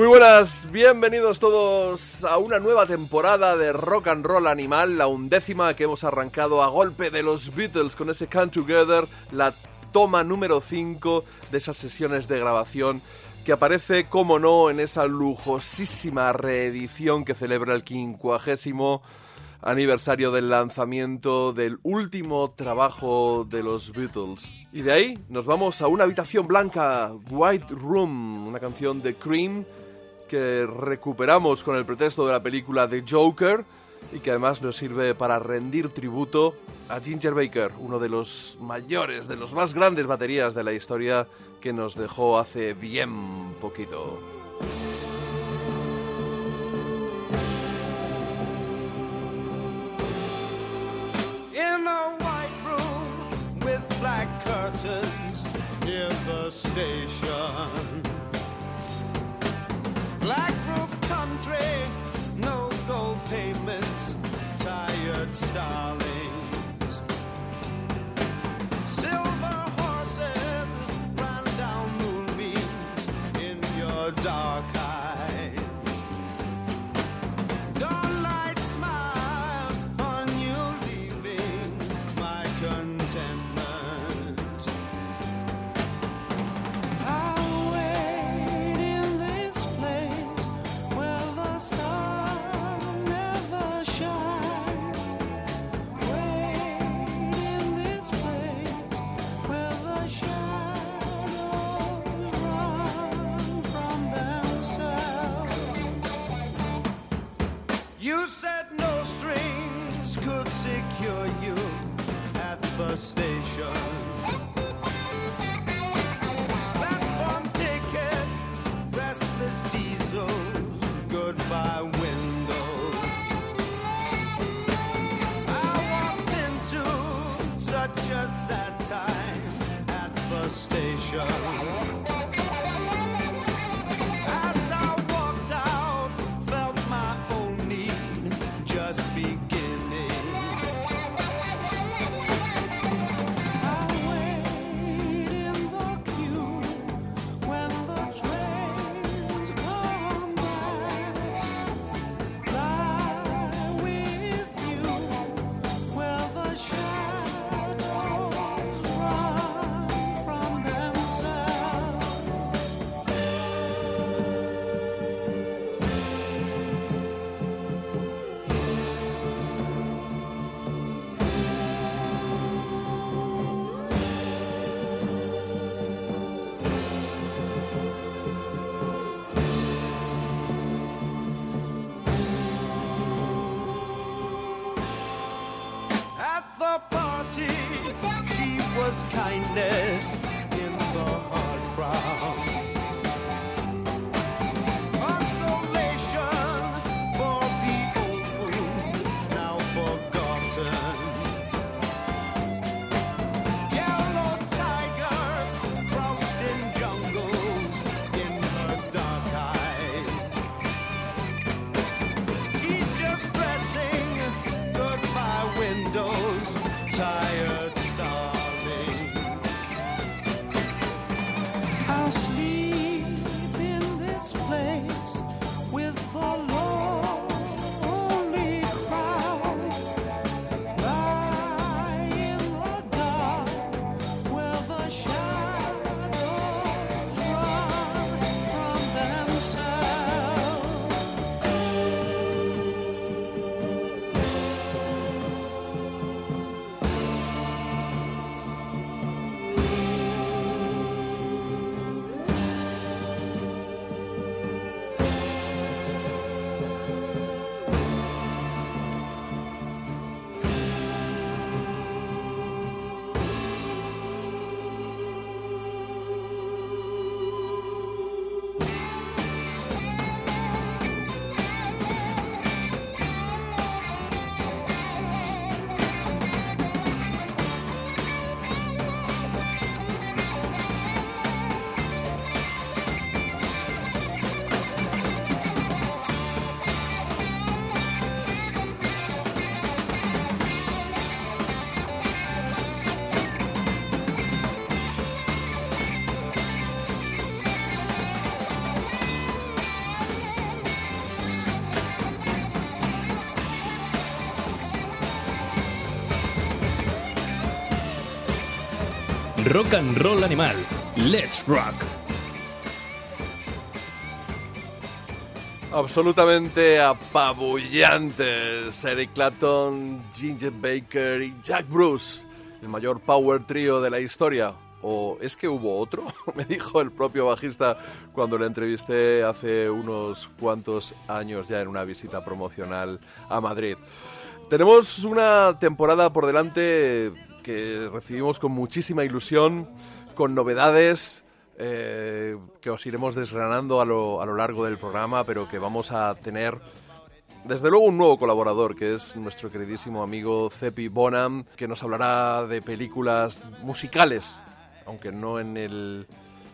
Muy buenas, bienvenidos todos a una nueva temporada de Rock and Roll Animal, la undécima que hemos arrancado a golpe de los Beatles con ese Come Together, la toma número 5 de esas sesiones de grabación que aparece, como no, en esa lujosísima reedición que celebra el quincuagésimo aniversario del lanzamiento del último trabajo de los Beatles. Y de ahí nos vamos a una habitación blanca, White Room, una canción de Cream que recuperamos con el pretexto de la película The Joker y que además nos sirve para rendir tributo a Ginger Baker, uno de los mayores, de los más grandes baterías de la historia que nos dejó hace bien poquito. in a white room with black curtains near the station. Black roof country, no gold pavements, tired starlings. Silver horses ran down moonbeams in your dark station. She was kindness in the hard crowd. Rock and Roll Animal. Let's Rock. Absolutamente apabullantes. Eric Clapton, Ginger Baker y Jack Bruce. El mayor power trio de la historia. ¿O es que hubo otro? Me dijo el propio bajista cuando le entrevisté hace unos cuantos años ya en una visita promocional a Madrid. Tenemos una temporada por delante recibimos con muchísima ilusión, con novedades eh, que os iremos desgranando a lo, a lo largo del programa, pero que vamos a tener desde luego un nuevo colaborador, que es nuestro queridísimo amigo Cepi Bonham, que nos hablará de películas musicales, aunque no en el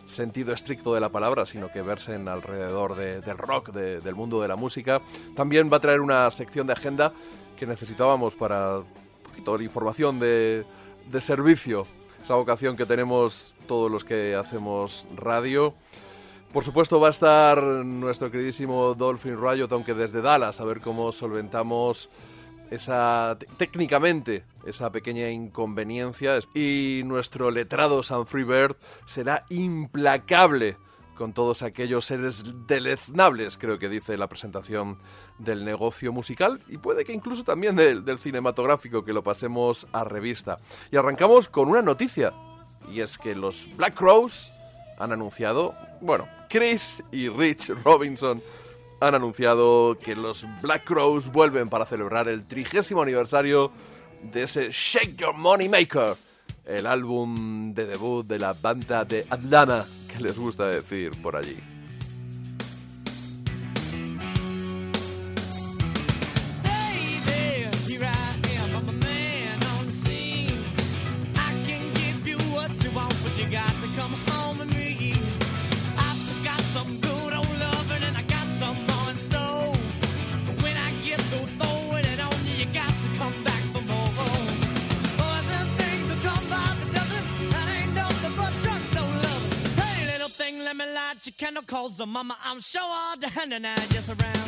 sentido estricto de la palabra, sino que versen alrededor de- del rock, de- del mundo de la música. También va a traer una sección de agenda que necesitábamos para un poquito información de, de servicio, esa vocación que tenemos todos los que hacemos radio. Por supuesto va a estar nuestro queridísimo Dolphin Riot, aunque desde Dallas, a ver cómo solventamos esa técnicamente esa pequeña inconveniencia y nuestro letrado San Freebird será implacable con todos aquellos seres deleznables, creo que dice la presentación del negocio musical y puede que incluso también del, del cinematográfico que lo pasemos a revista. Y arrancamos con una noticia y es que los Black Crows han anunciado, bueno, Chris y Rich Robinson han anunciado que los Black Crows vuelven para celebrar el trigésimo aniversario de ese Shake Your Money Maker, el álbum de debut de la banda de Atlanta, les gusta decir por allí. Let me light your candle, cause the mama, I'm sure all the hand and I just around.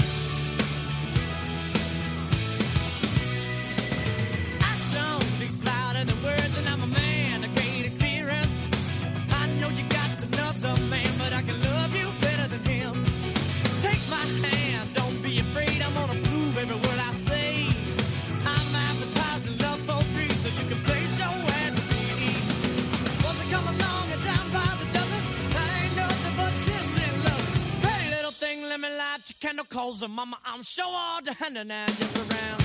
Your candle, cause mama, I'm sure all the hand and just around.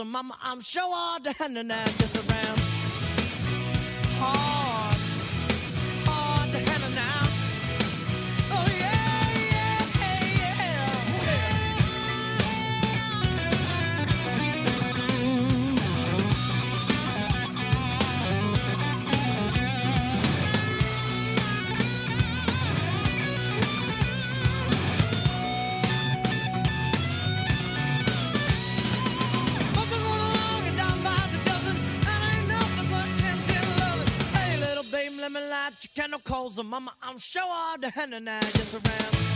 Calls her mama. I'm sure all the hand and just around. Calls her mama. I'm sure all the and I just around.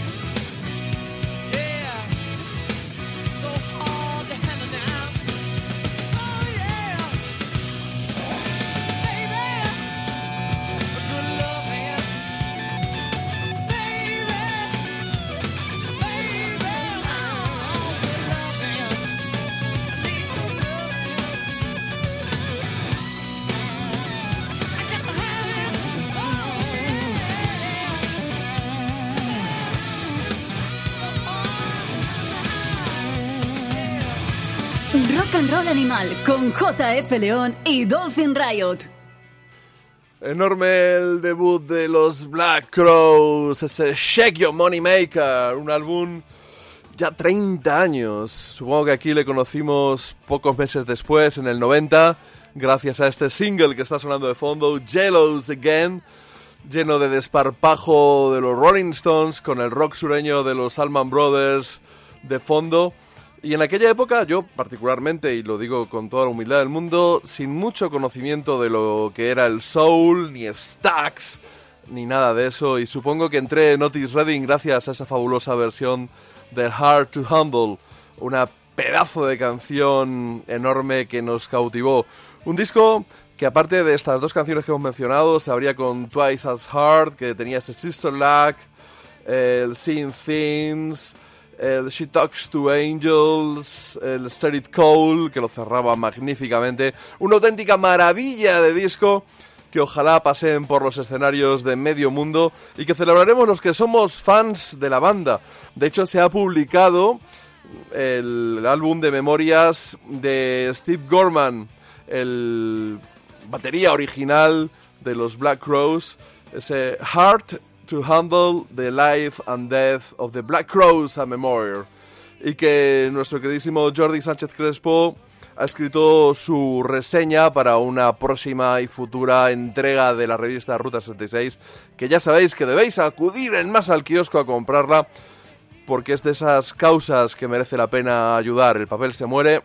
Animal con JF León y Dolphin Riot. Enorme el debut de los Black Crows, ese Shake Your Money Maker, un álbum ya 30 años. Supongo que aquí le conocimos pocos meses después, en el 90, gracias a este single que está sonando de fondo, Jellos Again, lleno de desparpajo de los Rolling Stones, con el rock sureño de los Allman Brothers de fondo. Y en aquella época, yo particularmente, y lo digo con toda la humildad del mundo, sin mucho conocimiento de lo que era el soul, ni Stax, ni nada de eso, y supongo que entré en Otis Redding gracias a esa fabulosa versión de Hard to Handle, una pedazo de canción enorme que nos cautivó. Un disco que aparte de estas dos canciones que hemos mencionado, se abría con Twice as Hard, que tenía ese Sister Luck, el Seeing Things, el She Talks to Angels, el Set It Cold, que lo cerraba magníficamente. Una auténtica maravilla de disco que ojalá pasen por los escenarios de medio mundo y que celebraremos los que somos fans de la banda. De hecho, se ha publicado el álbum de memorias de Steve Gorman, el batería original de los Black Crows, ese Heart to Handle the Life and Death of the Black Crows a Memorial. Y que nuestro queridísimo Jordi Sánchez Crespo ha escrito su reseña para una próxima y futura entrega de la revista Ruta 66, que ya sabéis que debéis acudir en más al kiosco a comprarla, porque es de esas causas que merece la pena ayudar. El papel se muere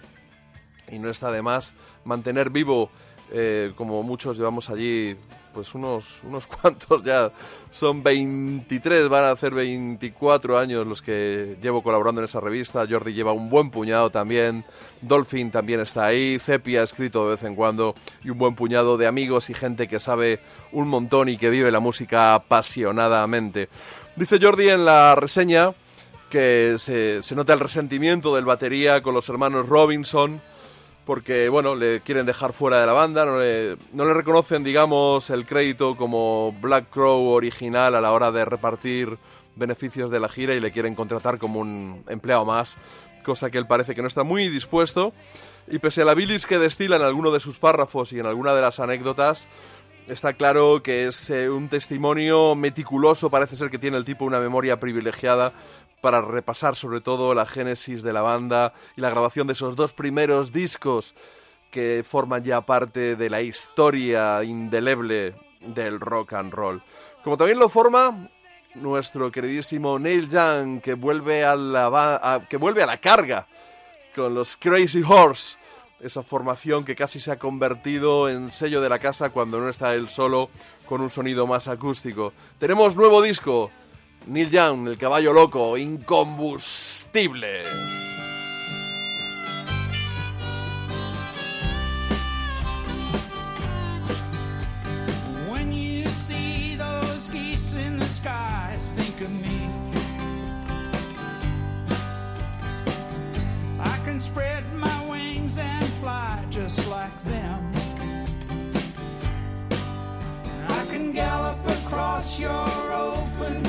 y no está de más mantener vivo, eh, como muchos llevamos allí, pues unos, unos cuantos ya, son 23, van a hacer 24 años los que llevo colaborando en esa revista, Jordi lleva un buen puñado también, Dolphin también está ahí, Cepi ha escrito de vez en cuando, y un buen puñado de amigos y gente que sabe un montón y que vive la música apasionadamente. Dice Jordi en la reseña que se, se nota el resentimiento del batería con los hermanos Robinson, porque bueno, le quieren dejar fuera de la banda, no le, no le reconocen, digamos, el crédito como Black Crow original a la hora de repartir beneficios de la gira y le quieren contratar como un empleado más, cosa que él parece que no está muy dispuesto. Y pese a la bilis que destila en alguno de sus párrafos y en alguna de las anécdotas, está claro que es eh, un testimonio meticuloso, parece ser que tiene el tipo una memoria privilegiada para repasar sobre todo la génesis de la banda y la grabación de esos dos primeros discos que forman ya parte de la historia indeleble del rock and roll. Como también lo forma nuestro queridísimo Neil Young que vuelve a la que vuelve a la carga con los Crazy Horse, esa formación que casi se ha convertido en sello de la casa cuando no está él solo con un sonido más acústico. Tenemos nuevo disco, Neil Young, el caballo loco, incombustible. When you see those geese in the sky, think of me. I can spread my wings and fly just like them. I can gallop across your open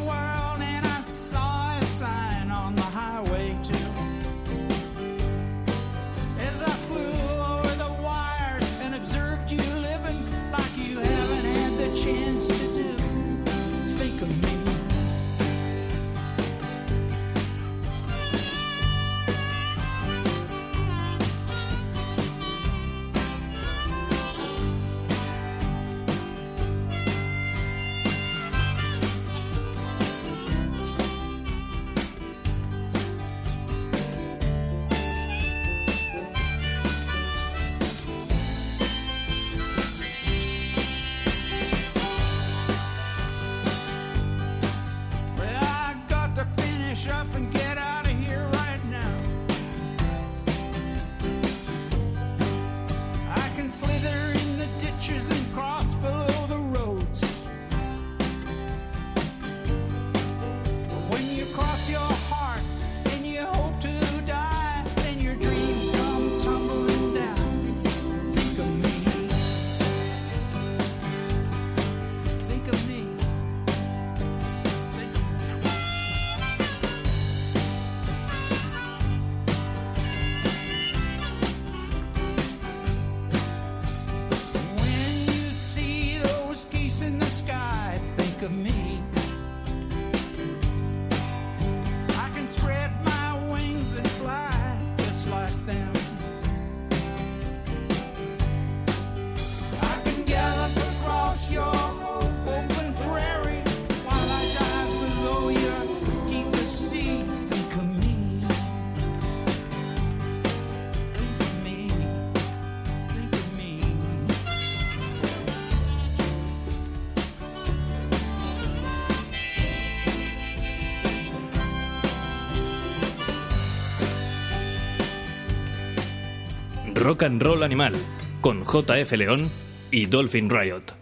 Rock and Roll Animal, con JF León y Dolphin Riot.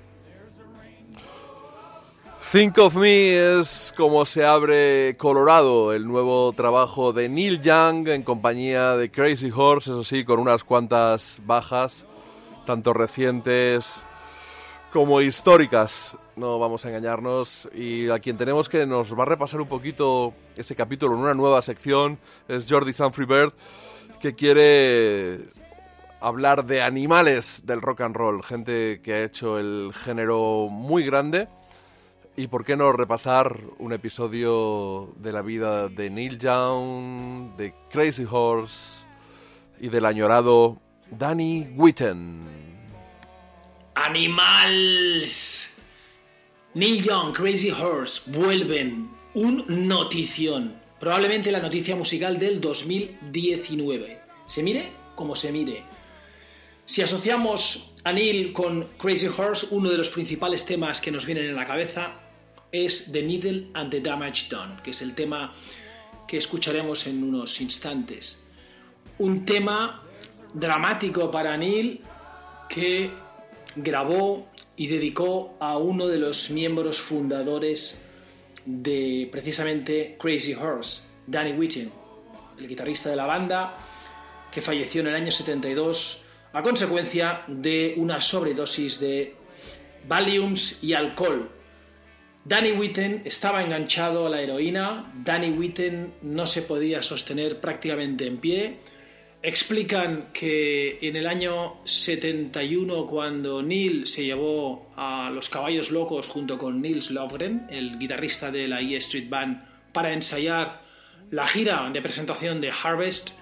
Think of Me es como se abre Colorado, el nuevo trabajo de Neil Young en compañía de Crazy Horse, eso sí, con unas cuantas bajas, tanto recientes como históricas. No vamos a engañarnos. Y a quien tenemos que nos va a repasar un poquito ese capítulo en una nueva sección es Jordi Sanfribert, que quiere hablar de animales del rock and roll, gente que ha hecho el género muy grande. Y por qué no repasar un episodio de la vida de Neil Young, de Crazy Horse y del añorado Danny Whitten. Animals. Neil Young, Crazy Horse vuelven. Un notición. Probablemente la noticia musical del 2019. Se mire como se mire. Si asociamos a Neil con Crazy Horse, uno de los principales temas que nos vienen en la cabeza es The Needle and the Damage Done, que es el tema que escucharemos en unos instantes. Un tema dramático para Neil que grabó y dedicó a uno de los miembros fundadores de precisamente Crazy Horse, Danny Whitten, el guitarrista de la banda que falleció en el año 72 a consecuencia de una sobredosis de Valiums y alcohol. Danny Whitten estaba enganchado a la heroína, Danny Whitten no se podía sostener prácticamente en pie. Explican que en el año 71, cuando Neil se llevó a los caballos locos junto con Nils Lofgren, el guitarrista de la E Street Band, para ensayar la gira de presentación de Harvest,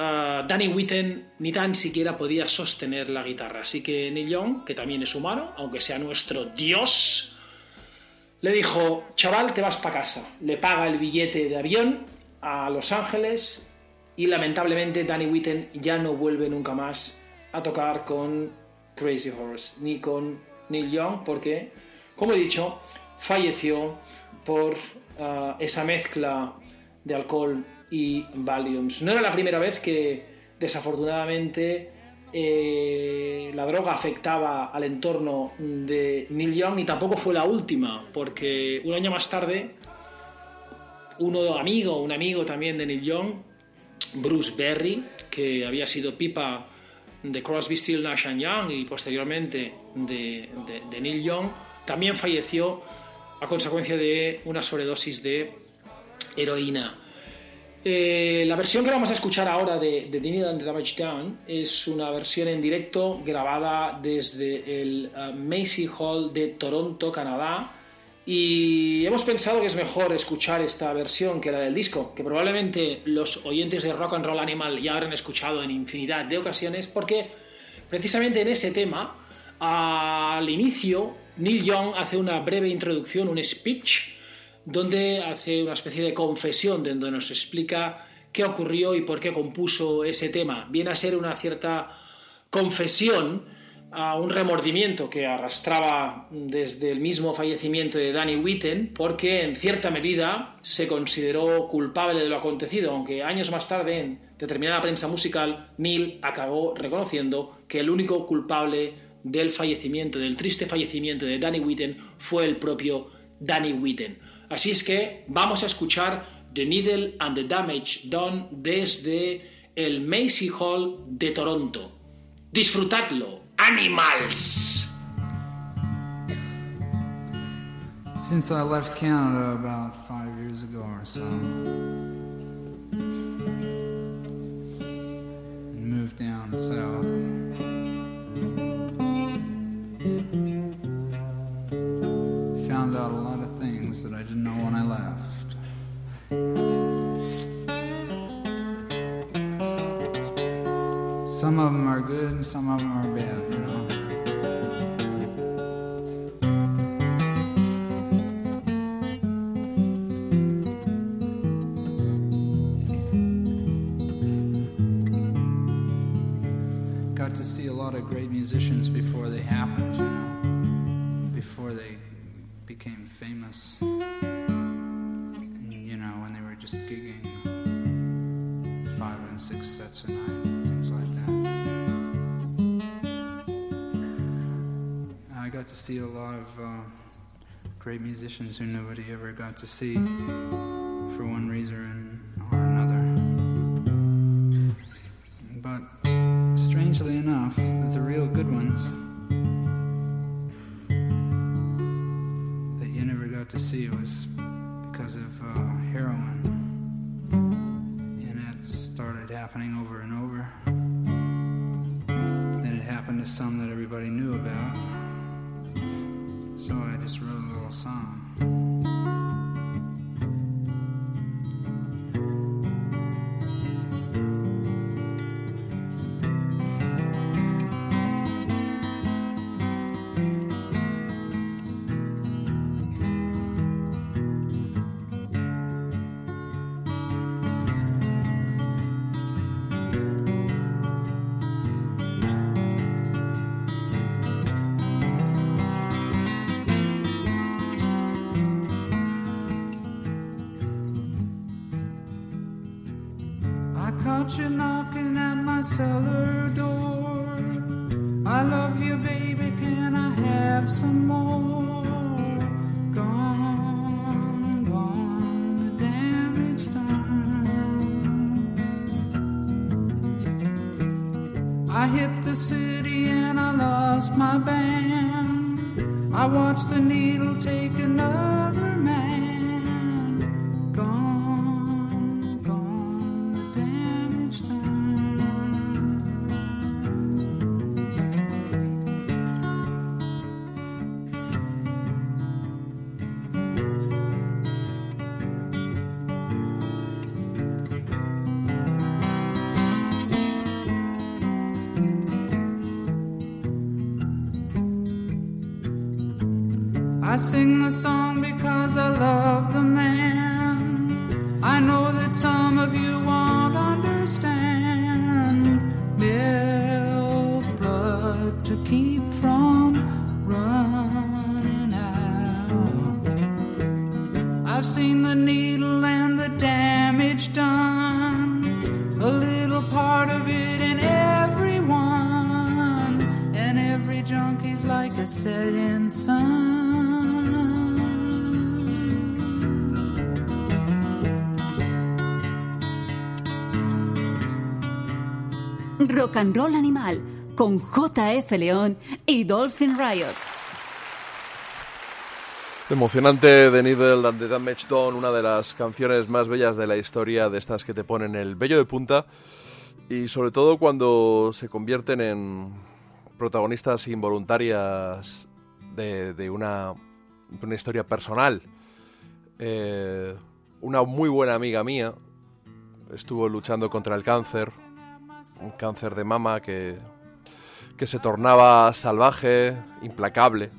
uh, Danny Whitten ni tan siquiera podía sostener la guitarra. Así que Neil Young, que también es humano, aunque sea nuestro dios, le dijo, chaval, te vas para casa. Le paga el billete de avión a Los Ángeles y lamentablemente Danny Whitten ya no vuelve nunca más a tocar con Crazy Horse ni con Neil Young porque, como he dicho, falleció por uh, esa mezcla de alcohol y Valiums. No era la primera vez que desafortunadamente eh, la droga afectaba al entorno de Neil Young y tampoco fue la última, porque un año más tarde, uno amigo, un amigo también de Neil Young, Bruce Berry, que había sido pipa de Crosby, Still, Nash Young y posteriormente de, de Neil Young, también falleció a consecuencia de una sobredosis de heroína. Eh, la versión que vamos a escuchar ahora de, de Neil and the Damage Done es una versión en directo grabada desde el uh, Macy Hall de Toronto, Canadá. Y hemos pensado que es mejor escuchar esta versión que la del disco, que probablemente los oyentes de Rock and Roll Animal ya habrán escuchado en infinidad de ocasiones, porque precisamente en ese tema, al inicio, Neil Young hace una breve introducción, un speech, donde hace una especie de confesión donde nos explica qué ocurrió y por qué compuso ese tema. Viene a ser una cierta confesión a un remordimiento que arrastraba desde el mismo fallecimiento de Danny Whitten, porque en cierta medida se consideró culpable de lo acontecido, aunque años más tarde, en determinada prensa musical, Neil acabó reconociendo que el único culpable del fallecimiento, del triste fallecimiento de Danny Whitten, fue el propio Danny Whitten. Así es que vamos a escuchar The Needle and the Damage Done desde el Macy Hall de Toronto. Disfrutadlo, animals. Since I left Canada about five years ago or so, and moved down south, that I didn't know when I left. Some of them are good and some of them are bad, you know. got to see a lot of great musicians before they happened, you know, before they became famous. And, you know, when they were just gigging five and six sets a night, things like that. I got to see a lot of uh, great musicians who nobody ever got to see for one reason or another. But strangely enough, the real good ones to see it was because of uh, heroin. And it started happening over and over. Then it happened to some that everybody knew about. So I just wrote a little song. And Roll Animal con JF León y Dolphin Riot. Emocionante The Needle and the Damage Done, una de las canciones más bellas de la historia, de estas que te ponen el vello de punta y sobre todo cuando se convierten en protagonistas involuntarias de, una historia personal. Eh, una muy buena amiga mía estuvo luchando contra el cáncer, un cáncer de mama que, que se tornaba salvaje, implacable.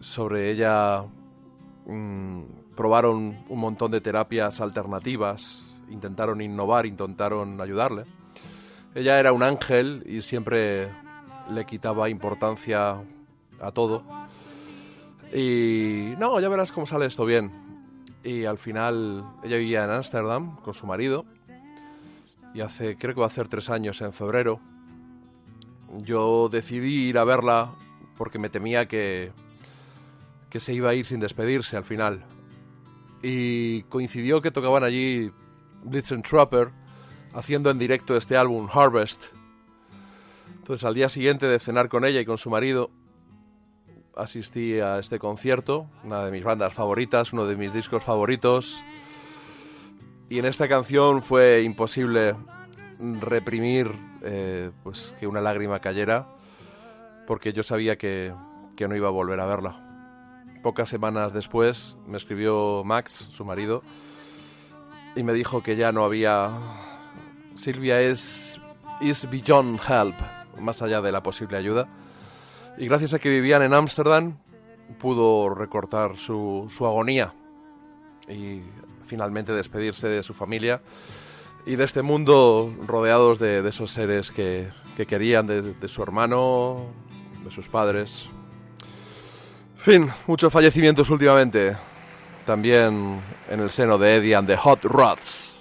Sobre ella mm, probaron un montón de terapias alternativas, intentaron innovar, intentaron ayudarle. Ella era un ángel y siempre le quitaba importancia a todo. Y no, ya verás cómo sale esto bien. Y al final ella vivía en Ámsterdam con su marido. Y hace, creo que va a hacer tres años, en febrero, yo decidí ir a verla porque me temía que, que se iba a ir sin despedirse al final. Y coincidió que tocaban allí Blitz and Trapper haciendo en directo este álbum Harvest. Entonces al día siguiente de cenar con ella y con su marido, asistí a este concierto, una de mis bandas favoritas, uno de mis discos favoritos. Y en esta canción fue imposible reprimir eh, pues que una lágrima cayera, porque yo sabía que, que no iba a volver a verla. Pocas semanas después me escribió Max, su marido, y me dijo que ya no había... Silvia es is beyond help, más allá de la posible ayuda. Y gracias a que vivían en Ámsterdam, pudo recortar su, su agonía y finalmente despedirse de su familia y de este mundo rodeados de, esos seres que, que querían, de, de su hermano, de sus padres. Fin, muchos fallecimientos últimamente. También en el seno de Eddie and the Hot Rods.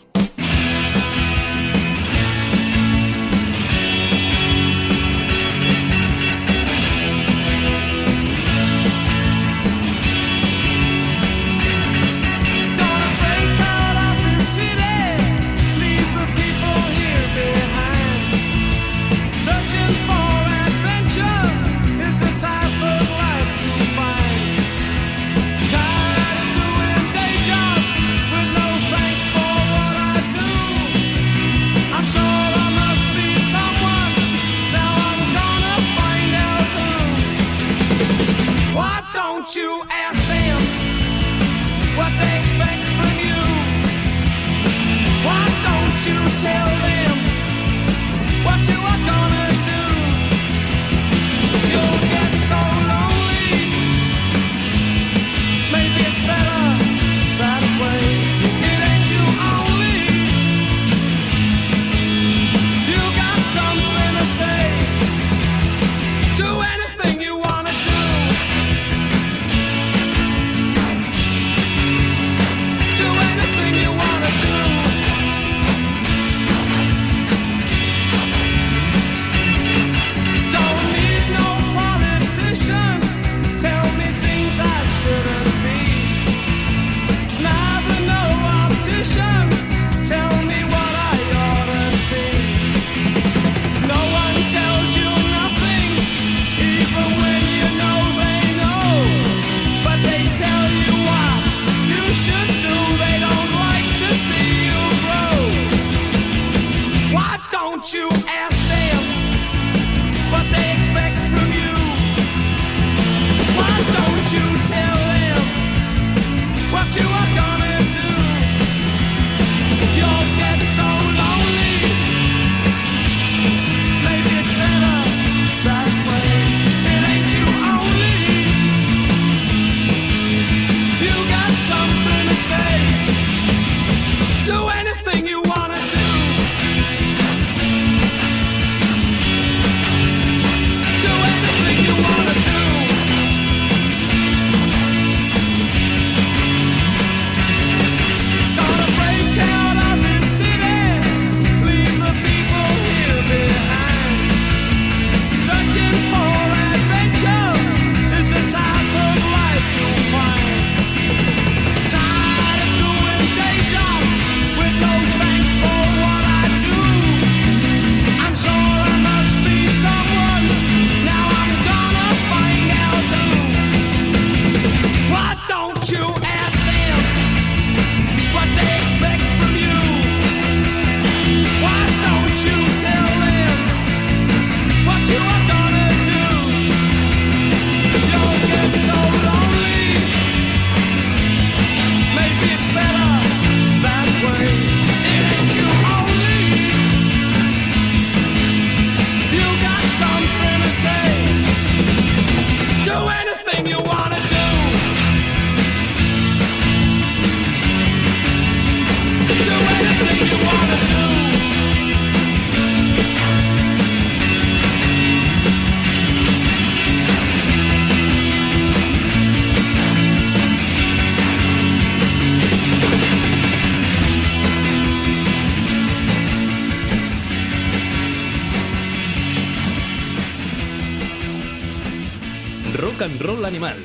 Rock and Roll Animal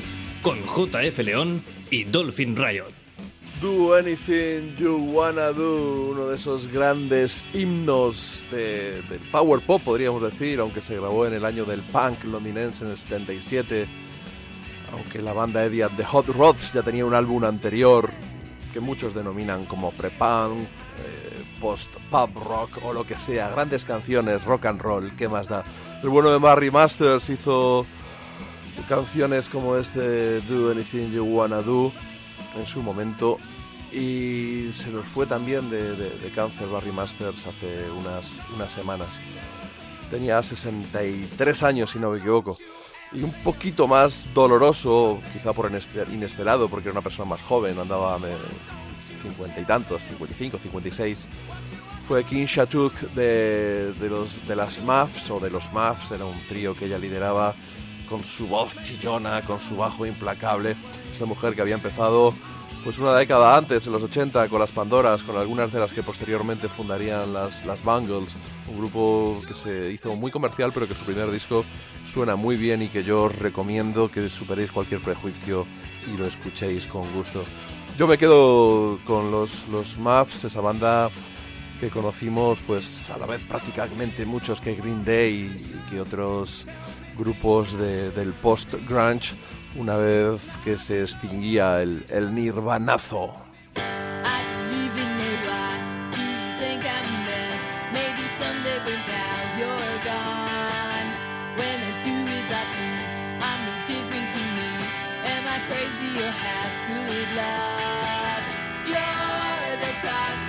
con JF León y Dolphin Riot. Do Anything You Wanna Do, uno de esos grandes himnos de- del power pop, podríamos decir, aunque se grabó en el año del punk londinense en el 77, aunque la banda Eddie The Hot Rods ya tenía un álbum anterior que muchos denominan como pre-punk, eh, post-pop rock o lo que sea, grandes canciones, rock and roll, ¿qué más da? El bueno de Barry Masters hizo canciones como este Do Anything You Wanna Do en su momento y se nos fue también de, de- cáncer Barry Masters hace unas, unas semanas. Tenía 63 años, si no me equivoco. Y un poquito más doloroso, quizá por inesper- inesperado, porque era una persona más joven, andaba a 50 y tantos, 55, 56. Fue King Shatuk de, de, los, de las Muffs, o de los Muffs, era un trío que ella lideraba con su voz chillona, con su bajo implacable. Esta mujer que había empezado pues una década antes, en los 80, con las Pandoras, con algunas de las que posteriormente fundarían las, las Bangles, un grupo que se hizo muy comercial, pero que su primer disco suena muy bien y que yo os recomiendo que superéis cualquier prejuicio y lo escuchéis con gusto. Yo me quedo con los, los Muffs, esa banda que conocimos pues a la vez prácticamente muchos que Green Day y que otros grupos de- del post-grunge una vez que se extinguía el, el nirvanazo. I can live in no lie. Do you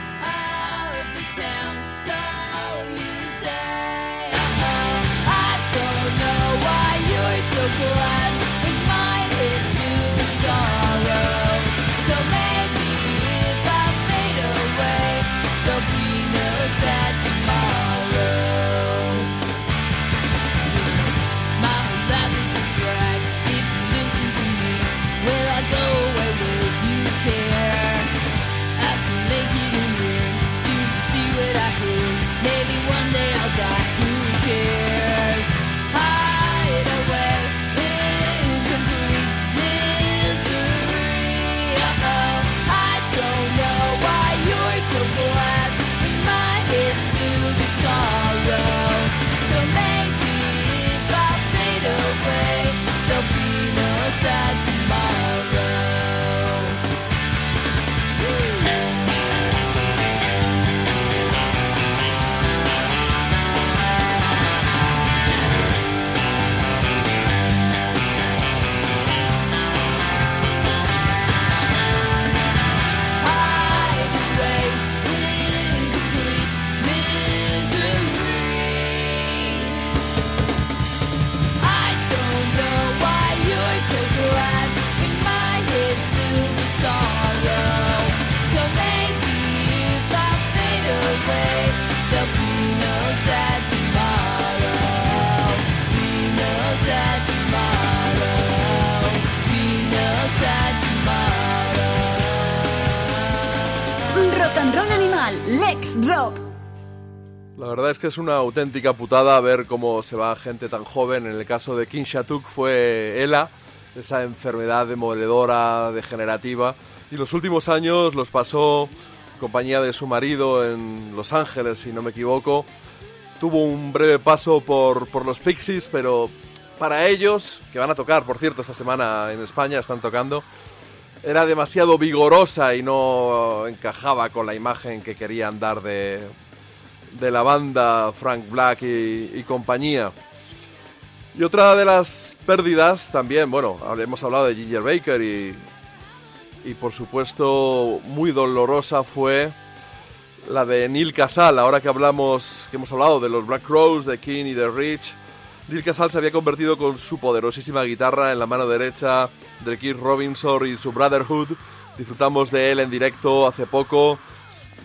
Rock. La verdad es que es una auténtica putada ver cómo se va gente tan joven. En el caso de King Shatuk fue ELA, esa enfermedad demoledora, degenerativa. Y los últimos años los pasó en compañía de su marido en Los Ángeles, si no me equivoco. Tuvo un breve paso por, por los Pixies, pero para ellos, que van a tocar, por cierto, esta semana en España, están tocando, era demasiado vigorosa y no encajaba con la imagen que querían dar de, de la banda Frank Black y, compañía. Y otra de las pérdidas también, bueno, hemos hablado de Ginger Baker y, y por supuesto muy dolorosa fue la de Neil Casal, ahora que hablamos, que hemos hablado de los Black Crows, de King y de Rich. Neil Casal se había convertido con su poderosísima guitarra en la mano derecha de Keith Robinson y su Brotherhood. Disfrutamos de él en directo hace poco.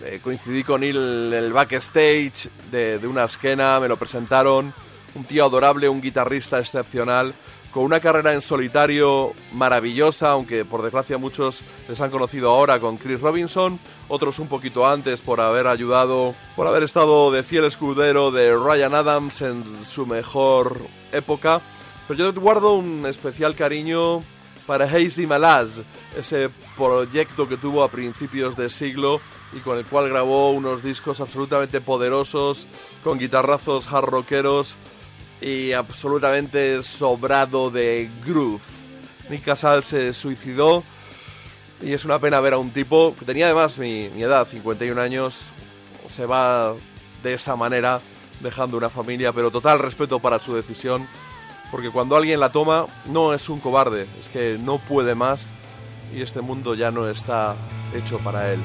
Eh, coincidí con él en el backstage de, de una esquena, me lo presentaron. Un tío adorable, un guitarrista excepcional, con una carrera en solitario maravillosa, aunque por desgracia muchos les han conocido ahora con Chris Robinson, otros un poquito antes por haber ayudado, por haber estado de fiel escudero de Ryan Adams en su mejor época. Pero yo guardo un especial cariño para Hazy Malaz, ese proyecto que tuvo a principios de siglo y con el cual grabó unos discos absolutamente poderosos, con guitarrazos hard rockeros y absolutamente sobrado de groove. Nick Casal se suicidó y es una pena ver a un tipo que tenía además mi, mi edad, 51 años, se va de esa manera dejando una familia, pero total respeto para su decisión, porque cuando alguien la toma no es un cobarde, es que no puede más y este mundo ya no está hecho para él.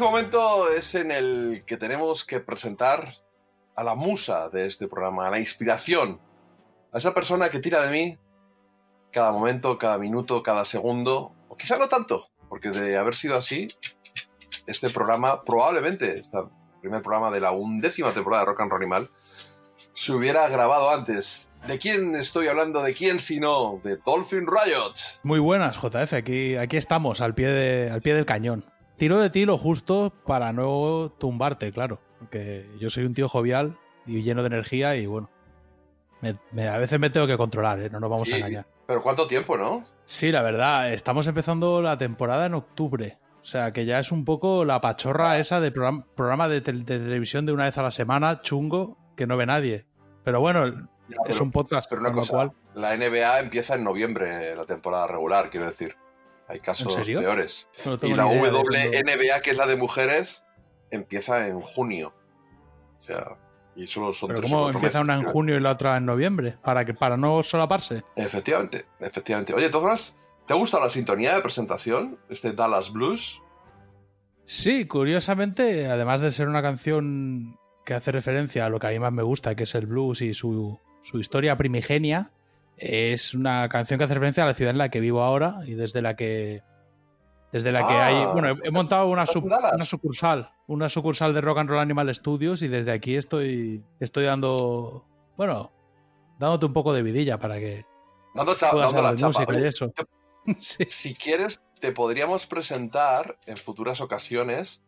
este momento es en el que tenemos que presentar a la musa de este programa, a la inspiración, a esa persona que tira de mí cada momento, cada minuto, cada segundo, o quizá no tanto, porque de haber sido así, este programa probablemente, este primer programa de la undécima temporada de Rock and Roll Animal, se hubiera grabado antes. ¿De quién estoy hablando? ¿De quién sino? De Dolphin Riot. Muy buenas, JF. Aquí, aquí estamos, al pie, de, al pie del cañón. Tiro de ti lo justo para no tumbarte, claro. Porque yo soy un tío jovial y lleno de energía y bueno. me- me- a veces me tengo que controlar, ¿eh? no nos vamos Sí, a engañar. Pero ¿cuánto tiempo, no? Sí, la verdad, estamos empezando la temporada en octubre. O sea, que ya es un poco la pachorra esa de programa, programa de, tel- de televisión de una vez a la semana, chungo, que no ve nadie. Pero bueno, Ya, es un podcast, Pero una con lo cual... la NBA empieza en noviembre, la temporada regular, quiero decir. Hay casos peores. no Y la WNBA, que es la de mujeres, empieza en junio. O sea, y solo son Pero tres ¿cómo empieza meses, una en creo. junio y la otra en noviembre? Para que para no solaparse. Efectivamente, efectivamente. Oye, Tomás, ¿te ha gustado la sintonía de presentación? Este Dallas Blues. Sí, curiosamente, además de ser una canción que hace referencia a lo que a mí más me gusta, que es el blues y su, su historia primigenia, es una canción que hace referencia a la ciudad en la que vivo ahora y desde la que desde la que Ah, hay, bueno, he, he montado una, una sucursal, una sucursal de Rock and Roll Animal Studios y desde aquí estoy estoy dando, bueno, dándote un poco de vidilla para que Dando, cha- puedas dando la chapa. música y eso. Sí. Si quieres, te podríamos presentar en futuras ocasiones.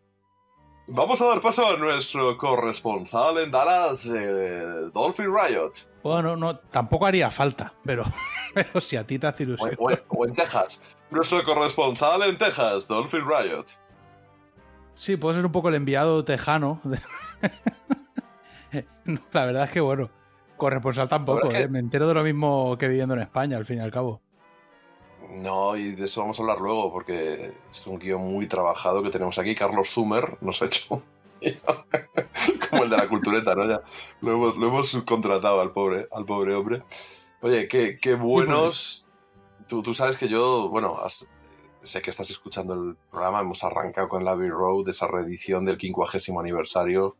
Vamos a dar paso a nuestro corresponsal en Dallas, eh, Dolphin Riot. Bueno, no, tampoco haría falta, pero, pero si a ti te hace ilusión. o- o en Texas. Nuestro corresponsal en Texas, Dolphin Riot. Sí, puedo ser un poco el enviado tejano. No, la verdad es que, bueno, corresponsal tampoco, ¿eh? que- Me entero de lo mismo que viviendo en España, al fin y al cabo. No, y de eso vamos a hablar luego, porque es un guion muy trabajado que tenemos aquí. Carlos Zumer nos ha hecho como el de la cultureta, ¿no? Ya lo hemos, lo hemos subcontratado al pobre, al pobre hombre. Oye, qué, qué buenos. Tú, tú sabes que yo, bueno, has- sé que estás escuchando el programa. Hemos arrancado con la Abbey Road, esa reedición del 50 aniversario.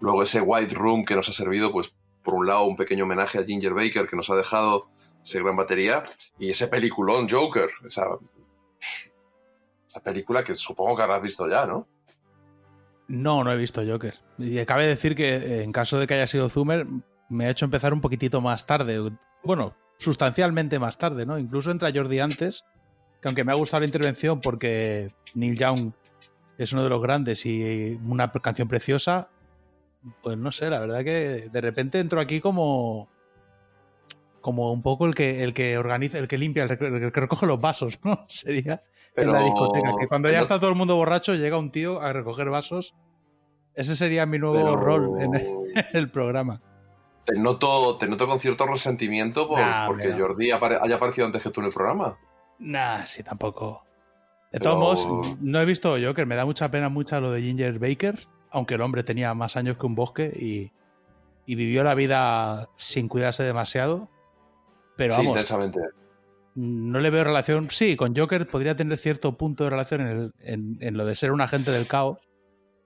Luego ese White Room que nos ha servido, pues, por un lado, un pequeño homenaje a Ginger Baker que nos ha dejado esa gran batería. Y ese peliculón Joker, esa, esa película que supongo que habrás visto ya, ¿no? No, no he visto Joker. Y cabe decir que eh, en caso de que haya sido Zumer, me ha hecho empezar un poquitito más tarde. Bueno, sustancialmente más tarde, ¿no? Incluso entra Jordi antes, que aunque me ha gustado la intervención porque Neil Young es uno de los grandes y una canción preciosa, pues no sé, la verdad que de repente entro aquí como como un poco el que el que organiza, el que limpia, el que recoge los vasos, ¿no? Sería en la discoteca, que cuando ya pero- está todo el mundo borracho llega un tío a recoger vasos. Ese sería mi nuevo pero- rol en el, en el programa. Te noto, te noto con cierto resentimiento por- Nah, porque no. Jordi apare- haya aparecido antes que tú en el programa. Nah, sí, tampoco. De Pero- todos modos, no he visto Joker. Me da mucha pena mucho lo de Ginger Baker, aunque el hombre tenía más años que un bosque y, y vivió la vida sin cuidarse demasiado. Pero sí, vamos, intensamente. No le veo relación. Sí, con Joker podría tener cierto punto de relación en, el- en- en lo de ser un agente del caos.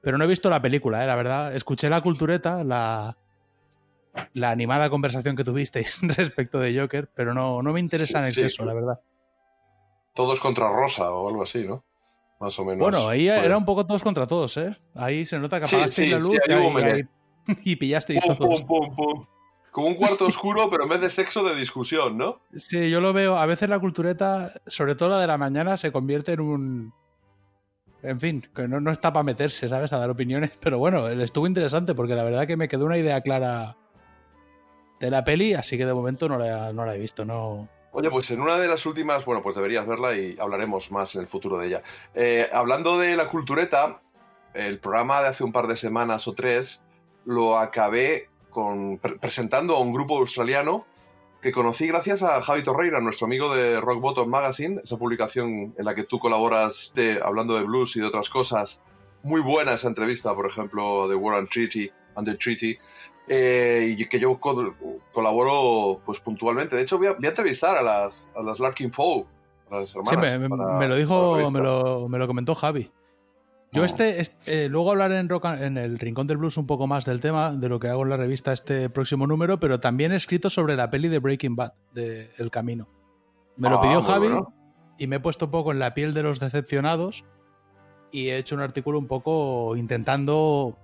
Pero no he visto la película, eh, la verdad. Escuché la cultureta, la, la animada conversación que tuvisteis respecto de Joker, pero no, no me interesa en Sí, sí. exceso, la verdad. Todos contra Rosa o algo así, ¿no? Más o menos. Bueno, ahí era un poco todos contra todos, ¿eh? Ahí se nota que apagasteis sí, la luz y, ahí- ahí- y pillasteis Pum, todos. pum, pum, pum. Como un cuarto oscuro, pero en vez de sexo, de discusión, ¿no? Sí, yo lo veo. A veces la cultureta, sobre todo la de la mañana, se convierte en un. En fin, que no, no está para meterse, ¿sabes? A dar opiniones. Pero bueno, estuvo interesante porque la verdad que me quedó una idea clara de la peli, así que de momento no la, no la he visto. No. Oye, pues en una de las últimas, bueno, pues deberías verla y hablaremos más en el futuro de ella. Eh, hablando de la cultureta, el programa de hace un par de semanas o tres lo acabé con, pre- presentando a un grupo australiano que conocí gracias a Javi Torreira, nuestro amigo de Rock Bottom Magazine, esa publicación en la que tú colaboras de- hablando de blues y de otras cosas. Muy buena esa entrevista, por ejemplo, de War and Treaty, and the Treaty, eh, y que yo co- colaboro pues puntualmente. De hecho, voy a, voy a entrevistar a las, a las Larkin Poe, a las Sí, hermanas. me, me- para- me lo dijo, me lo, me lo comentó Javi. Yo este, este- eh, luego hablaré en, Rock and- en el Rincón del Blues un poco más del tema, de lo que hago en la revista este próximo número, pero también he escrito sobre la peli de Breaking Bad, de El Camino. Me lo Ah, pidió Javi bueno. y me he puesto un poco en la piel de los decepcionados y he hecho un artículo un poco intentando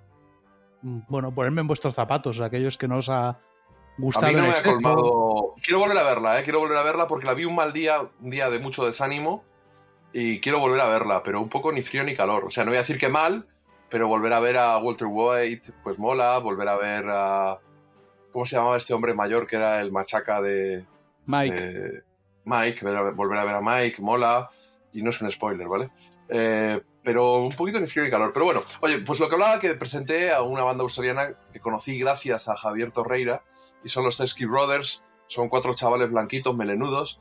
mm, bueno, ponerme en vuestros zapatos, aquellos que no os ha A gustado mí no en me ha exceso. colmado. Quiero volver a verla, ¿eh? Quiero volver a verla porque la vi un mal día, un día de mucho desánimo. Y quiero volver a verla, pero un poco ni frío ni calor. O sea, no voy a decir que mal, pero volver a ver a Walter White, pues mola. Volver a ver a. ¿Cómo se llamaba este hombre mayor que era el machaca de. Mike, de Mike, volver a ver a Mike, mola. Y no es un spoiler, ¿vale? Eh, pero un poquito ni frío ni calor. Pero bueno, oye, pues lo que hablaba que presenté a una banda australiana que conocí gracias a Javier Torreira y son los Teskey Brothers. Son cuatro chavales blanquitos, melenudos,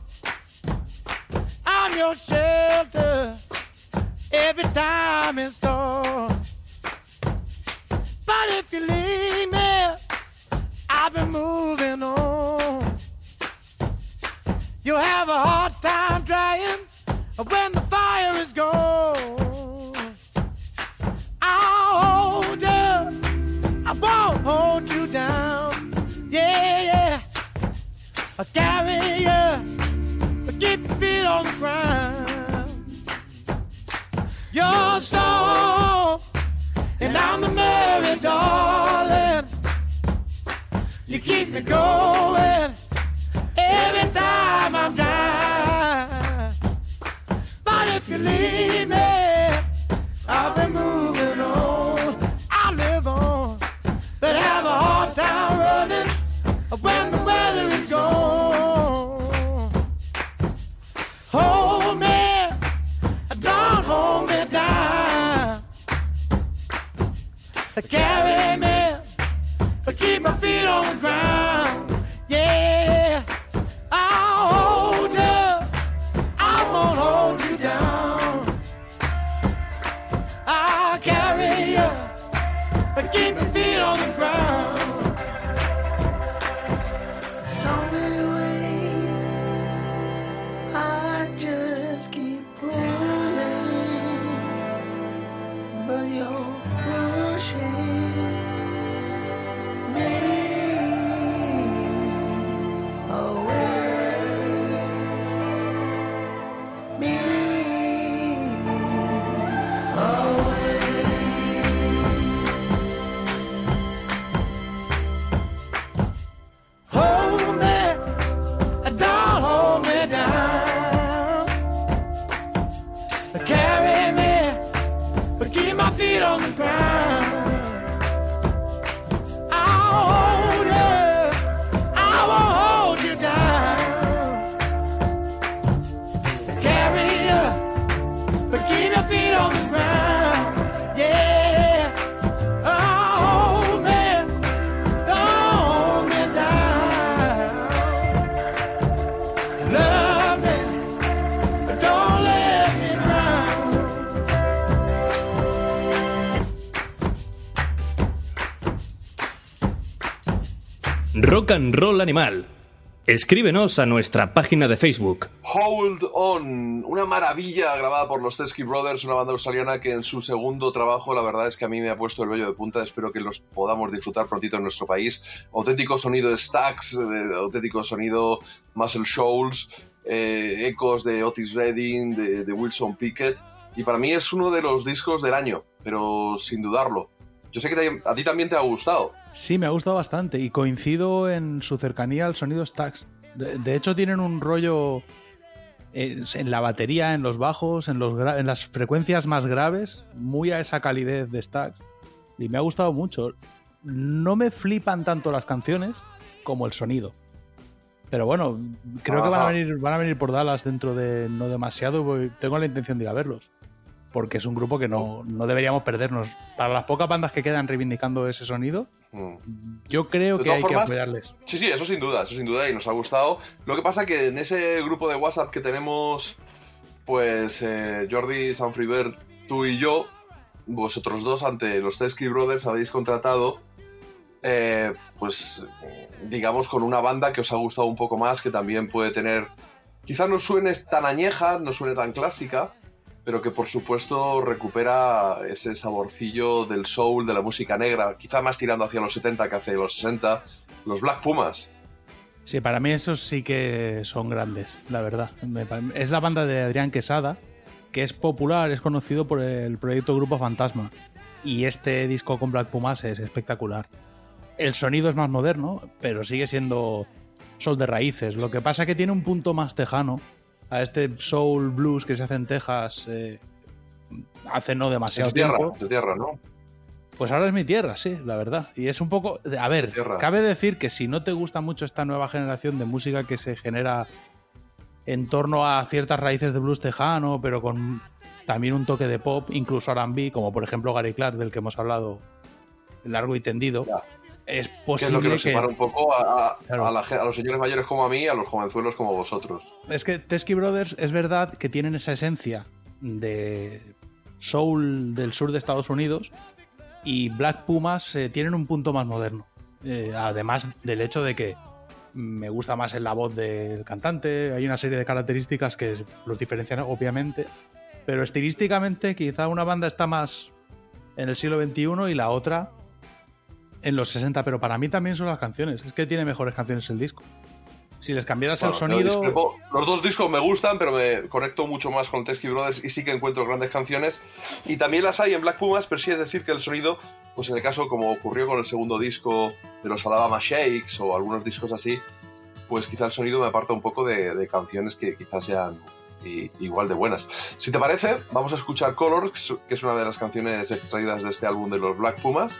your shelter every time it storms. But if you leave me, I've been moving on. You'll have a hard time drying when the fire is gone. And I'm the merry darling. You keep me going Roll Animal. Escríbenos a nuestra página de Facebook. Hold On, una maravilla grabada por los Teskey Brothers, una banda australiana que en su segundo trabajo, la verdad es que a mí me ha puesto el vello de punta. Espero que los podamos disfrutar prontito en nuestro país. Auténtico sonido Stax, auténtico sonido Muscle Shoals, eh, ecos de Otis Redding, de, Wilson Pickett. Y para mí es uno de los discos del año, pero sin dudarlo. Yo sé que a ti también te ha gustado. Sí, me ha gustado bastante y coincido en su cercanía al sonido Stax. De, de hecho, tienen un rollo eh, en la batería, en los bajos, en, los en las frecuencias más graves, muy a esa calidez de Stax. Y me ha gustado mucho. No me flipan tanto las canciones como el sonido. Pero bueno, creo que van a, venir, van a venir por Dallas dentro de no demasiado. Tengo la intención de ir a verlos. Porque es un grupo que no, no deberíamos perdernos. Para las pocas bandas que quedan reivindicando ese sonido, Mm. yo creo que hay formas, que apoyarles. Sí, sí, eso sin duda, eso sin duda, y nos ha gustado. Lo que pasa que en ese grupo de WhatsApp que tenemos, pues eh, Jordi, Sanfriver, tú y yo, vosotros dos ante los Teskey Brothers habéis contratado eh, pues digamos con una banda que os ha gustado un poco más, que también puede tener, quizás no suene tan añeja, no suene tan clásica, pero que por supuesto recupera ese saborcillo del soul, de la música negra, quizá más tirando hacia los 70 que hacia los 60, los Black Pumas. Sí, para mí esos sí que son grandes, la verdad. Es la banda de Adrián Quesada, que es popular, es conocido por el proyecto Grupo Fantasma. Y este disco con Black Pumas es espectacular. El sonido es más moderno, pero sigue siendo soul de raíces. Lo que pasa que tiene un punto más tejano a este soul blues que se hace en Texas eh, hace no demasiado tierra, tiempo. tu tierra, ¿no? Pues ahora es mi tierra, sí, la verdad. Y es un poco. A ver, Tierra. cabe decir que si no te gusta mucho esta nueva generación de música que se genera en torno a ciertas raíces de blues tejano, pero con también un toque de pop, incluso RB, como por ejemplo Gary Clark, del que hemos hablado largo y tendido, Ya. Es Que es posible lo que nos separa un poco a, a- Claro. a la ge- a los señores mayores como a mí y a los jovenzuelos como vosotros. Es que Teskey Brothers es verdad que tienen esa esencia de soul del sur de Estados Unidos y Black Pumas eh, tienen un punto más moderno. Eh, además del hecho de que me gusta más en la voz del cantante, hay una serie de características que los diferencian obviamente, pero estilísticamente quizá una banda está más en el siglo XXI y la otra en los 60, pero para mí también son las canciones, es que tiene mejores canciones el disco. Si les cambiaras Bueno, el sonido... discrepo. Los dos discos me gustan, pero me conecto mucho más con Teskey Brothers y sí que encuentro grandes canciones. Y también las hay en Black Pumas, pero sí es decir que el sonido, pues en el caso como ocurrió con el segundo disco de los Alabama Shakes o algunos discos así, pues quizá el sonido me aparta un poco de, de canciones que quizás sean igual de buenas. Si te parece, vamos a escuchar Colors, que es una de las canciones extraídas de este álbum de los Black Pumas.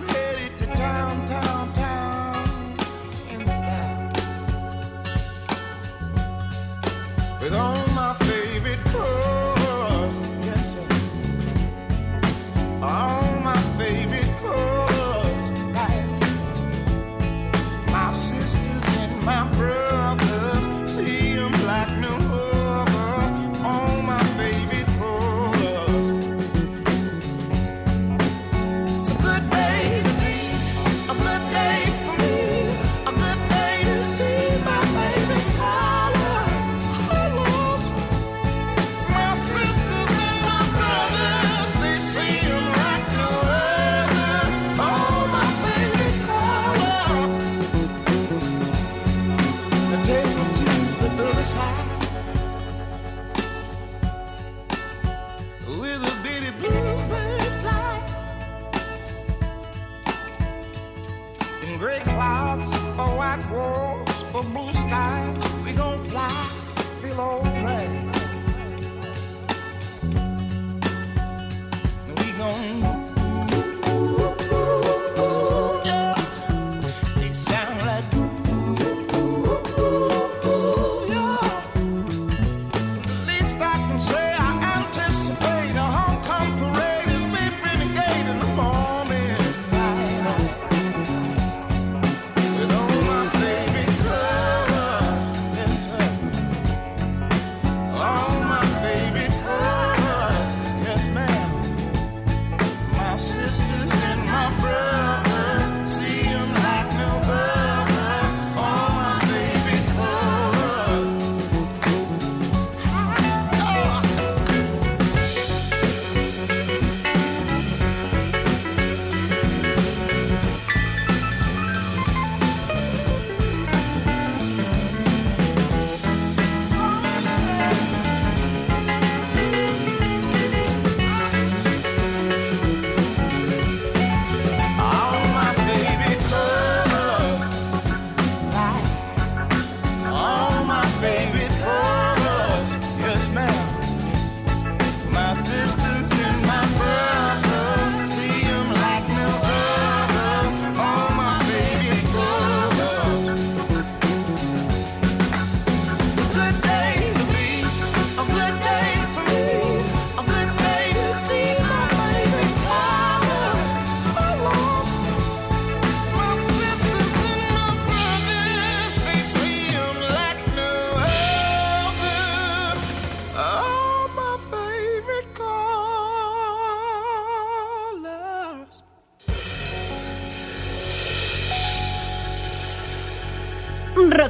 I'm headed to town, town, town, in style. With all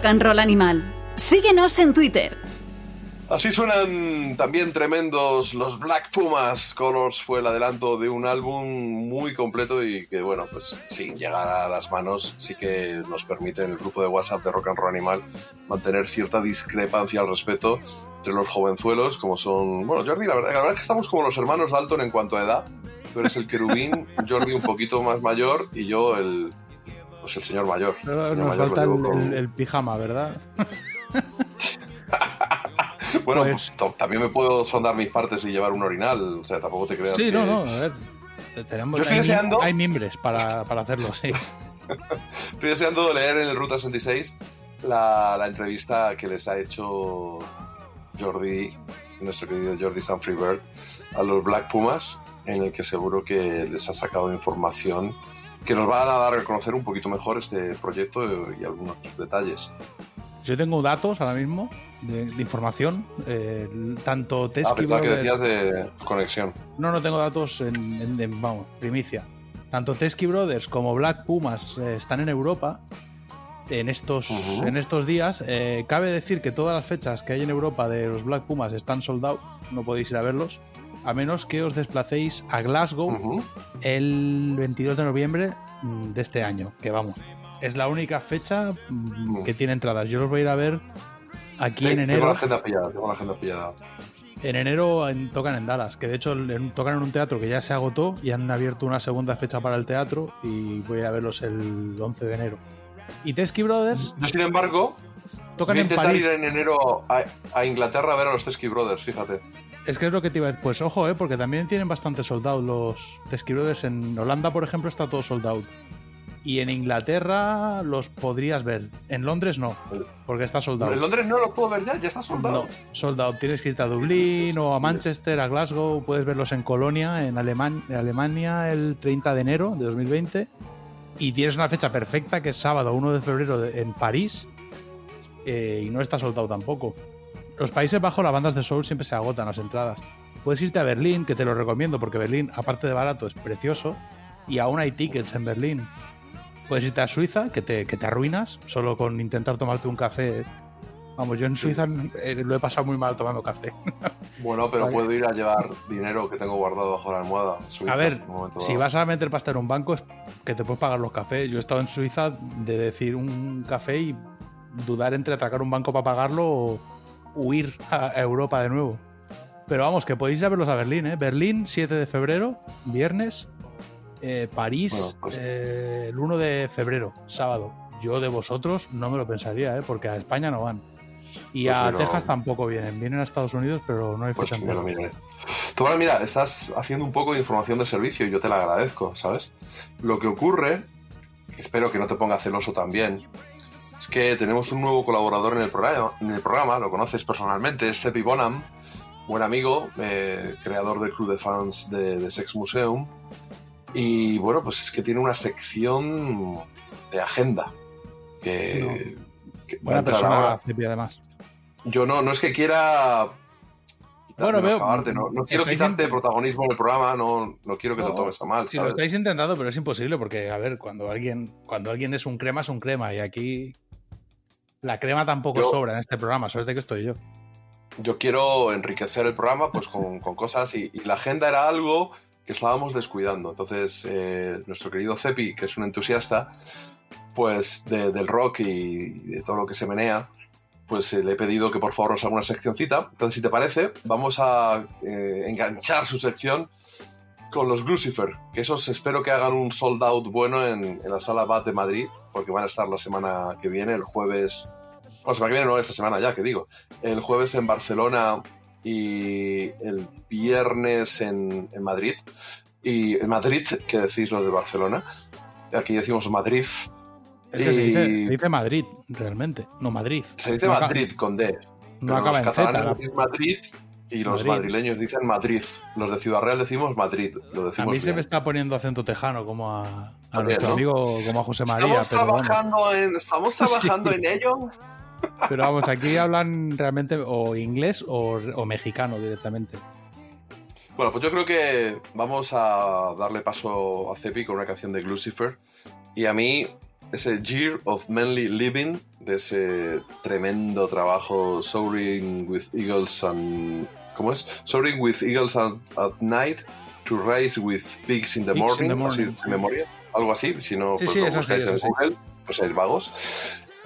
and Roll Animal. Síguenos en Twitter. Así suenan también tremendos los Black Pumas. Colors fue el adelanto de un álbum muy completo y que, bueno, pues sin llegar a las manos, sí que nos permite en el grupo de WhatsApp de Rock and Roll Animal mantener cierta discrepancia al respecto entre los jovenzuelos, como son. Bueno, Jordi, la verdad, la verdad es que estamos como los hermanos Dalton en cuanto a edad. Tú eres el querubín, Jordi un poquito más mayor y yo el. Pues el señor mayor. El Nos mayor falta el, con- pijama, ¿verdad? Bueno, Pues- pues, también me puedo sondar mis partes y llevar un orinal. O sea, tampoco te creas. Sí, que- no, no, a ver. Tenemos, Yo estoy hay, deseando- hay mimbres para, para hacerlo, sí. Estoy deseando leer en el Ruta 66 la, la entrevista que les ha hecho Jordi, nuestro querido Jordi Sanfribert, a los Black Pumas, en el que seguro que les ha sacado información que nos va a dar a conocer un poquito mejor este proyecto y algunos detalles. Yo tengo datos ahora mismo de, de información, eh, tanto Ah, Tesky pensaba que Brothers- decías de conexión. No, no tengo datos en, en- en- vamos, primicia. Tanto Tesky Brothers como Black Pumas eh, están en Europa en estos, en estos días. Eh, cabe decir que todas las fechas que hay en Europa de los Black Pumas están sold out, no podéis ir a verlos, a menos que os desplacéis a Glasgow el 22 de noviembre mm, de este año, que vamos, es la única fecha mm, que tiene entradas. Yo los voy a ir a ver aquí Sí, en Tengo enero. la agenda pillada, tengo la agenda pillada. En enero en- tocan en Dallas, que de hecho en- tocan en un teatro que ya se agotó y han abierto una segunda fecha para el teatro y voy a ir a verlos el 11 de enero. Y Tesky Brothers Yo, sin embargo, tocan voy a en intentar París. ir en enero a, a Inglaterra a ver a los Tesky Brothers, fíjate. Es que es lo que te iba a decir. Pues ojo, eh, porque también tienen bastante sold out los Brothers. En Holanda, por ejemplo, está todo sold out. Y en Inglaterra los podrías ver. En Londres no, porque está sold out. En Londres no lo puedo ver ya, ya está soldado. No, sold out. Tienes que irte a Dublín o a Manchester, a Glasgow. Puedes verlos en Colonia, en, Aleman- en Alemania, el 30 de enero de 2020. Y tienes una fecha perfecta que es sábado 1 de febrero en París. eh, y no está sold out tampoco. Los Países Bajos, las bandas de soul siempre se agotan las entradas. Puedes irte a Berlín, que te lo recomiendo, porque Berlín, aparte de barato, es precioso. Y aún hay tickets en Berlín. Puedes irte a Suiza, que te, que te arruinas, solo con intentar tomarte un café. Vamos, yo en Suiza eh, lo he pasado muy mal tomando café. Bueno, pero puedo ir a llevar dinero que tengo guardado bajo la almohada. a Suiza A ver, si vas a meter pasta en un banco, es que te puedes pagar los cafés. Yo he estado en Suiza de decir un café y dudar entre atracar un banco para pagarlo o huir a Europa de nuevo. Pero vamos, que podéis ir a verlos a Berlín, ¿eh? Berlín, 7 de febrero, viernes. Eh, París, Bueno, pues- eh, el 1 de febrero, sábado. Yo de vosotros no me lo pensaría, ¿eh? Porque a España no van. Y Pues a lo- Texas tampoco vienen. Vienen a Estados Unidos, pero no hay Pues fecha me lo miraré. Tú ahora, mira, estás haciendo un poco de información de servicio y yo te la agradezco, ¿sabes? Lo que ocurre, espero que no te ponga celoso también, es que tenemos un nuevo colaborador en el programa, en el programa lo conoces personalmente, es Cepi Bonham, buen amigo, eh, creador del club de fans de, de Sex Museum. Y bueno, pues es que tiene una sección de agenda que, Buena persona. Cepi, además. Yo no, no es que quiera. Bueno, veo- no, no quiero quitarte in- protagonismo en el programa, no, no quiero que te lo tomes a mal. Si lo estáis intentando, pero es imposible porque, a ver, cuando alguien, cuando alguien es un crema, es un crema. Y aquí la crema tampoco Yo- sobra en este programa, suerte que estoy yo. Yo quiero enriquecer el programa pues con, con cosas y, y la agenda era algo que estábamos descuidando. Entonces, eh, nuestro querido Cepi, que es un entusiasta pues de- del rock y de todo lo que se menea, pues eh, le he pedido que por favor nos haga una seccioncita. Entonces, si te parece, vamos a eh, enganchar su sección con los Lucifer, que esos espero que hagan un sold out bueno en, en la sala BAT de Madrid, porque van a estar la semana que viene, el jueves. No, la semana que viene no, esta semana ya, que digo. El jueves en Barcelona y el viernes en, en Madrid. Y en Madrid, que decís los de Barcelona. Aquí decimos Madrid. Es que se, dice, Y- se dice Madrid, realmente, no Madrid. Se dice No acaba- Madrid con D. No acaba en Z. Madrid y los Madrid. madrileños dicen Madrid. Los de Ciudad Real decimos Madrid. Lo A decimos mí se me está poniendo acento tejano, como a, a También, nuestro ¿no? amigo, como a José María. Estamos Pero trabajando, en, estamos trabajando Sí. en ello. pero vamos, aquí hablan realmente o inglés o, o mexicano directamente. Bueno, pues yo creo que vamos a darle paso a Cepi con una canción de Lucifer. Y a mí, ese Year of Manly Living, de ese tremendo trabajo Soaring with Eagles and... ¿Cómo es? Soaring with Eagles at, at Night, To Rise with Pigs in the Pigs Morning, in the así morning, de sí. memoria, algo así, si no Sí, pues sí, lo así, buscáis es en así. Google, no seáis vagos.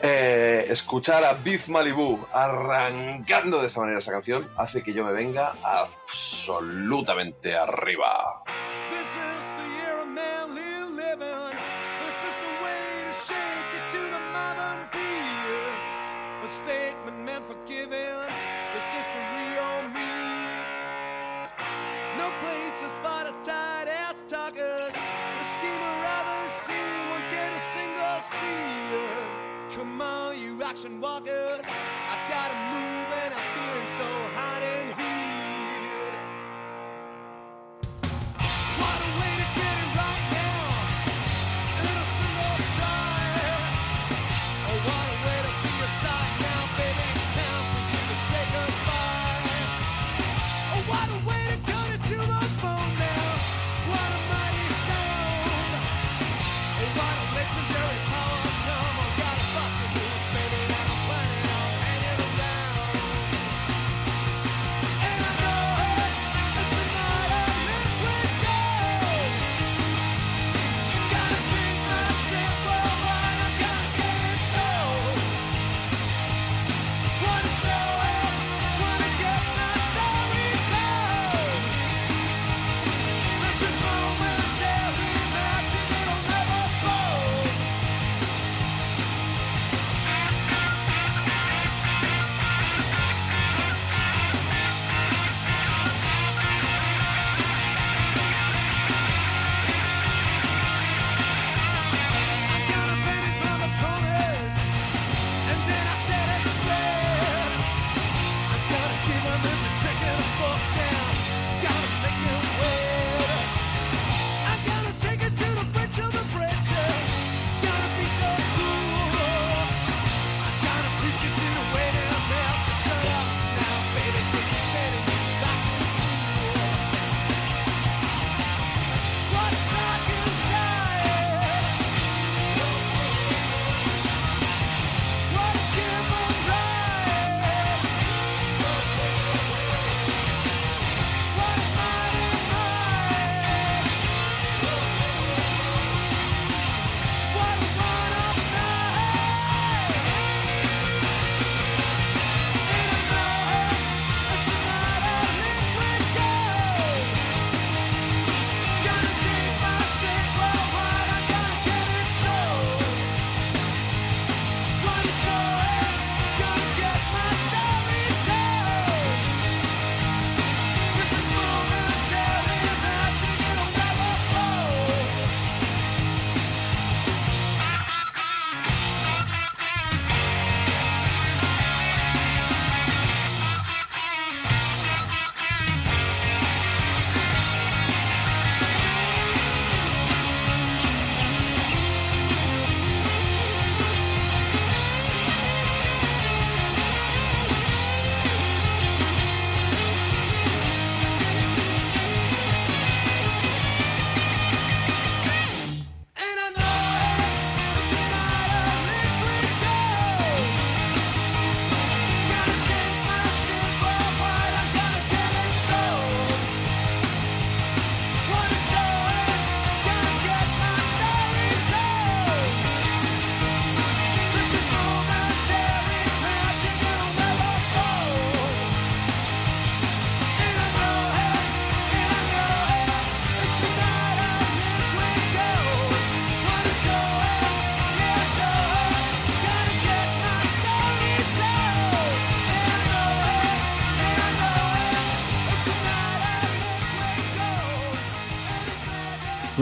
Eh, escuchar a Beef Malibu arrancando de esta manera esa canción hace que yo me venga absolutamente arriba. This is the year of manly living. Statement meant for giving. This is the real meat. No places for the tight ass talkers. The schemer of the scene won't get a single seat. Come on, you action walkers. I gotta move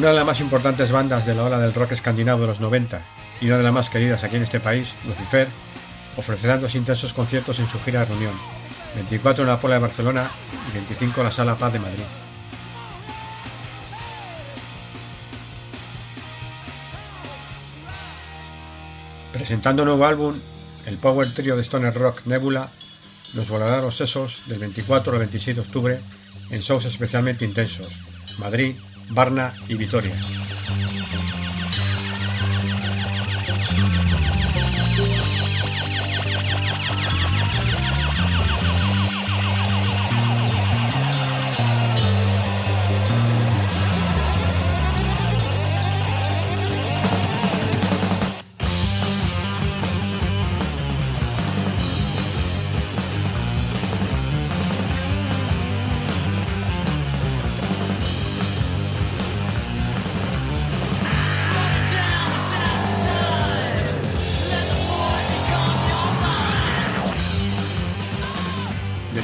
Una de las más importantes bandas de la ola del rock escandinavo de los 90 y una de las más queridas aquí en este país, Lucifer, ofrecerán dos intensos conciertos en su gira de reunión, 24 en la Pola de Barcelona y 25 en la Sala Paz de Madrid. Presentando nuevo álbum, el power trio de stoner rock Nebula nos volará los sesos del 24 al 26 de octubre en shows especialmente intensos, Madrid, Varna y Vitoria.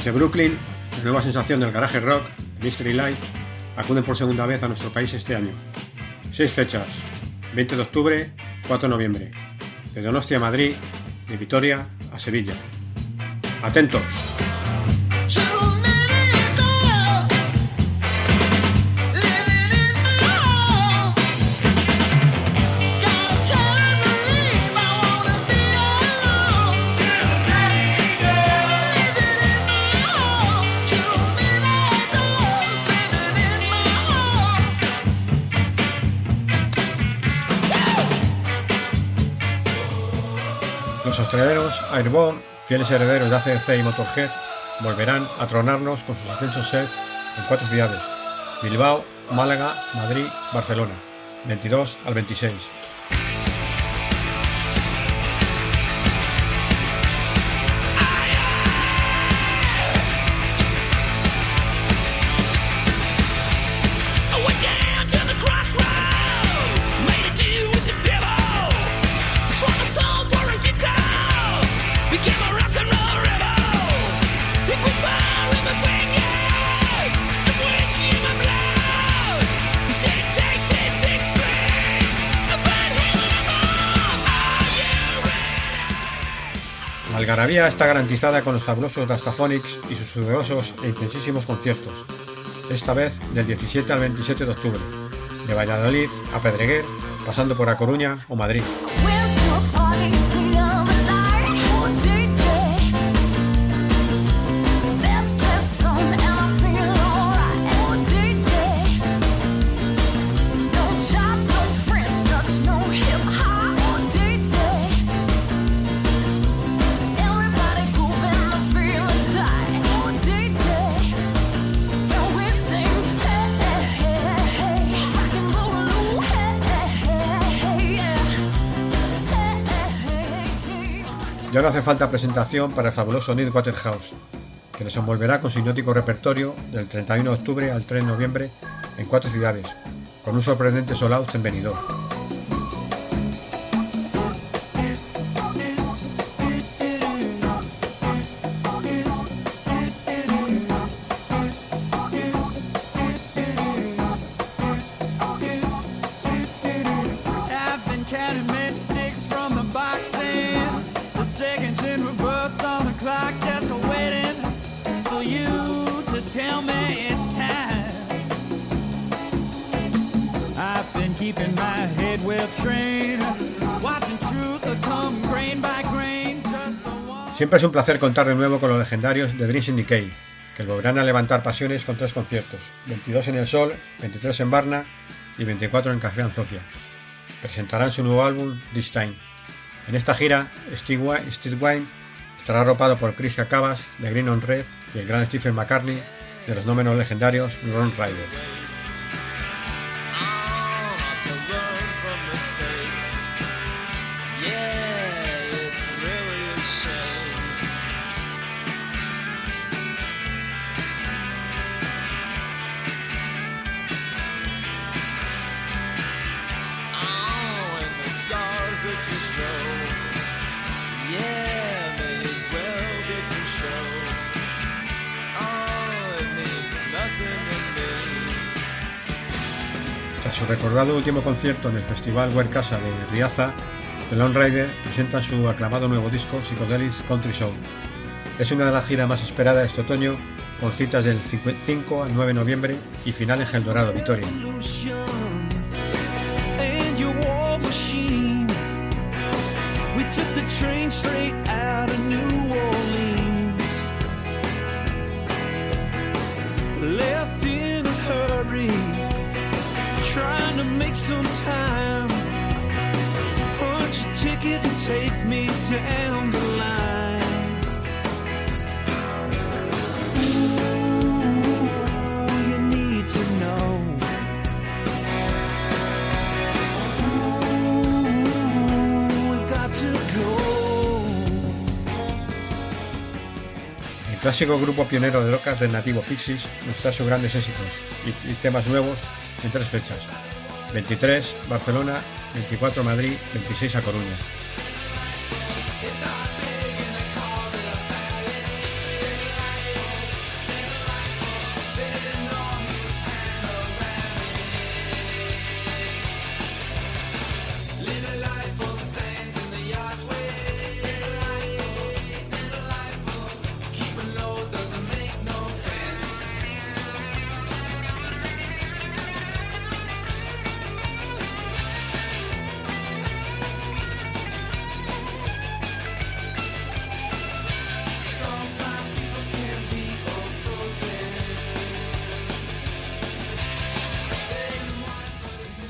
Desde Brooklyn, la nueva sensación del garaje rock, Mystery Light, acuden por segunda vez a nuestro país este año. Seis fechas, 20 de octubre, 4 de noviembre, de Donostia a Madrid, de Vitoria a Sevilla. Atentos. Los australianos Airborne, fieles herederos de ACDC y Motorhead, volverán a tronarnos con sus extensos sets en cuatro ciudades: Bilbao, Málaga, Madrid, Barcelona, 22 al 26. Algarabía está garantizada con los fabulosos Rastaphonics y sus sudorosos e intensísimos conciertos, esta vez del 17 al 27 de octubre, de Valladolid a Pedreguer, pasando por A Coruña o Madrid. Falta presentación para el fabuloso Neil Waterhouse, que nos envolverá con su hipnótico repertorio del 31 de octubre al 3 de noviembre en cuatro ciudades, con un sorprendente sold out en Benidorm. Siempre es un placer contar de nuevo con los legendarios de Dreams in Decay, que volverán a levantar pasiones con tres conciertos, 22 en El Sol, 23 en Varna y 24 en Café Anzokia. Presentarán su nuevo álbum This Time. En esta gira, Steve Wine, estará arropado por Chris Cacavas de Green on Red y el gran Stephen McCartney de los no menos legendarios Ron Riders. Su recordado último concierto en el Festival Wear Casa de Riaza, The Lone Rider presenta su aclamado nuevo disco Psychedelics Country Show. Es una de las giras más esperadas este otoño, con citas del 5 al 9 de noviembre y final en Eldorado, Vitoria. Left trying to make some time. Punch a ticket could take me down the line. El clásico grupo pionero de rocas del nativo Pixies nos trae sus grandes éxitos y temas nuevos en tres fechas. 23 Barcelona, 24 Madrid, 26 a Coruña.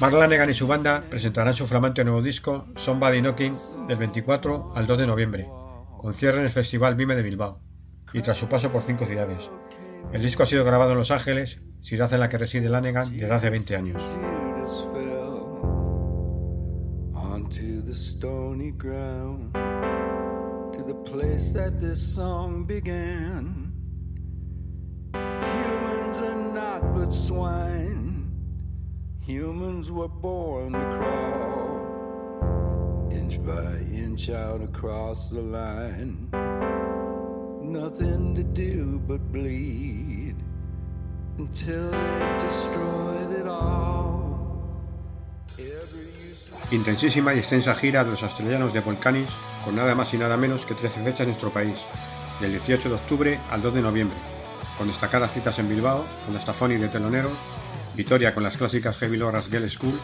Mark Lanegan y su banda presentarán su flamante nuevo disco Somebody Knocking del 24 al 2 de noviembre, con cierre en el Festival Mime de Bilbao, y tras su paso por cinco ciudades. El disco ha sido grabado en Los Ángeles, ciudad en la que reside Lanegan desde hace 20 años. Humans are not but swine. Humans were born to crawl inch by inch out across the line. Nothing to do but bleed Intensísima y extensa gira de los australianos de Volcanis, con nada más y nada menos que 13 fechas en nuestro país, del 18 de octubre al 2 de noviembre, con destacadas citas en Bilbao, con la Stafoni de teloneros, Vitoria con las clásicas Heavy Loras Girl School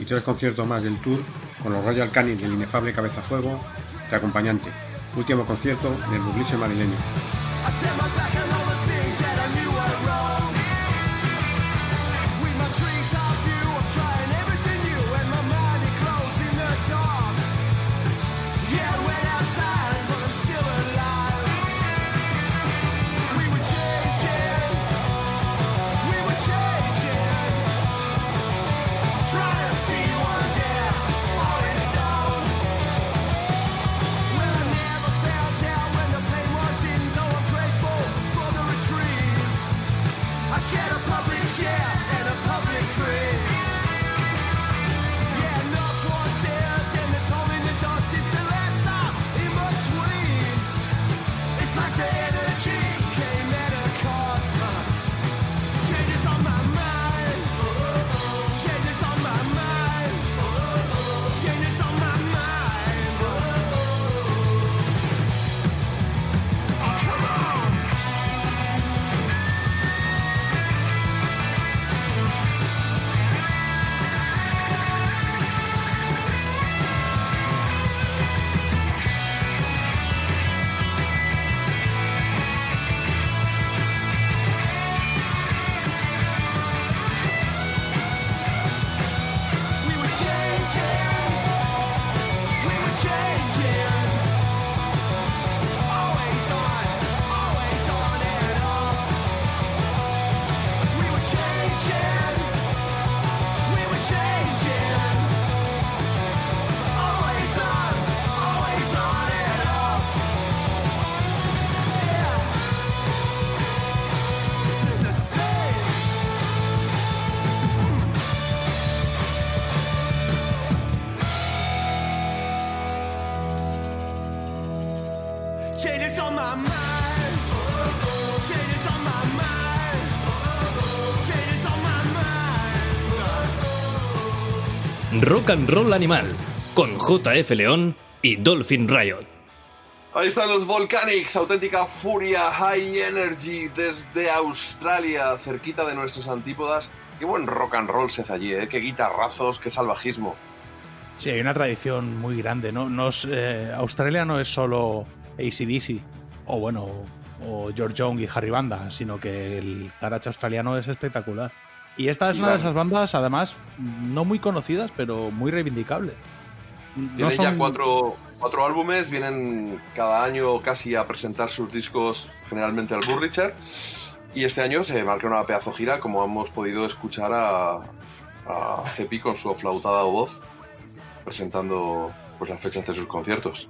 y tres conciertos más del tour con los Royal Canis del inefable Cabeza Fuego de acompañante, último concierto del bublice madrileño. Rock and Roll Animal, con JF León y Dolphin Riot. Ahí están los Volcanics, auténtica furia, high energy desde Australia, cerquita de nuestras antípodas. Qué buen rock and roll se hace allí, ¿eh? Qué guitarrazos, qué salvajismo. Sí, hay una tradición muy grande, ¿no? no es, eh, Australia no es solo ACDC, o bueno, o George Young y Harry Banda, sino que el garage australiano es espectacular. Y esta es Y una de esas bandas, además, no muy conocidas, pero muy reivindicables. Tienen no son... ya cuatro, cuatro álbumes, vienen cada año casi a presentar sus discos generalmente al Burricher. Y este año se marca una pedazo gira, como hemos podido escuchar a, a Cepi con su aflautada voz presentando pues, las fechas de sus conciertos.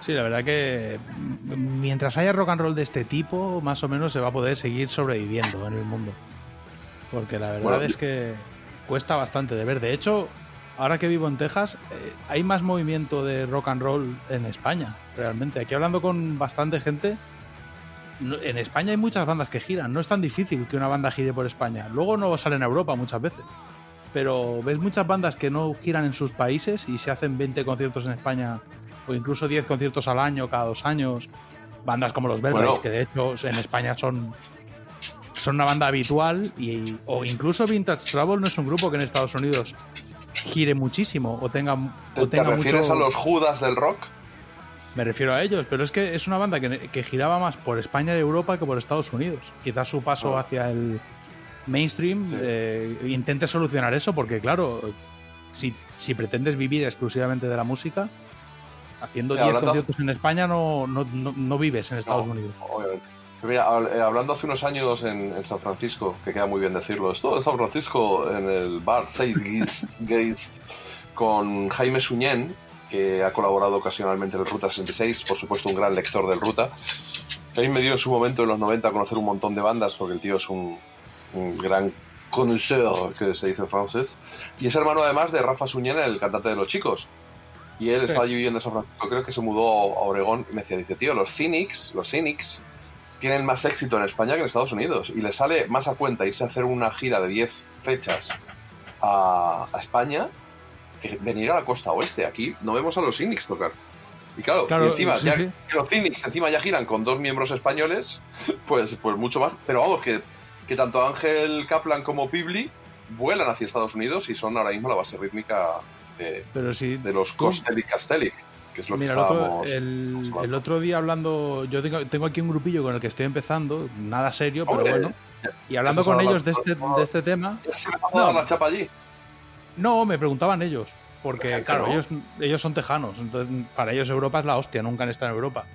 Sí, la verdad que mm, mientras haya rock and roll de este tipo, más o menos se va a poder seguir sobreviviendo en el mundo. Porque la verdad Bueno, es que cuesta bastante de ver. De hecho, ahora que vivo en Texas, eh, hay más movimiento de rock and roll en España, realmente. Aquí hablando con bastante gente, no- en España hay muchas bandas que giran. No es tan difícil que una banda gire por España. Luego no salen a Europa muchas veces. Pero ves muchas bandas que no giran en sus países y se hacen 20 conciertos en España o incluso 10 conciertos al año, cada dos años. Bandas como los Velvets, Bueno. que de hecho en España son, son una banda habitual. Y, o incluso Vintage Trouble no es un grupo que en Estados Unidos gire muchísimo o tenga, ¿Te, o te tenga refieres mucho... a los Judas del rock? Me refiero a ellos, pero es que es una banda que, que giraba más por España y Europa que por Estados Unidos. Quizás su paso Ah. hacia el mainstream eh, intente solucionar eso, porque claro, si, si pretendes vivir exclusivamente de la música, haciendo Mira, 10 hablando- conciertos en España no, no, no- no vives en Estados Unidos. obviamente. Pero Mira, eh, hablando hace unos años en, en San Francisco, que queda muy bien decirlo, esto de San Francisco en el bar Geist, con Jaime Suñén, que ha colaborado ocasionalmente en el Ruta 66, por supuesto un gran lector del Ruta, que a mí me dio en su momento en los 90 a conocer un montón de bandas, porque el tío es un, un gran connoisseur, que se dice en francés, y es hermano además de Rafa Suñén, el cantante de Los Chicos. Y él Sí. estaba allí viviendo en San Francisco, creo que se mudó a Oregón, y me decía, dice, tío, los Cynics, los Cynics, tienen más éxito en España que en Estados Unidos. Y le sale más a cuenta irse a hacer una gira de 10 fechas a, a España que venir a la costa oeste. Aquí no vemos a los Cynics tocar. Y claro, Claro, y encima, sí, ya sí. que los Cynics encima ya giran con dos miembros españoles, pues, pues mucho más. Pero vamos, que, que tanto Ángel Kaplan como Pibli vuelan hacia Estados Unidos y son ahora mismo la base rítmica de, Pero de los Costelli Castelli, que es lo Mira, que el otro, el, otro día hablando, yo tengo, tengo aquí un grupillo con el que estoy empezando, nada serio, pero Hombre, bueno. Y hablando con ellos de este, de este tema, ¿Ya se me a dar la chapa allí? No, me preguntaban ellos. Porque, claro, ¿no? ellos, ellos son tejanos. Entonces, para ellos Europa es la hostia, nunca han estado en Europa.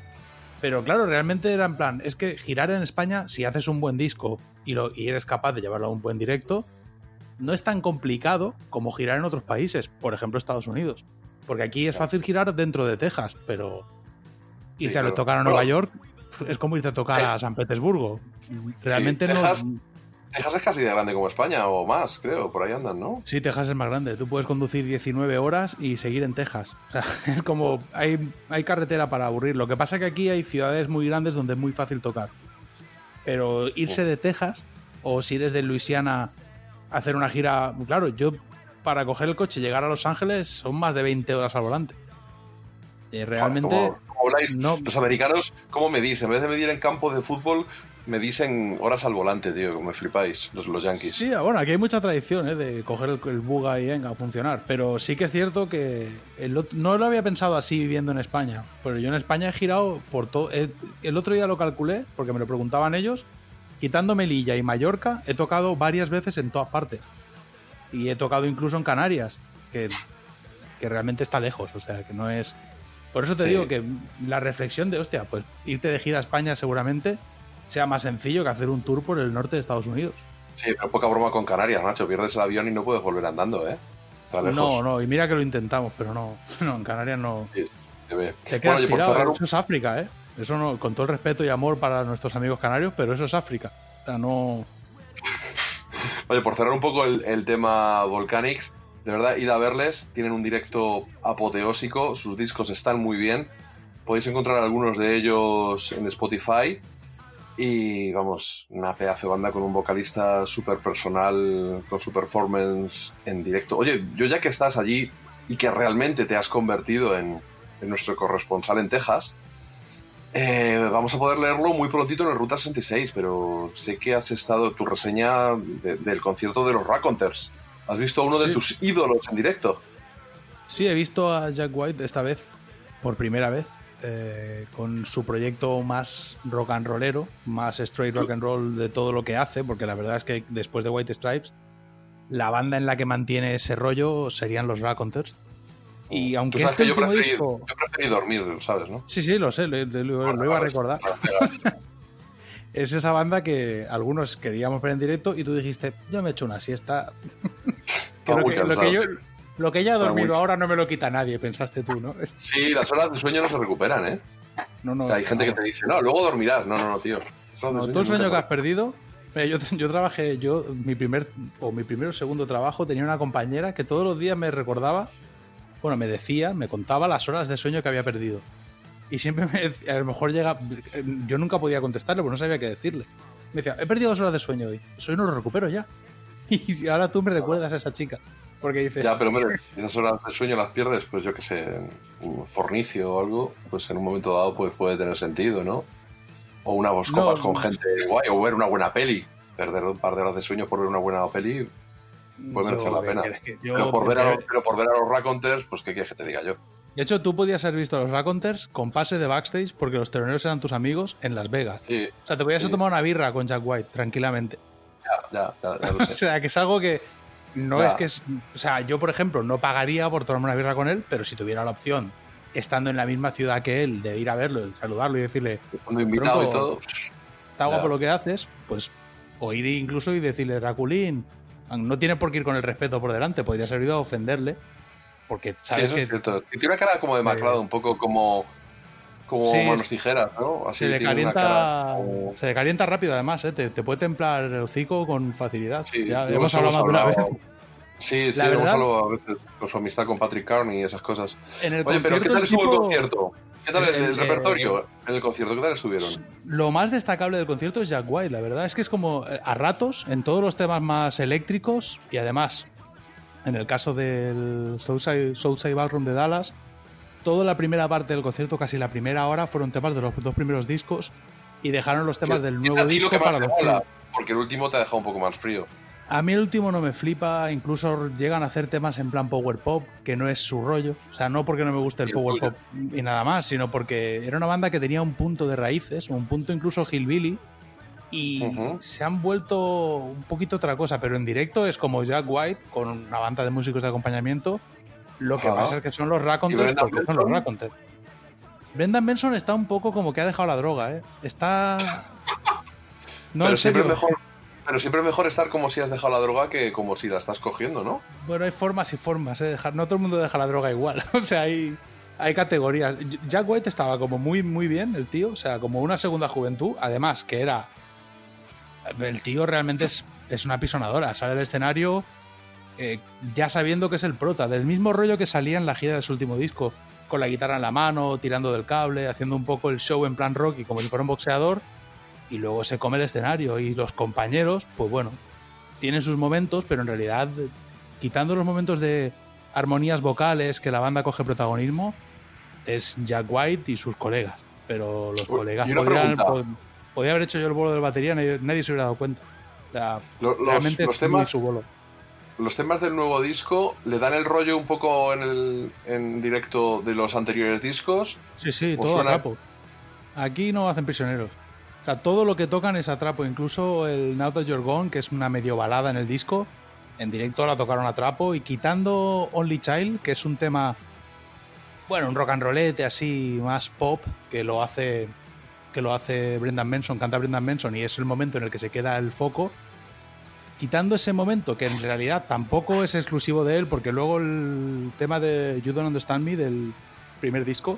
Pero claro, realmente era en plan, es que girar en España, si haces un buen disco y, lo, y eres capaz de llevarlo a un buen directo, no es tan complicado como girar en otros países, por ejemplo Estados Unidos. Porque aquí es fácil girar dentro de Texas, pero irte Sí, a tocar a Nueva York es como irte a tocar a San Petersburgo. Realmente Sí, no. Texas- Texas es casi de grande como España o más, creo, por ahí andan, ¿no? Sí, Texas es más grande. Tú puedes conducir 19 horas y seguir en Texas. O sea, es como. Hay, hay carretera para aburrir. Lo que pasa es que aquí hay ciudades muy grandes donde es muy fácil tocar. Pero irse de Texas, o si eres de Luisiana, hacer una gira. Claro, yo para coger el coche y llegar a Los Ángeles son más de 20 horas al volante. Eh, realmente. Como, como habláis, no- los americanos, ¿cómo medís? En vez de medir en campos de fútbol, medís en horas al volante, tío, me flipáis, los, los yankees. Sí, bueno, aquí hay mucha tradición ¿eh? de coger el, el buga y venga a funcionar. Pero sí que es cierto que el no lo había pensado así viviendo en España. Pero yo en España he girado por todo. El otro día lo calculé, porque me lo preguntaban ellos. Quitando Melilla y Mallorca, he tocado varias veces en todas partes. Y he tocado incluso en Canarias, que, que realmente está lejos. O sea, que no es. Por eso te Sí. digo que la reflexión de, hostia, pues irte de gira a España seguramente sea más sencillo que hacer un tour por el norte de Estados Unidos. Sí, pero poca broma con Canarias, Nacho. Pierdes el avión y no puedes volver andando, ¿eh? Está lejos. No, no, y mira que lo intentamos, pero no, no en Canarias no. Sí, se ve. Te quedas Bueno, tirado, cerrar eso es África, ¿eh? Eso no, con todo el respeto y amor para nuestros amigos canarios, pero eso es África. O sea, no. Oye, por cerrar un poco el, tema Volcanics, de verdad, id a verles, tienen un directo apoteósico, sus discos están muy bien, podéis encontrar algunos de ellos en Spotify y vamos, una pedazo de banda con un vocalista súper personal, con su performance en directo. Oye, yo ya que estás allí y que realmente te has convertido en nuestro corresponsal en Texas, eh, vamos a poder leerlo muy prontito en el Ruta 66, pero sé que has estado tu reseña de- del concierto de los Raconteurs. Has visto a uno de tus ídolos en directo. Sí, he visto a Jack White esta vez, por primera vez, eh, con su proyecto más rock and rollero, más straight rock and roll de todo lo que hace, porque la verdad es que después de White Stripes, la banda en la que mantiene ese rollo serían los Raconteurs. Y aunque este que yo preferí, disco... yo preferí dormir, ¿sabes? ¿no? Sí, sí, lo sé, lo, lo- lo iba a recordar. Es esa banda que algunos queríamos ver en directo y tú dijiste, yo me echo una siesta. que lo, que, lo que cansado. yo, lo que ya he dormido muy- ahora no me lo quita nadie, pensaste tú, ¿no? Sí, las horas de sueño no se recuperan, ¿eh? No, no, Hay gente que no. te dice, no, luego dormirás. No, no, no, tío. No, todo el sueño que has perdido. Mira, yo, yo trabajé, yo, mi primer o mi primer o segundo trabajo tenía una compañera que todos los días me recordaba, bueno, me decía, me contaba las horas de sueño que había perdido. Y siempre me decía, a lo mejor llega, yo nunca podía contestarle, porque no sabía qué decirle. Me decía, he perdido dos horas de sueño hoy, eso hoy no lo recupero ya. Y ahora tú me recuerdas a esa chica, porque dices, Ya, pero hombre, si esas horas de sueño las pierdes, pues yo qué sé, un fornicio o algo, pues en un momento dado pues puede tener sentido, ¿no? O unas No, copas con no. gente guay, o ver una buena peli. Perder un par de horas de sueño por ver una buena peli puede merecer la ¿qué pena. quieres que- yo- Pero por, ver a, los- pero por ver a los Raconteurs, pues ¿qué quieres que te diga yo? De hecho, tú podías haber visto a los Raconteurs con pase de backstage porque los teloneros eran tus amigos en Las Vegas. Sí, O sea, te podías Sí. tomar una birra con Jack White tranquilamente. ya, ya, ya lo O sé. sea, que es algo que no Ya. es que es. O sea, yo, por ejemplo, no pagaría por tomarme una birra con él, pero si tuviera la opción, estando en la misma ciudad que él, de ir a verlo, saludarlo y decirle, Cuando invitado y todo. está guapo Ya. lo que haces, pues. O ir incluso y decirle, Draculín, no tiene por qué ir con el respeto por delante, podría ser ido a ofenderle. Porque Sí, sabes eso que es cierto. Y tiene una cara como demacrada, un poco como, como Sí, manos tijeras, ¿no? Así se le calienta. como- Se le calienta rápido, además, ¿eh? te, te puede templar el hocico con facilidad. Sí, ya hemos hablado más de una vez. Sí, sí, verdad- hablado a veces con su amistad con Patrick Carney y esas cosas. En el Oye, pero ¿qué tal el estuvo el tipo- concierto? ¿Qué tal el, El- el repertorio en el concierto? ¿Qué tal estuvieron? Lo más destacable del concierto es Jack White, la verdad. Es que es como eh, a ratos, en todos los temas más eléctricos y además, en el caso del Southside, Southside Ballroom de Dallas, toda la primera parte del concierto, casi la primera hora, fueron temas de los dos primeros discos y dejaron los temas del nuevo disco para los mola, porque el último te ha dejado un poco más frío. A mí el último no me flipa, incluso llegan a hacer temas en plan power pop, que no es su rollo. O sea, no porque no me guste el power pop y nada más, sino porque era una banda que tenía un punto de raíces, un punto incluso hillbilly, y se han vuelto un poquito otra cosa, pero en directo es como Jack White con una banda de músicos de acompañamiento. Lo que pasa es que son los ¿Y Raconteurs porque son los Benson? Raconteurs. Brendan Benson está un poco como que ha dejado la droga, ¿eh? Está... No, pero, en serio. mejor, pero siempre es mejor estar como si has dejado la droga que como si la estás cogiendo, ¿no? Bueno, hay formas y formas, ¿eh? Dejar, no todo el mundo deja la droga igual. O sea, hay, hay categorías. Jack White estaba como muy, muy bien, el tío. O sea, como una segunda juventud. Además, que era. El tío realmente es, es una pisonadora. Sale del escenario eh, ya sabiendo que es el prota. Del mismo rollo que salía en la gira de su último disco. Con la guitarra en la mano, tirando del cable, haciendo un poco el show en plan rock y como si fuera un boxeador. Y luego se come el escenario. Y los compañeros, pues bueno, tienen sus momentos, pero en realidad, quitando los momentos de armonías vocales que la banda coge protagonismo, es Jack White y sus colegas. Pero los Uy, colegas podrían, pregunta. pod- podía haber hecho yo el bolo de la batería, nadie, nadie se hubiera dado cuenta. O sea, Lo- los- realmente temas- su bolo. Los temas del nuevo disco le dan el rollo un poco en el en directo de los anteriores discos. Sí, sí, ¿Os todo suena? atrapo. Aquí no hacen prisioneros. Sea, todo lo que tocan es atrapo. Incluso el Now That You're Gone, que es una medio balada en el disco, en directo la tocaron a trapo. Y quitando Only Child, que es un tema, bueno, un rock and rollete así, más pop, que lo hace que lo hace Brendan Benson, canta Brendan Benson, y es el momento en el que se queda el foco. Quitando ese momento, que en realidad tampoco es exclusivo de él, porque luego el tema de You Don't Understand Me del primer disco,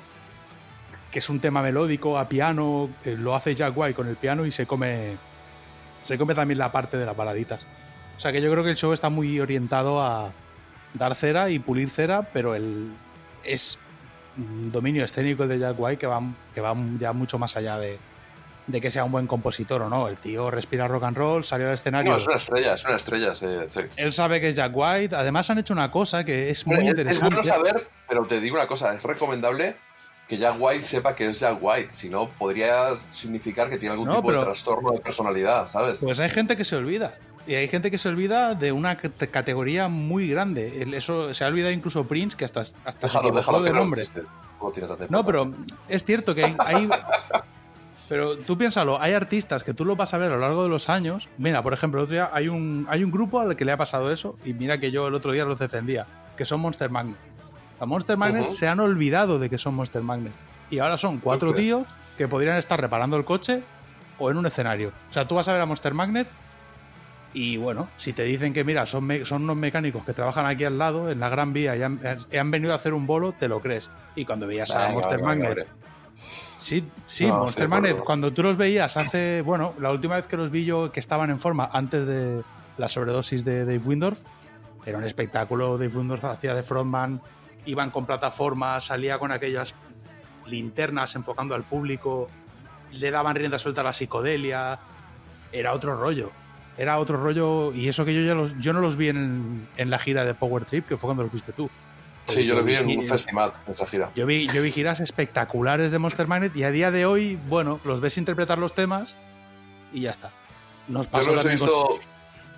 que es un tema melódico a piano, eh, lo hace Jack White con el piano y se come se come también la parte de las baladitas. O sea que yo creo que el show está muy orientado a dar cera y pulir cera, pero el es un dominio escénico de Jack White que va, que va ya mucho más allá de, de que sea un buen compositor o no. El tío respira rock and roll, salió al escenario. No, es una estrella, es una estrella. Él sabe que es Jack White. Además han hecho una cosa que es muy Es- Es interesante. bueno saber, pero te digo una cosa, es recomendable que Jack White sepa que es Jack White, si no podría significar que tiene algún No, tipo de trastorno de personalidad, ¿sabes? Pues hay gente que se olvida. Y hay gente que se olvida de una cate- categoría muy grande. Eso se ha olvidado incluso Prince, que hasta, hasta se déjalo, equivocó déjalo de no nombre. No pero es cierto que hay, hay- Pero tú piénsalo, hay artistas que tú lo vas a ver a lo largo de los años. Mira, por ejemplo, el otro día hay un, hay un grupo al que le ha pasado eso, y mira que yo el otro día los defendía, que son Monster Magnet. A Monster Magnet se han olvidado de que son Monster Magnet. Y ahora son cuatro tíos que podrían estar reparando el coche o en un escenario. O sea, tú vas a ver a Monster Magnet y bueno, si te dicen que mira, son, unos mecánicos que trabajan aquí al lado, en la Gran Vía, y han, han venido a hacer un bolo, te lo crees. Y cuando veías a Venga, Monster venga, Magnet... hombre. Sí, sí, No, Monster Magnet, cuando tú los veías hace, bueno, la última vez que los vi yo que estaban en forma antes de la sobredosis de Dave Windorf, era un espectáculo, Dave Windorf hacía de frontman, iban con plataformas, salía con aquellas linternas enfocando al público, le daban rienda suelta a la psicodelia, era otro rollo, era otro rollo, y eso que yo ya los, yo no los vi en, en la gira de Power Trip, que fue cuando los viste tú. Sí, yo lo vi en un festival, en esa gira. yo vi, yo vi giras espectaculares de Monster Magnet y a día de hoy, bueno, los ves interpretar los temas y ya está. Nos Yo pasó los he con- visto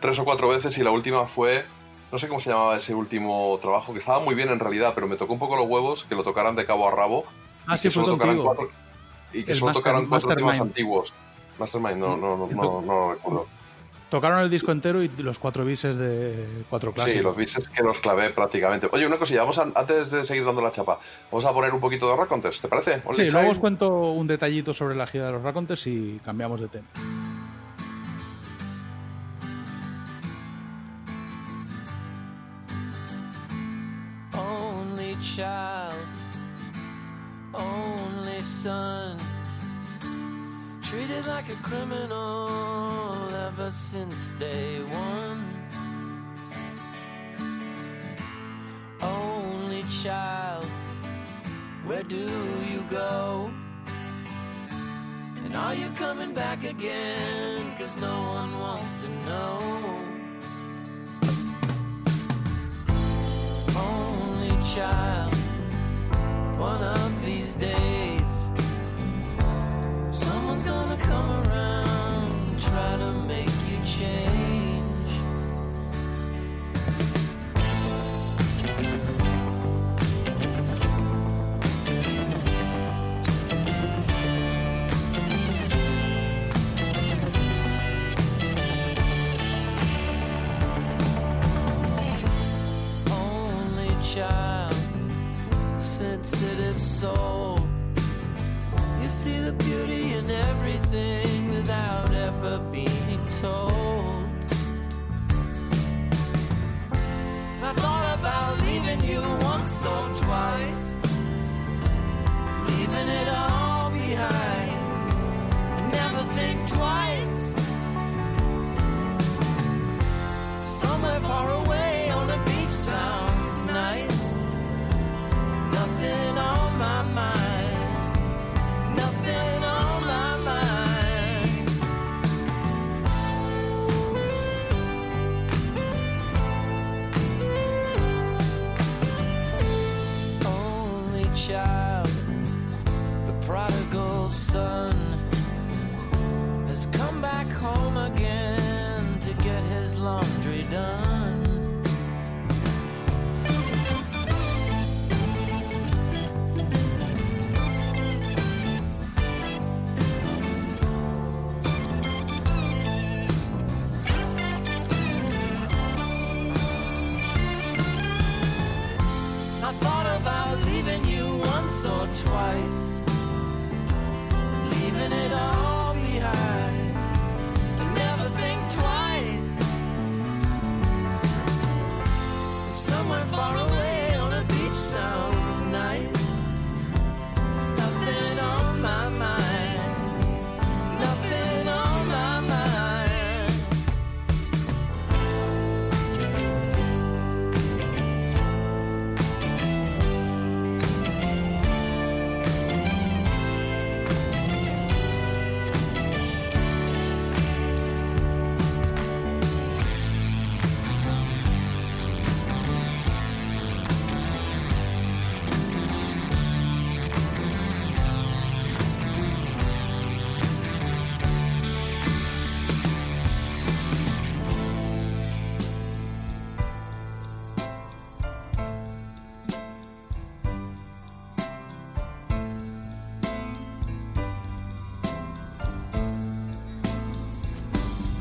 tres o cuatro veces y la última fue, no sé cómo se llamaba ese último trabajo, que estaba muy bien en realidad, pero me tocó un poco los huevos que lo tocaran de cabo a rabo. Ah, y sí, fue contigo. cuatro- y que El solo Master- tocaran cuatro temas antiguos. Mastermind, no, no, no, no, no lo recuerdo. Tocaron el disco entero y los cuatro bises de cuatro clases. Sí, los bises que los clavé prácticamente. Oye, una cosilla, vamos a- antes de seguir dando la chapa, vamos a poner un poquito de Rock Contest, ¿te parece? Only Sí, luego os cuento un detallito sobre la gira de los Raconteurs y cambiamos de tema. Child, only son, treated like a criminal ever since day one. Only child, where do you go? And are you coming back again? Cause no one wants to know. only child. One of these days, someone's gonna come around sensitive soul. You see the beauty in everything without ever being told. I thought about leaving you once or twice, leaving it all behind. I never think twice. Somewhere far away on a beach sounds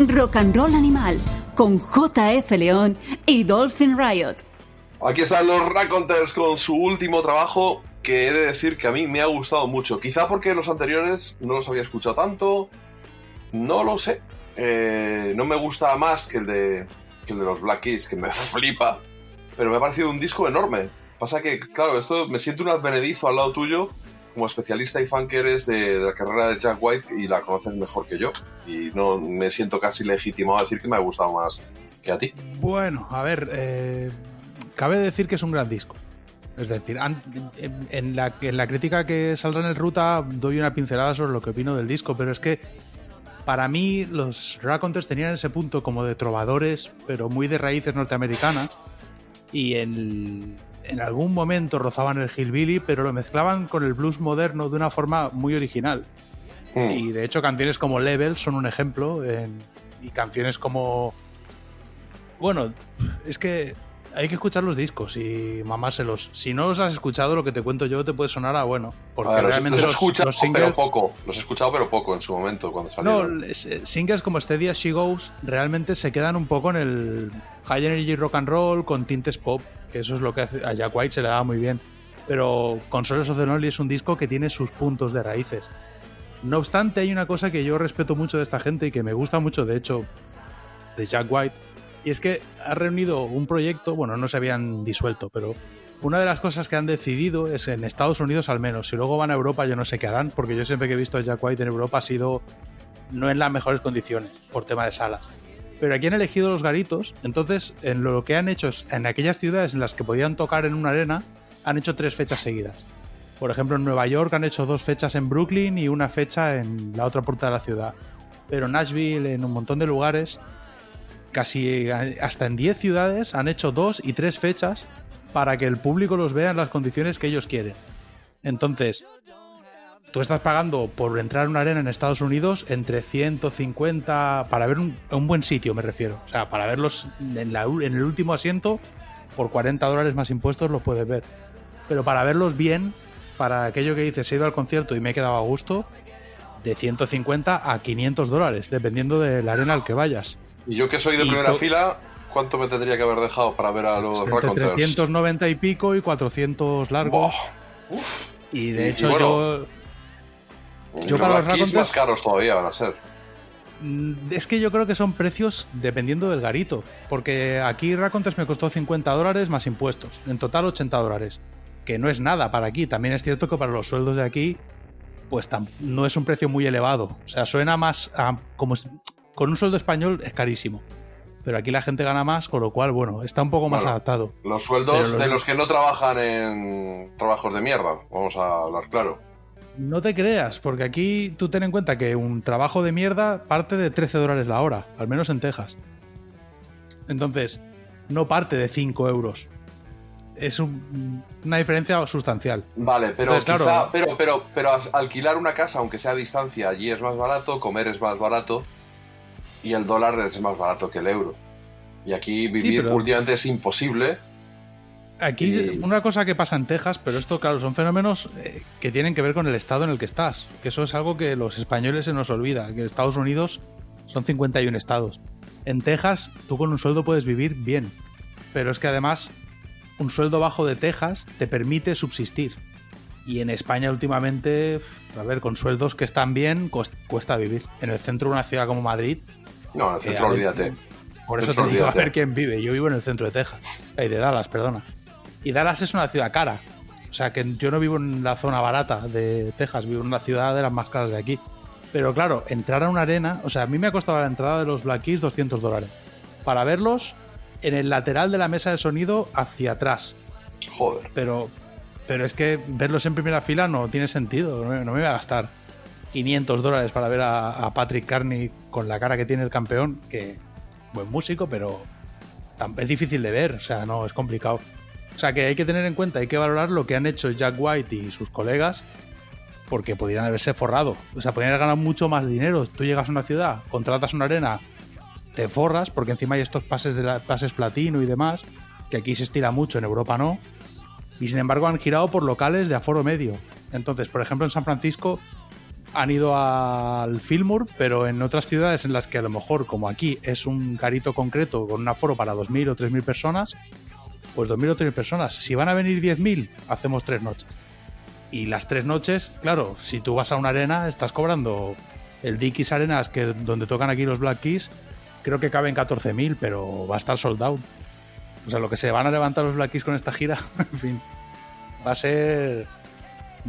Rock and Roll Animal con JF León y Dolphin Riot. Aquí están los Raconteurs con su último trabajo, que he de decir que a mí me ha gustado mucho. Quizá porque los anteriores no los había escuchado tanto. No lo sé. Eh, no me gusta más que el de, que el de los Black Keys, que me flipa. Pero me ha parecido un disco enorme. Pasa que, claro, esto me siento un advenedizo al lado tuyo, como especialista y fan que eres de, la carrera de Jack White y la conoces mejor que yo. Y no me siento casi legitimado a decir que me ha gustado más que a ti. Bueno, a ver, eh, cabe decir que es un gran disco. Es decir, en, la, crítica que saldrá en el Ruta doy una pincelada sobre lo que opino del disco, pero es que para mí los Raconteurs tenían ese punto como de trovadores, pero muy de raíces norteamericanas, y en, en algún momento rozaban el hillbilly, pero lo mezclaban con el blues moderno de una forma muy original. Hmm. Y de hecho canciones como Level son un ejemplo, en- y canciones como... Bueno, es que hay que escuchar los discos y mamárselos. Si no los has escuchado, lo que te cuento yo te puede sonar a bueno. Porque A ver, los- realmente los, los, escuchado, los singles... pero poco. Los he escuchado, pero poco en su momento, cuando No, salieron. es- eh, singles como Steady As She Goes realmente se quedan un poco en el high energy rock and roll con tintes pop, eso es lo que hace- a Jack White se le daba muy bien. Pero Consoles of the Lonely es un disco que tiene sus puntos de raíces. No obstante, hay una cosa que yo respeto mucho de esta gente y que me gusta mucho, de hecho, de Jack White, y es que ha reunido un proyecto, bueno, no se habían disuelto, pero una de las cosas que han decidido es en Estados Unidos al menos, si luego van a Europa yo no sé qué harán, porque yo siempre que he visto a Jack White en Europa ha sido no en las mejores condiciones por tema de salas. Pero aquí han elegido los garitos, entonces en lo que han hecho en aquellas ciudades en las que podían tocar en una arena, han hecho tres fechas seguidas. Por ejemplo, en Nueva York han hecho dos fechas en Brooklyn y una fecha en la otra puerta de la ciudad. Pero Nashville, en un montón de lugares, casi hasta en 10 ciudades han hecho dos y tres fechas para que el público los vea en las condiciones que ellos quieren. Entonces, tú estás pagando por entrar a una arena en Estados Unidos entre 150 para ver un, un buen sitio, me refiero. O sea, para verlos en, la u- en el último asiento, por 40 dólares más impuestos los puedes ver. Pero para verlos bien, para aquello que dices, he ido al concierto y me he quedado a gusto, de 150 a 500 dólares, dependiendo de la arena al que vayas. Y yo que soy de Y primera fila, ¿cuánto me tendría que haber dejado para ver a los Entre Raconteurs? 390 y pico y 400 largos. Y de hecho y bueno, yo... Yo para los más caros todavía van a ser. Mm, Es que yo creo que son precios dependiendo del garito. Porque aquí Raconteurs me costó 50 dólares más impuestos. En total 80 dólares. Que no es nada para aquí. También es cierto que para los sueldos de aquí, pues no es un precio muy elevado. O sea, suena más a- como si- con un sueldo español es carísimo. Pero aquí la gente gana más, con lo cual, bueno, está un poco más Bueno, adaptado. Los sueldos los- de los que no trabajan en trabajos de mierda, vamos a hablar claro. No te creas, porque aquí tú ten en cuenta que un trabajo de mierda parte de 13 dólares la hora, al menos en Texas. Entonces, no parte de 5 euros. Es un- una diferencia sustancial. Vale, pero Entonces, quizá, claro, pero, pero, pero alquilar una casa, aunque sea a distancia, allí es más barato, comer es más barato y el dólar es más barato que el euro. Y aquí vivir pero- últimamente es imposible. Aquí Y- una cosa que pasa en Texas, pero esto, claro, son fenómenos eh, que tienen que ver con el estado en el que estás. Que eso es algo que los españoles se nos olvida. Que en Estados Unidos son 51 estados. En Texas, tú con un sueldo puedes vivir bien. Pero es que además, un sueldo bajo de Texas te permite subsistir. Y en España últimamente, a ver, con sueldos que están bien, cuesta vivir. En el centro de una ciudad como Madrid, No, en el Eh, centro ver, olvídate. por eso te digo, a ver quién vive. Yo vivo en el centro de Texas. Ay, de Dallas, perdona. Y Dallas es una ciudad cara. O sea, que yo no vivo en la zona barata de Texas, vivo en una ciudad de las más caras de aquí. Pero claro, entrar a una arena, o sea, a mí me ha costado la entrada de los Black Keys 200 dólares. Para verlos en el lateral de la mesa de sonido hacia atrás. Joder. Pero, pero es que verlos en primera fila no tiene sentido. No me, no me voy a gastar 500 dólares para ver a, a Patrick Carney con la cara que tiene el campeón, que buen músico, pero es difícil de ver, o sea, no, es complicado. O sea, que hay que tener en cuenta, hay que valorar lo que han hecho Jack White y sus colegas, porque podrían haberse forrado. O sea, podrían haber ganado mucho más dinero. Tú llegas a una ciudad, contratas una arena, te forras, porque encima hay estos pases de pases platino y demás, que aquí se estira mucho, en Europa no. Y sin embargo han girado por locales de aforo medio. Entonces, por ejemplo, en San Francisco han ido al Fillmore, pero en otras ciudades en las que a lo mejor, como aquí, es un carito concreto con un aforo para 2.000 o 3.000 personas, pues 2.000 o 3.000 personas. Si van a venir 10.000, hacemos tres noches. Y las tres noches, claro, si tú vas a una arena, estás cobrando el Dickies Arenas, que donde tocan aquí los Black Keys, creo que caben 14.000, pero va a estar sold out. O sea, lo que se van a levantar los Black Keys con esta gira, en fin, va a ser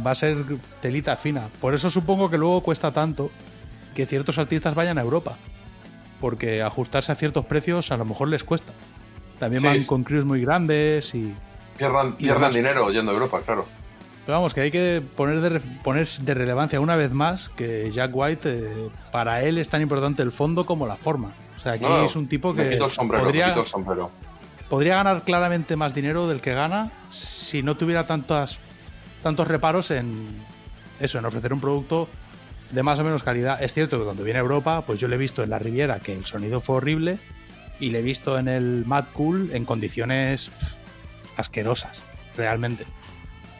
va a ser telita fina. Por eso supongo que luego cuesta tanto que ciertos artistas vayan a Europa. Porque ajustarse a ciertos precios a lo mejor les cuesta. También Sí, van con crews muy grandes y... Pierdan, Y pierdan dinero yendo a Europa, claro. Pero vamos, que hay que poner de, poner de relevancia una vez más que Jack White, eh, para él es tan importante el fondo como la forma. O sea, aquí No, es un tipo que quito el sombrero, podría, quito el sombrero. podría ganar claramente más dinero del que gana si no tuviera tantas, tantos reparos en eso, en ofrecer un producto de más o menos calidad. Es cierto que cuando viene a Europa, pues yo le he visto en la Riviera que el sonido fue horrible y le he visto en el Mad Cool en condiciones asquerosas, realmente.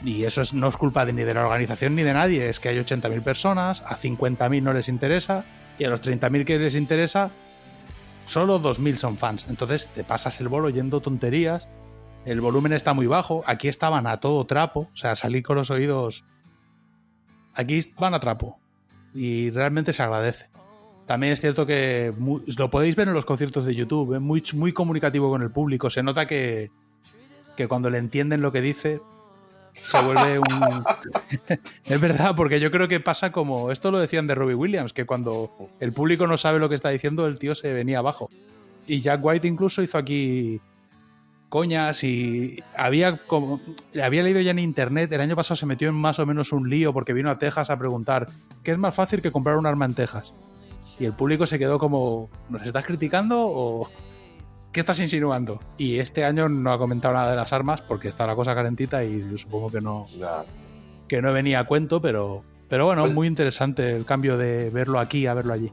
Y eso es- no es culpa ni de la organización ni de nadie, es que hay 80.000 personas, a 50.000 no les interesa y a los 30.000 que les interesa, solo 2.000 son fans. Entonces te pasas el bolo yendo tonterías, el volumen está muy bajo, aquí estaban a todo trapo, o sea, salí con los oídos... Aquí van a trapo y realmente se agradece. También es cierto que lo podéis ver en los conciertos de YouTube, es muy, muy comunicativo con el público, se nota que, que cuando le entienden lo que dice se vuelve un... es verdad, porque yo creo que pasa como... Esto lo decían de Robbie Williams, que cuando el público no sabe lo que está diciendo, el tío se venía abajo. Y Jack White incluso hizo aquí coñas y había como había leído ya en internet el año pasado se metió en más o menos un lío porque vino a Texas a preguntar qué es más fácil que comprar un arma en Texas y el público se quedó como ¿nos estás criticando o qué estás insinuando? y este año no ha comentado nada de las armas porque está la cosa calentita y supongo que no que no venía a cuento pero pero bueno Pues- muy interesante el cambio de verlo aquí a verlo allí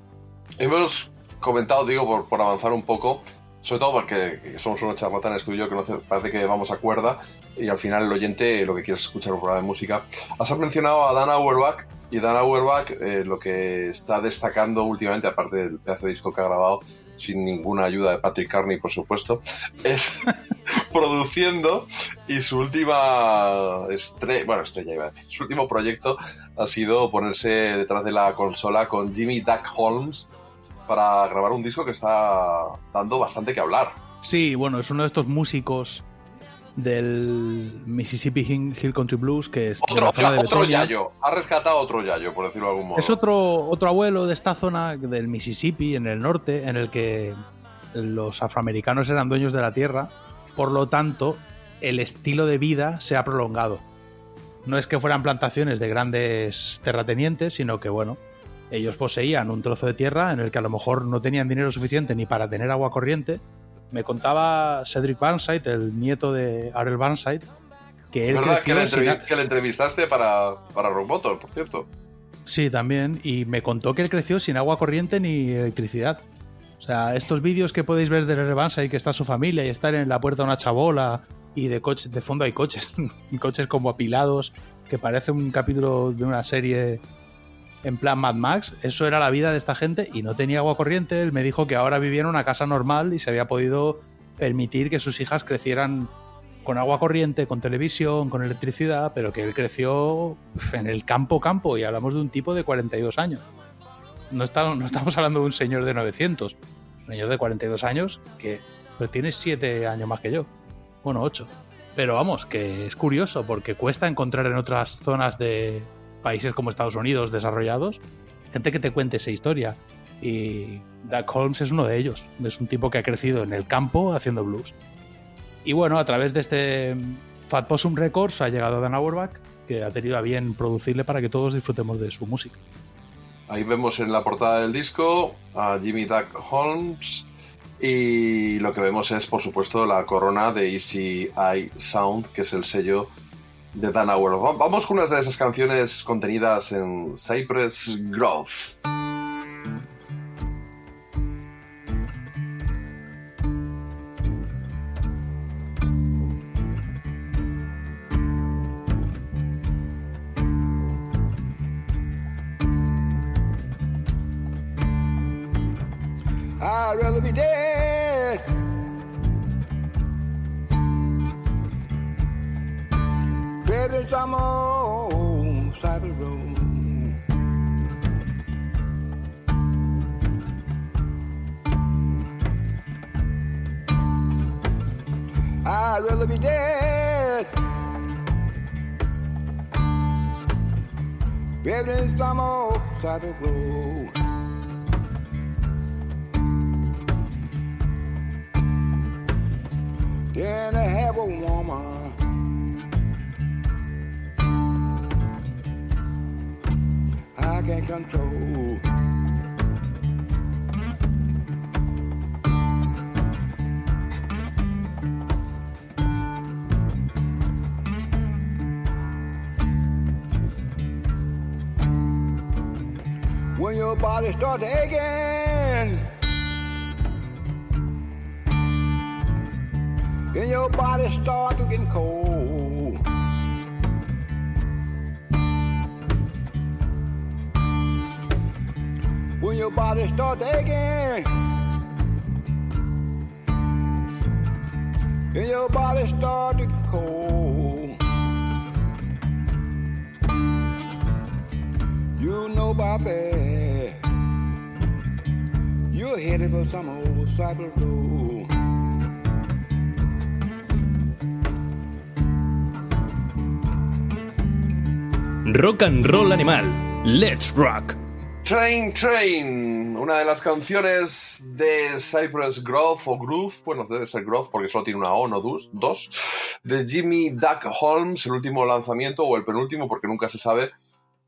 Hemos comentado, digo, por, por avanzar un poco, sobre todo porque que somos unos charlatanes tú y yo, que no hace- parece que vamos a cuerda, y al final el oyente lo que quiere es escuchar un programa de música. Has mencionado a Dan Auerbach, y Dan Auerbach eh, lo que está destacando últimamente, aparte del pedazo de disco que ha grabado, sin ninguna ayuda de Patrick Carney, por supuesto, es produciendo y su última estrella, bueno, estrella iba a decir, su último proyecto ha sido ponerse detrás de la consola con Jimmy Duck Holmes para grabar un disco que está dando bastante que hablar. Sí, bueno, es uno de estos músicos del Mississippi Hill Country Blues, que es de Otro, la zona de otro yayo, ha rescatado otro yayo, por decirlo de algún modo. Es otro, otro abuelo de esta zona del Mississippi, en el norte, en el que los afroamericanos eran dueños de la tierra. Por lo tanto, el estilo de vida se ha prolongado. No es que fueran plantaciones de grandes terratenientes, sino que, bueno, ellos poseían un trozo de tierra en el que a lo mejor no tenían dinero suficiente ni para tener agua corriente. Me contaba Cedric Burnside, el nieto de Arel Burnside, que él verdad que creció le, sin que le entrevistaste para, para Rock Motor, por cierto. Sí, también. Y me contó que él creció sin agua corriente ni electricidad. O sea, estos vídeos que podéis ver de relevancia y que está su familia y estar en la puerta de una chabola y de coches, de fondo hay coches, coches como apilados, que parece un capítulo de una serie en plan Mad Max. Eso era la vida de esta gente y no tenía agua corriente. Él me dijo que ahora vivía en una casa normal y se había podido permitir que sus hijas crecieran con agua corriente, con televisión, con electricidad, pero que él creció en el campo campo y hablamos de un tipo de 42 años. No, estamos hablando de un señor de 900, un señor de 42 años que tiene 7 años más que yo. Bueno, 8. Pero vamos, que es curioso porque cuesta encontrar en otras zonas de países como Estados Unidos desarrollados gente que te cuente esa historia. Y Doug Holmes es uno de ellos. Es un tipo que ha crecido en el campo haciendo blues. Y bueno, a través de este Fat Possum Records ha llegado Dan Auerbach, que ha tenido a bien producirle para que todos disfrutemos de su música. Ahí vemos en la portada del disco a Jimmy Duck Holmes y lo que vemos es, por supuesto, la corona de Easy Eye Sound, que es el sello de Dan Auerbach. Va- Vamos con unas de esas canciones contenidas en Cypress Grove. Some old cyber road. I'd rather be dead. Better than some old cyber road. Then I have a woman. I can't control. When your body starts aching, and your body starts getting cold. When your body starts aching, and your body starts getting cold. You know, Bobby, you're headed for some old cyber road. Rock and Roll Animal. Let's Rock. Train Train, una de las canciones de Cypress Grove o Groove, bueno, debe ser Grove porque solo tiene una O, no dos, dos, de Jimmy Duck Holmes, el último lanzamiento o el penúltimo porque nunca se sabe,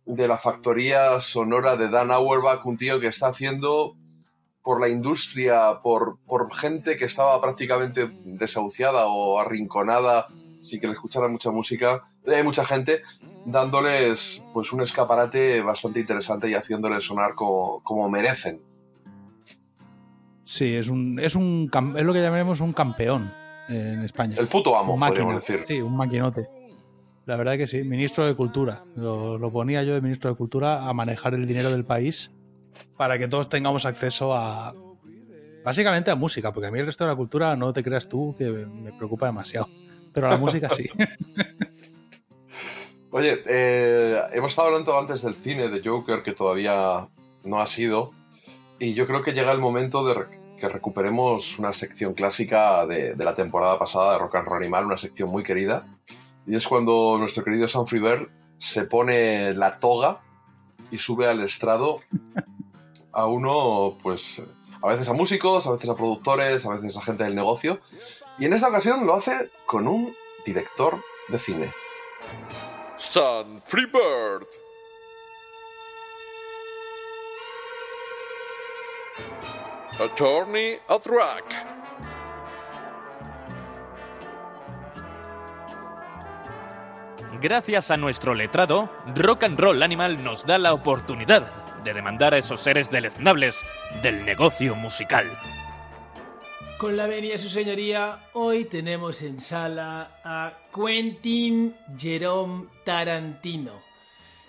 de la factoría sonora de Dan Auerbach, un tío que está haciendo por la industria, por, por gente que estaba prácticamente desahuciada o arrinconada sin que le escuchara mucha música, hay mucha gente dándoles pues un escaparate bastante interesante y haciéndoles sonar como, como merecen. Sí, es un, es un es lo que llamaremos un campeón eh, en España. El puto amo, podríamos decir. Sí, un maquinote. La verdad que sí, ministro de Cultura. Lo, lo ponía yo de ministro de Cultura a manejar el dinero del país para que todos tengamos acceso a. Básicamente a música, porque a mí el resto de la cultura no te creas tú que me preocupa demasiado. Pero a la música sí. Oye, eh, hemos estado hablando antes del cine de Joker, que todavía no ha sido, y yo creo que llega el momento de que recuperemos una sección clásica de, de la temporada pasada de Rock and Roll Animal, una sección muy querida, y es cuando nuestro querido Sam Friber se pone la toga y sube al estrado a uno, pues, a veces a músicos, a veces a productores, a veces a gente del negocio, y en esta ocasión lo hace con un director de cine. Sun Freebird. Attorney at Rock. Gracias a nuestro letrado, Rock and Roll Animal nos da la oportunidad de demandar a esos seres deleznables del negocio musical. Con la venia su señoría, hoy tenemos en sala a Quentin Jerome Tarantino.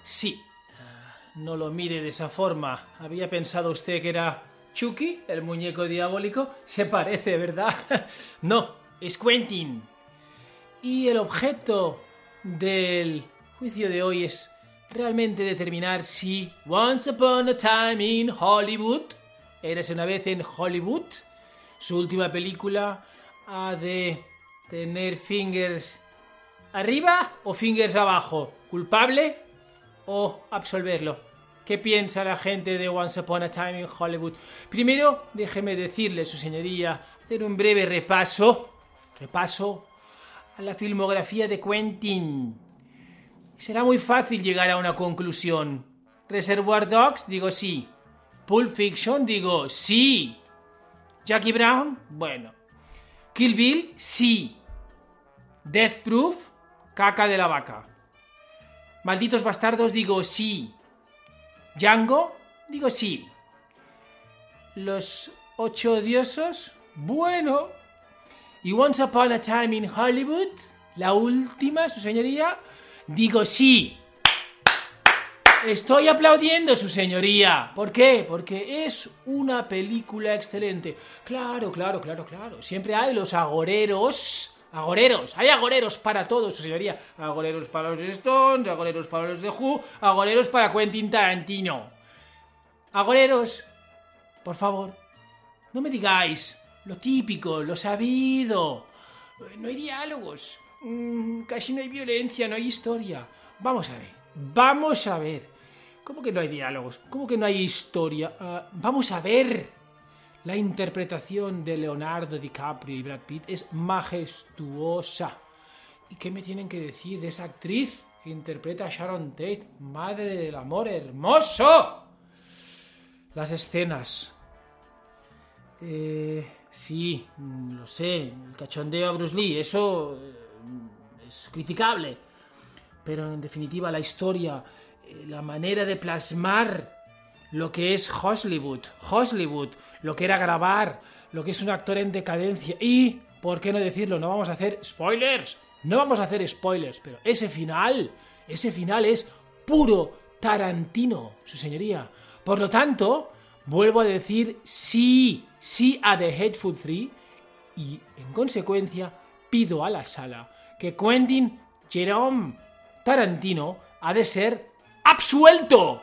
Sí, ah, no lo mire de esa forma. ¿Había pensado usted que era Chucky, el muñeco diabólico? Se parece, ¿verdad? no, es Quentin. Y el objeto del juicio de hoy es realmente determinar si Once Upon a Time in Hollywood, Eres una vez en Hollywood, su última película ha de tener fingers arriba o fingers abajo, culpable o absolverlo. ¿Qué piensa la gente de Once Upon a Time in Hollywood? Primero, déjeme decirle, su señoría, hacer un breve repaso, repaso a la filmografía de Quentin. Será muy fácil llegar a una conclusión. Reservoir Dogs, digo sí. Pulp Fiction, digo sí. Jackie Brown, bueno. Kill Bill, sí. Death Proof, caca de la vaca. Malditos bastardos, digo sí. Django, digo sí. Los ocho odiosos, bueno. Y Once Upon a Time in Hollywood, la última, su señoría, digo sí. Estoy aplaudiendo, su señoría. ¿Por qué? Porque es una película excelente. Claro, claro, claro, claro. Siempre hay los agoreros Agoreros, hay agoreros para todos, su señoría. Agoreros para los Stones, agoreros para los de Who, agoreros para Quentin Tarantino. Agoreros, por favor, no me digáis lo típico, lo sabido. No hay diálogos, mm, casi no hay violencia, no hay historia. Vamos a ver, vamos a ver. ¿Cómo que no hay diálogos? ¿Cómo que no hay historia? Ah, vamos a ver. La interpretación de Leonardo DiCaprio y Brad Pitt es majestuosa. ¿Y qué me tienen que decir de esa actriz que interpreta a Sharon Tate? Madre del amor hermoso. Las escenas. Eh, sí, lo sé. El cachondeo a Bruce Lee, eso eh, es criticable. Pero en definitiva, la historia, eh, la manera de plasmar lo que es Hollywood, Hollywood, lo que era grabar, lo que es un actor en decadencia y, ¿por qué no decirlo? No vamos a hacer spoilers, no vamos a hacer spoilers, pero ese final, ese final es puro Tarantino, su señoría. Por lo tanto, vuelvo a decir sí, sí a The Hateful Three y, en consecuencia, pido a la sala que Quentin Jerome Tarantino ha de ser absuelto.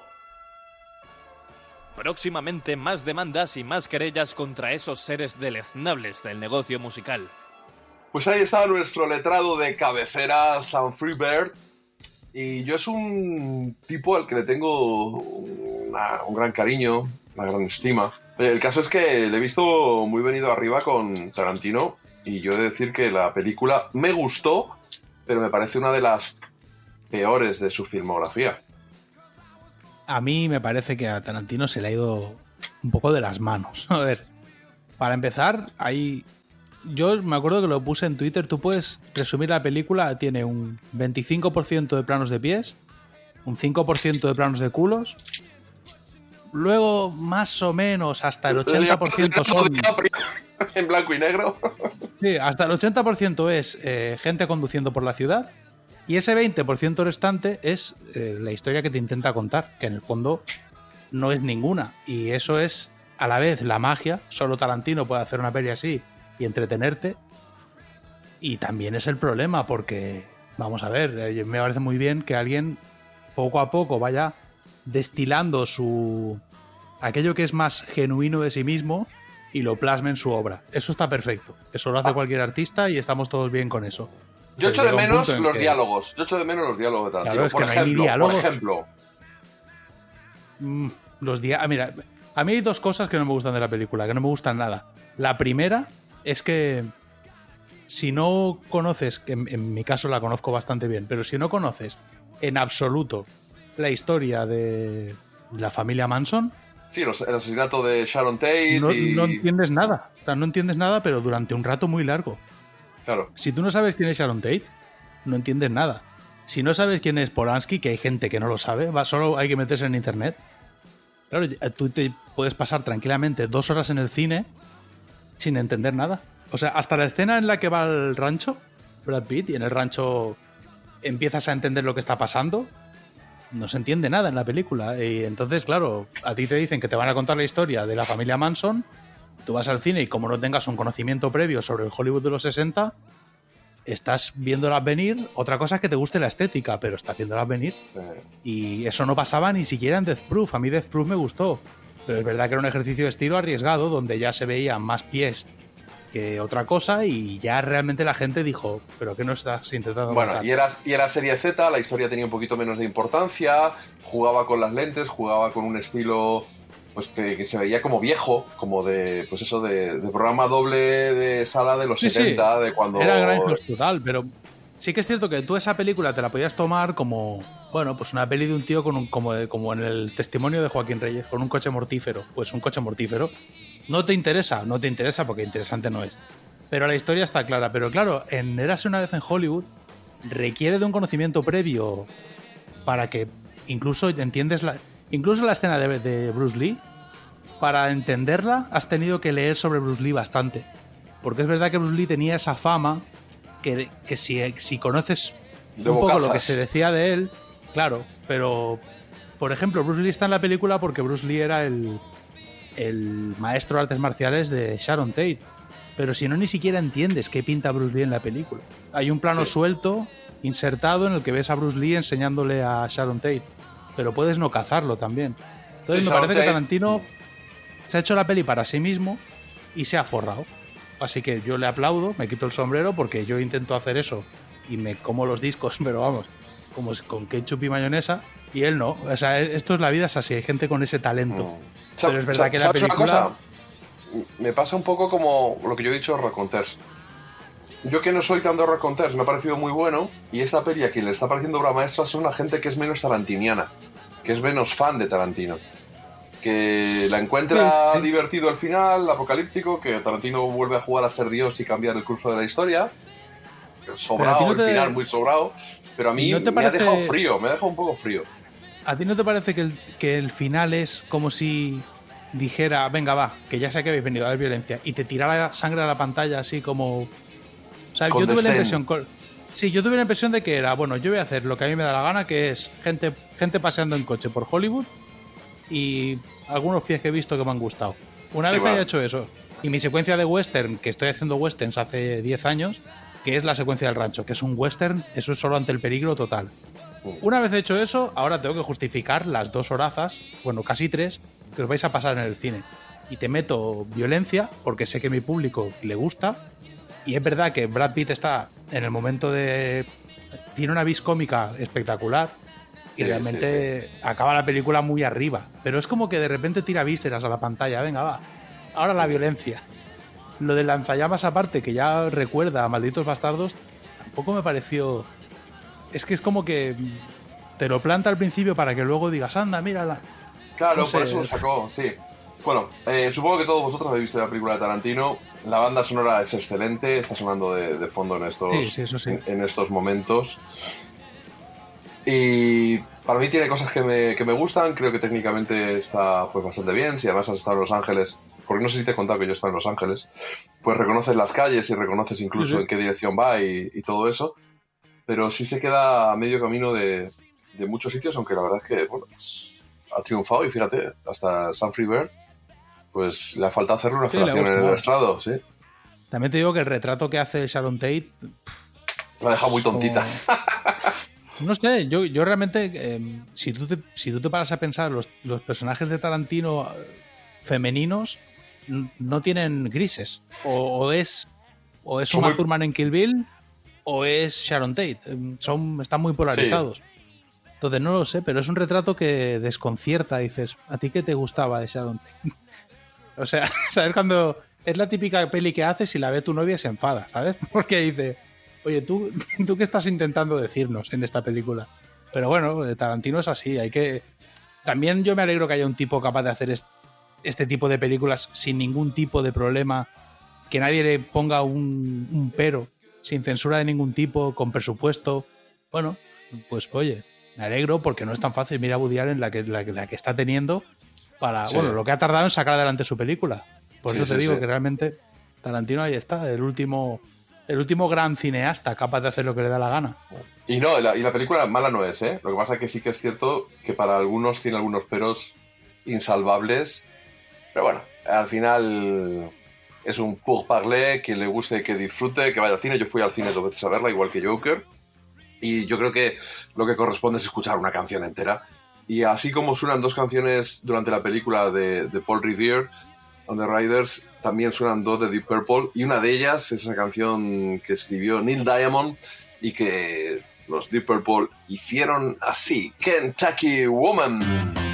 Próximamente más demandas y más querellas contra esos seres deleznables del negocio musical. Pues ahí está nuestro letrado de cabecera, Sam Freebird. Y yo es un tipo al que le tengo una- un gran cariño, una gran estima. El caso es que le he visto muy venido arriba con Tarantino y yo he de decir que la película me gustó, pero me parece una de las peores de su filmografía. A mí me parece que a Tarantino se le ha ido un poco de las manos. A ver, para empezar, hay. Yo me acuerdo que lo puse en Twitter. Tú puedes resumir la película. Tiene un 25% de planos de pies, un 5% de planos de culos. Luego, más o menos, hasta el 80% son. En blanco y negro. Sí, hasta el 80% es eh, gente conduciendo por la ciudad y ese 20% restante es eh, la historia que te intenta contar, que en el fondo no es ninguna. Y eso es a la vez la magia, solo Tarantino puede hacer una peli así y entretenerte. Y también es el problema, porque, vamos a ver, eh, me parece muy bien que alguien poco a poco vaya destilando su aquello que es más genuino de sí mismo y lo plasme en su obra. Eso está perfecto. Eso lo hace cualquier artista y estamos todos bien con eso. Yo echo de menos los que- diálogos. Yo echo de menos los diálogos de Tarantino. Claro, es por, que no hay ni ejemplo, diálogos. por ejemplo, Mm, los días. Ah, mira, a mí hay dos cosas que no me gustan de la película, que no me gustan nada. La primera es que si no conoces, que en, en mi caso la conozco bastante bien, pero si no conoces en absoluto la historia de la familia Manson, sí, los- el asesinato de Sharon Tate no, y... no entiendes nada. O sea, no entiendes nada, pero durante un rato muy largo. Claro. Si tú no sabes quién es Sharon Tate, no entiendes nada. Si no sabes quién es Polanski, que hay gente que no lo sabe, solo hay que meterse en internet. Claro, tú te puedes pasar tranquilamente dos horas en el cine sin entender nada. O sea, hasta la escena en la que va al rancho, Brad Pitt, y en el rancho empiezas a entender lo que está pasando, no se entiende nada en la película. Y entonces, claro, a ti te dicen que te van a contar la historia de la familia Manson, tú vas al cine y como no tengas un conocimiento previo sobre el Hollywood de los 60, estás viéndolas venir. Otra cosa es que te guste la estética, pero estás viéndolas venir. Y eso no pasaba ni siquiera en Death Proof. A mí Death Proof me gustó. Pero es verdad que era un ejercicio de estilo arriesgado, donde ya se veían más pies que otra cosa y ya realmente la gente dijo, pero ¿qué no estás intentando Bueno, contar?". y era, y era serie Z, la historia tenía un poquito menos de importancia, jugaba con las lentes, jugaba con un estilo pues que, que se veía como viejo, como de, pues eso, de, de programa doble de sala de los Sí, sí. 70, de cuando... Era Grindhouse total, pero sí que es cierto que tú esa película te la podías tomar como, bueno, pues una peli de un tío con un, como, de- como en el testimonio de Joaquín Reyes, con un coche mortífero. Pues un coche mortífero. No te interesa, no te interesa porque interesante no es. Pero la historia está clara. Pero claro, en Érase una vez en Hollywood requiere de un conocimiento previo para que incluso entiendes la, incluso la escena de, de Bruce Lee, para entenderla has tenido que leer sobre Bruce Lee bastante. Porque es verdad que Bruce Lee tenía esa fama que, que si, si conoces De un poco lo que se decía de él, claro, pero por ejemplo, Bruce Lee está en la película porque Bruce Lee era el, el maestro de artes marciales de Sharon Tate. pero si no ni siquiera entiendes qué pinta Bruce Lee en la película. Hay un plano Sí. suelto, insertado, en el que ves a Bruce Lee enseñándole a Sharon Tate, pero puedes no cazarlo también. Entonces me parece que Tarantino se ha hecho la peli para sí mismo y se ha forrado. Así que yo le aplaudo, me quito el sombrero porque yo intento hacer eso y me como los discos, pero vamos, como es con ketchup y mayonesa, y él no. O sea, esto es la vida, es así, hay gente con ese talento. Sa- Pero es verdad que la ¿sabes una película... cosa? Me pasa un poco como lo que yo he dicho de Raconteurs. Yo que no soy tan de Raconteurs, me ha parecido muy bueno. Y esta peli a quien le está pareciendo obra maestra es una gente que es menos tarantiniana, que es menos fan de Tarantino. Que la encuentra Sí, divertido al final, apocalíptico, que Tarantino vuelve a jugar a ser Dios y cambiar el curso de la historia. Sobrado, el te- final muy sobrado. Pero a mí ¿No te me ha parece- dejado frío, me ha dejado un poco frío. ¿A ti no te parece que el, que el final es como si dijera, venga, va, que ya sé que habéis venido a ver violencia, y te tirara sangre a la pantalla así como... O sea, Con yo tuve la impresión... Sí, yo tuve la impresión de que era, bueno, yo voy a hacer lo que a mí me da la gana, que es gente, gente paseando en coche por Hollywood y algunos pies que he visto que me han gustado. Una Sí, vez haya hecho eso, y mi secuencia de western, que estoy haciendo westerns hace 10 años, que es la secuencia del rancho, que es un western, eso es solo ante el peligro total. Una vez hecho eso, ahora tengo que justificar las dos horazas, bueno, casi tres, que os vais a pasar en el cine. Y te meto violencia, porque sé que a mi público le gusta. Y es verdad que Brad Pitt está en el momento de. Tiene una vis cómica espectacular. Y Sí, realmente acaba la película muy arriba. Pero es como que de repente tira vísceras a la pantalla. Venga, va. Ahora la violencia. Lo del lanzallamas aparte, que ya recuerda a Malditos Bastardos, tampoco me pareció. Es que es como que te lo planta al principio para que luego digas, anda, mírala. Claro, No sé. por eso lo sacó, sí. Bueno, eh, supongo que todos vosotros habéis visto la película de Tarantino. La banda sonora es excelente, está sonando de, de fondo en estos, Sí, sí, eso sí. En, en estos momentos. Y para mí tiene cosas que me, que me gustan, creo que técnicamente está pues, bastante bien. Si además has estado en Los Ángeles, porque no sé si te he contado que yo he estado en Los Ángeles, pues reconoces las calles y reconoces incluso en qué dirección va y, y todo eso. Pero sí se queda a medio camino de, de muchos sitios, aunque la verdad es que bueno, ha triunfado y fíjate, hasta Sam Bird, pues le ha faltado hacerle una Sí, felación en el estrado, sí. También te digo que el retrato que hace Sharon Tate La ha dejado muy tontita. No sé, yo, yo realmente, eh, si, tú te, si tú te paras a pensar, los, los personajes de Tarantino eh, femeninos no tienen grises. O, o es, o es Uma muy- Thurman en Kill Bill o es Sharon Tate. Eh, Son, están muy polarizados. Entonces no lo sé, pero es un retrato que desconcierta. Dices, ¿a ti qué te gustaba de Sharon Tate? O sea, ¿sabes cuando es la típica peli que haces y la ve tu novia se enfada, ¿sabes? Porque dice, oye, ¿tú, ¿tú qué estás intentando decirnos en esta película? Pero bueno, eh, Tarantino es así, hay que... También yo me alegro que haya un tipo capaz de hacer es- este tipo de películas sin ningún tipo de problema, que nadie le ponga un, pero, sin censura de ningún tipo, con presupuesto. Bueno, pues oye, me alegro porque no es tan fácil. Mira Woody Allen la la que está teniendo para, Sí. bueno, lo que ha tardado en sacar adelante su película. Por Sí, eso te sí, digo que realmente Tarantino ahí está, el último, el último gran cineasta capaz de hacer lo que le da la gana. Y no, la, y la película mala no es, ¿eh? Lo que pasa es que sí que es cierto que para algunos tiene algunos peros insalvables. Pero bueno, al final es un pour parler, que le guste, que disfrute, que vaya al cine. Yo fui al cine dos veces a verla, igual que Joker. Y yo creo que lo que corresponde es escuchar una canción entera. Y así como suenan dos canciones durante la película de, Paul Revere, On the Riders, también suenan dos de Deep Purple. Y una de ellas es esa canción que escribió Neil Diamond y que los Deep Purple hicieron así: Kentucky Woman.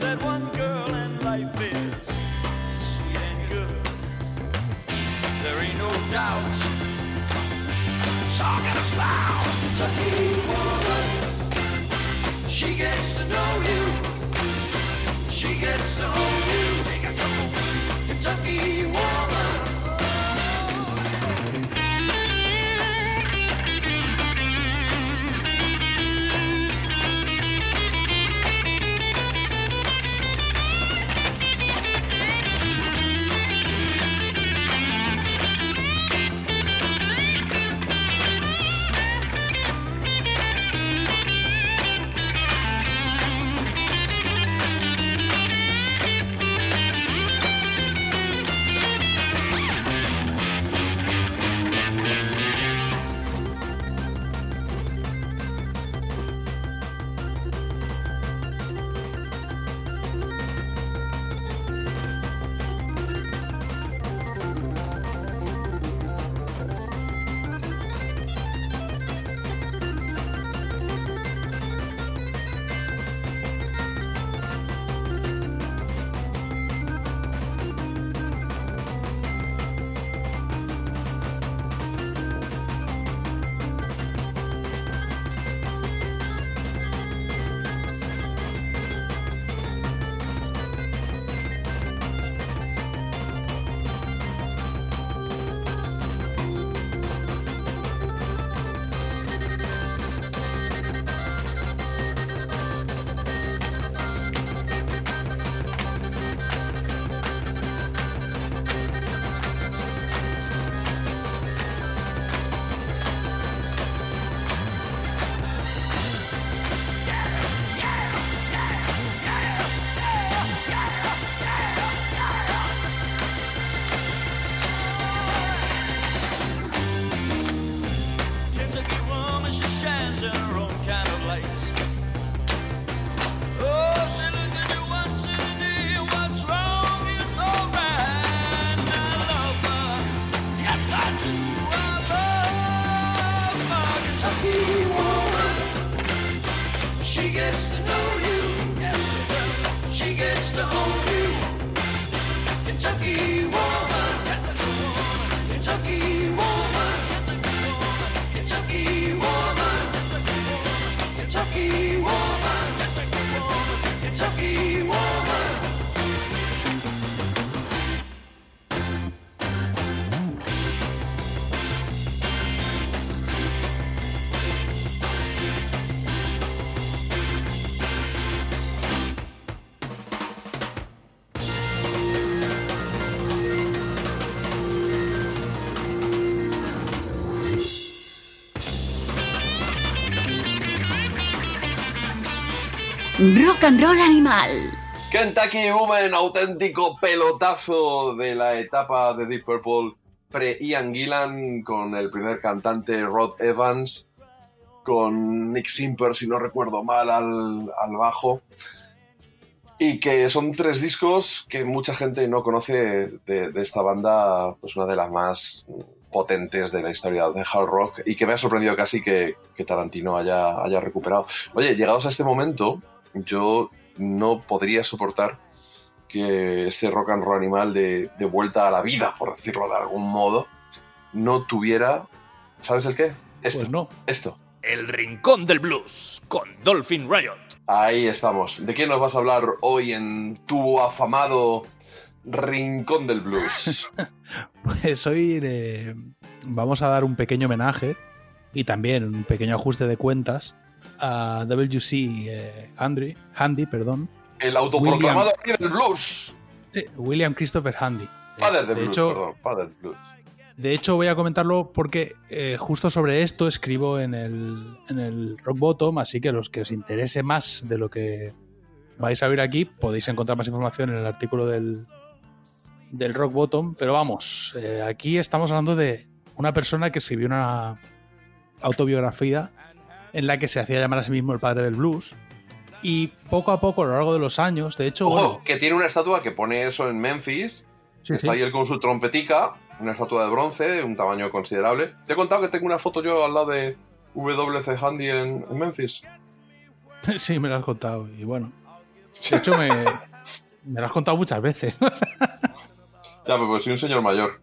That one girl and life is sweet and good. There ain't no doubt. Talking about Kentucky woman. She gets to know you. She gets to own you. Take a trouble. Kentucky woman. Rock Roll Animal. Kentucky Woman, auténtico pelotazo de la etapa de Deep Purple pre-Ian Gillan con el primer cantante Rod Evans, con Nick Simper, si no recuerdo mal, al, al bajo. Y que son tres discos que mucha gente no conoce de, de esta banda, pues una de las más potentes de la historia de hard rock y que me ha sorprendido casi que, que Tarantino haya, haya recuperado. Oye, llegados a este momento, yo no podría soportar que este rock and roll animal de, de vuelta a la vida, por decirlo de algún modo, no tuviera, ¿sabes el qué? Esto, Pues no. esto. El Rincón del Blues con Dolphin Riot. Ahí estamos. ¿De qué nos vas a hablar hoy en tu afamado Rincón del Blues? Pues hoy eh, vamos a dar un pequeño homenaje y también un pequeño ajuste de cuentas a WC eh, Handy, Handy, perdón. El autoproclamado rey del blues. Sí, William Christopher Handy. Father del de blues, hecho, perdón. Father del blues. De hecho, voy a comentarlo porque eh, justo sobre esto escribo en el, en el Rock Bottom, así que los que os interese más de lo que vais a ver aquí, podéis encontrar más información en el artículo del, del Rock Bottom. Pero vamos, eh, aquí estamos hablando de una persona que escribió una autobiografía en la que se hacía llamar a sí mismo el padre del blues. Y poco a poco, a lo largo de los años, de hecho, Ojo, bueno, que tiene una estatua que pone eso en Memphis. Sí, está sí. ahí él con su trompetica, una estatua de bronce de un tamaño considerable. Te he contado que tengo una foto yo al lado de WC Handy en, en Memphis. sí, me lo has contado. Y bueno, De hecho, me, me lo has contado muchas veces. Ya, pero pues soy un señor mayor.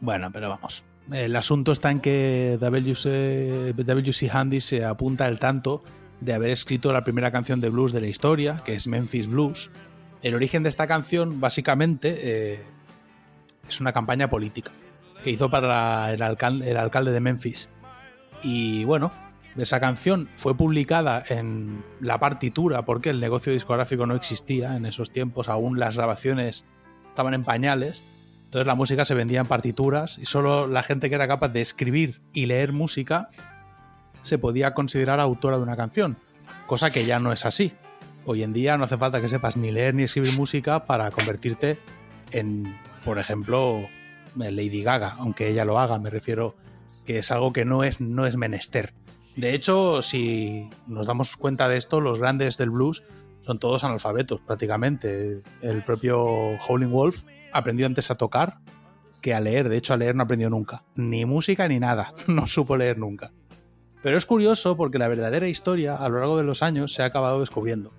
Bueno, pero vamos. El asunto está en que WC, Handy se apunta el tanto de haber escrito la primera canción de blues de la historia, que es Memphis Blues. El origen de esta canción, básicamente, eh, es una campaña política que hizo para el el alcalde de Memphis. Y bueno, esa canción fue publicada en la partitura porque el negocio discográfico no existía en esos tiempos, aún las grabaciones estaban en pañales. Entonces la música se vendía en partituras y solo la gente que era capaz de escribir y leer música se podía considerar autora de una canción, cosa que ya no es así. Hoy en día no hace falta que sepas ni leer ni escribir música para convertirte en, por ejemplo, Lady Gaga, aunque ella lo haga, me refiero que es algo que no es, no es menester. De hecho, si nos damos cuenta de esto, los grandes del blues son todos analfabetos prácticamente. El propio Howling Wolf aprendió antes a tocar que a leer. De hecho, a leer no aprendió nunca. Ni música ni nada. No supo leer nunca. Pero es curioso porque la verdadera historia a lo largo de los años se ha acabado descubriendo.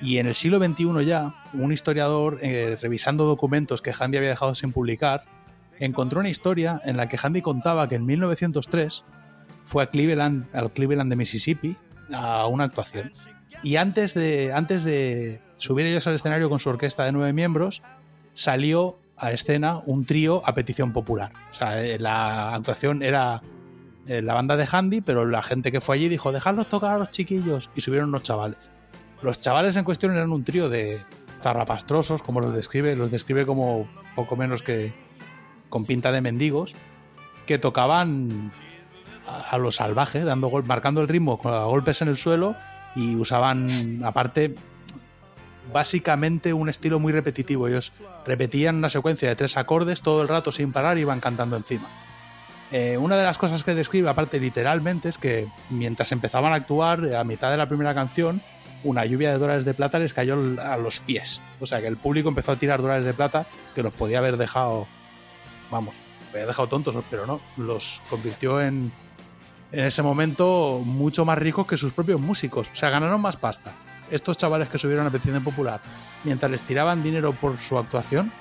Y en el siglo XXI ya, un historiador, eh, revisando documentos que Handy había dejado sin publicar, encontró una historia en la que Handy contaba que en 1903 fue a Cleveland, al Cleveland de Mississippi a una actuación. Y antes de, antes de subir ellos al escenario con su orquesta de nueve miembros, salió a escena un trío a petición popular. O sea, eh, la actuación era eh, la banda de Handy, pero la gente que fue allí dijo, dejadlos tocar a los chiquillos. Y subieron unos chavales. Los chavales en cuestión eran un trío de zarrapastrosos, como los describe, los describe como poco menos que con pinta de mendigos, que tocaban a, a lo salvaje, dando gol- marcando el ritmo a golpes en el suelo y usaban aparte básicamente un estilo muy repetitivo. Ellos repetían una secuencia de tres acordes todo el rato sin parar y iban cantando encima. Eh, una de las cosas que describe, aparte literalmente, es que mientras empezaban a actuar, a mitad de la primera canción, una lluvia de dólares de plata les cayó a los pies. O sea que el público empezó a tirar dólares de plata que los podía haber dejado, vamos, había dejado tontos, pero no, los convirtió en, en ese momento mucho más ricos que sus propios músicos. O sea, ganaron más pasta. Estos chavales que subieron a petición popular, mientras les tiraban dinero por su actuación,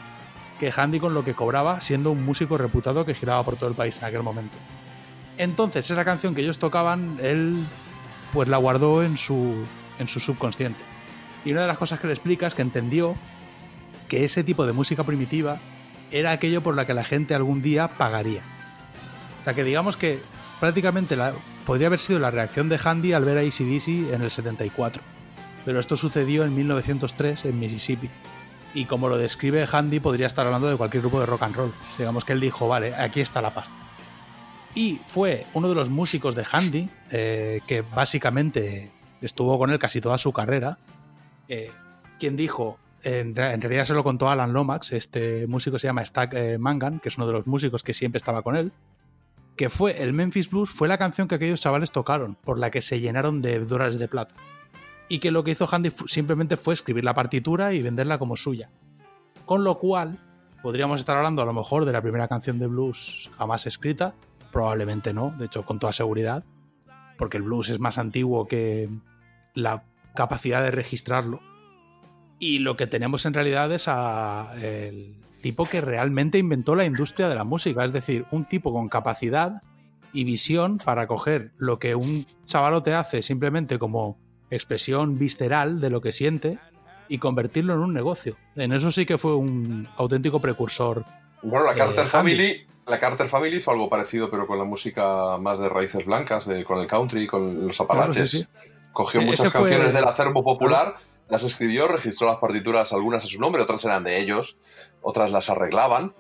que Handy con lo que cobraba siendo un músico reputado que giraba por todo el país en aquel momento. Entonces, esa canción que ellos tocaban, él pues la guardó en su, en su subconsciente. Y una de las cosas que le explica es que entendió que ese tipo de música primitiva era aquello por la que la gente algún día pagaría. O sea que digamos que prácticamente podría haber sido la reacción de Handy al ver a ACDC en el 74. Pero esto sucedió en 1903 en Mississippi. Y como lo describe Handy, podría estar hablando de cualquier grupo de rock and roll. Digamos que él dijo, vale, aquí está la pasta. Y fue uno de los músicos de Handy, eh, que básicamente estuvo con él casi toda su carrera, eh, quien dijo, en, re- en realidad se lo contó Alan Lomax, este músico se llama Stack eh, Mangan, que es uno de los músicos que siempre estaba con él, que fue el Memphis Blues, fue la canción que aquellos chavales tocaron, por la que se llenaron de dólares de plata. Y que lo que hizo Handy simplemente fue escribir la partitura y venderla como suya. Con lo cual, podríamos estar hablando a lo mejor de la primera canción de blues jamás escrita, probablemente no, de hecho con toda seguridad, porque el blues es más antiguo que la capacidad de registrarlo. Y lo que tenemos en realidad es a el tipo que realmente inventó la industria de la música, es decir, un tipo con capacidad y visión para coger lo que un chavalote hace simplemente como expresión visceral de lo que siente y convertirlo en un negocio. En eso sí que fue un auténtico precursor. Bueno, la Carter. Family, la Carter Family hizo algo parecido, pero con la música más de raíces blancas, de- con el country, con los apalaches. sí, sí. Cogió Eh, muchas fue- canciones del acervo popular, las escribió, registró las partituras, algunas a su nombre, otras eran de ellos, otras las arreglaban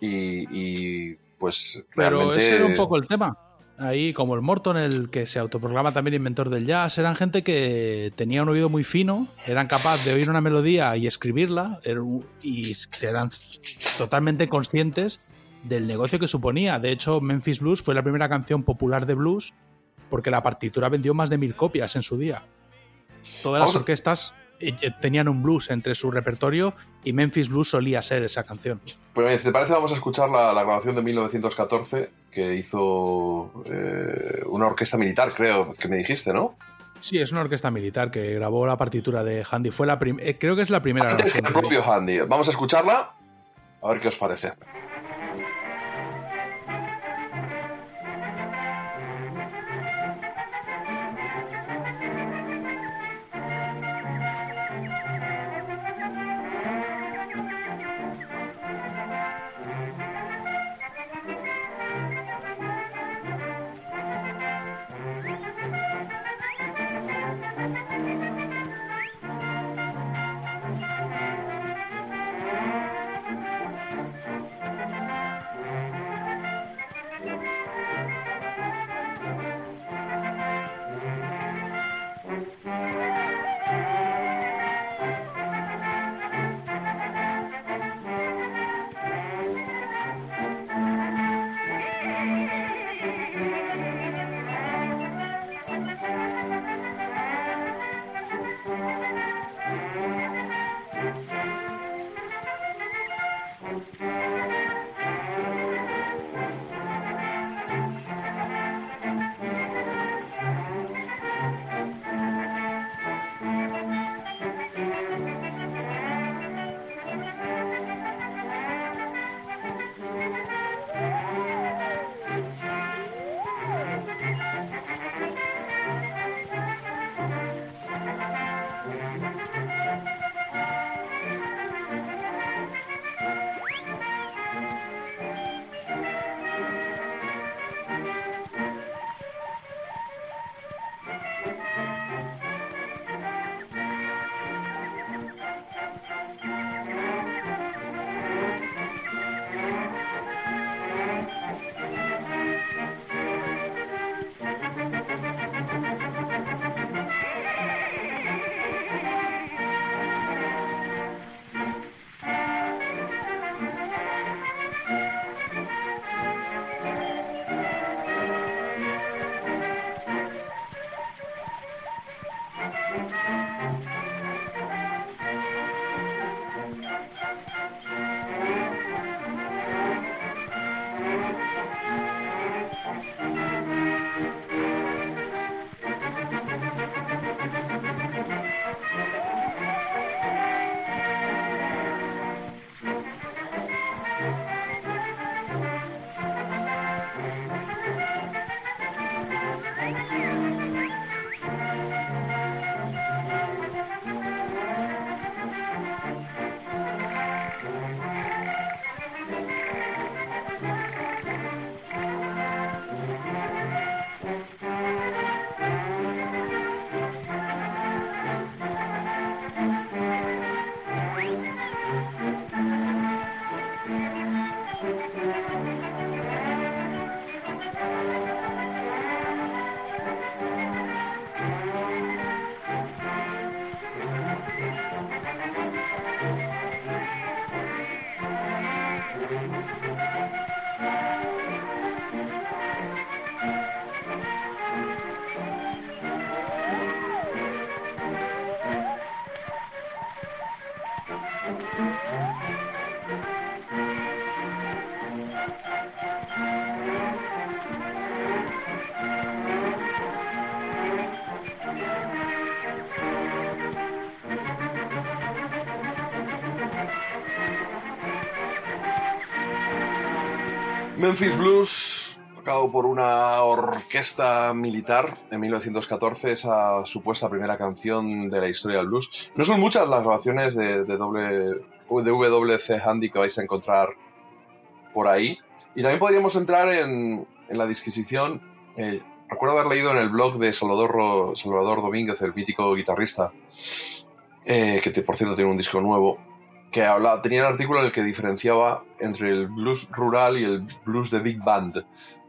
y, y, pues Pero realmente... ese era un poco el tema. Ahí, como el Morton, el que se autoproclama también inventor del jazz, eran gente que tenía un oído muy fino, eran capaces de oír una melodía y escribirla, er- y eran totalmente conscientes del negocio que suponía. De hecho, Memphis Blues fue la primera canción popular de blues porque la partitura vendió más de mil copias en su día. Todas las orquestas tenían un blues entre su repertorio y Memphis Blues solía ser esa canción. Pues si te parece, vamos a escuchar la, la grabación de 1914 que hizo eh, una orquesta militar, creo que me dijiste, ¿no? Sí, es una orquesta militar que grabó la partitura de Handy. Fue la eh, creo que es la primera Antes que el propio Handy. Vamos a escucharla. A ver qué os parece. Memphis Blues, tocado por una orquesta militar en 1914, esa supuesta primera canción de la historia del blues. No son muchas las grabaciones de, de, de WC Handy que vais a encontrar por ahí. Y también podríamos entrar en, en la disquisición. eh, recuerdo haber leído en el blog de Salvador, Salvador Domínguez, el mítico guitarrista, eh, que por cierto tiene un disco nuevo, que habla, tenía un artículo en el que diferenciaba entre el blues rural y el blues de big band.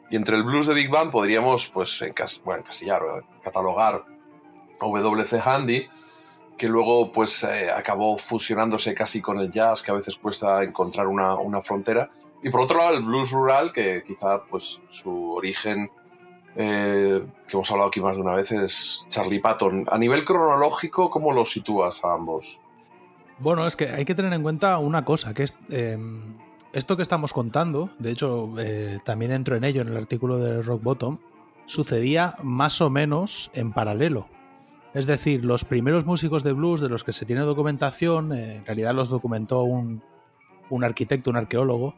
Y entre el blues de big band podríamos, pues, encas- bueno, encasillar, o catalogar WC Handy, que luego, pues, eh, acabó fusionándose casi con el jazz, que a veces cuesta encontrar una, una frontera. Y por otro lado, el blues rural, que quizá, pues, su origen, eh, que hemos hablado aquí más de una vez, es Charlie Patton. A nivel cronológico, ¿cómo los sitúas a ambos? Bueno, es que hay que tener en cuenta una cosa, que es eh, esto que estamos contando, de hecho eh, también entro en ello en el artículo de Rock Bottom, sucedía más o menos en paralelo. Es decir, los primeros músicos de blues de los que se tiene documentación, eh, en realidad los documentó un, un arquitecto, un arqueólogo,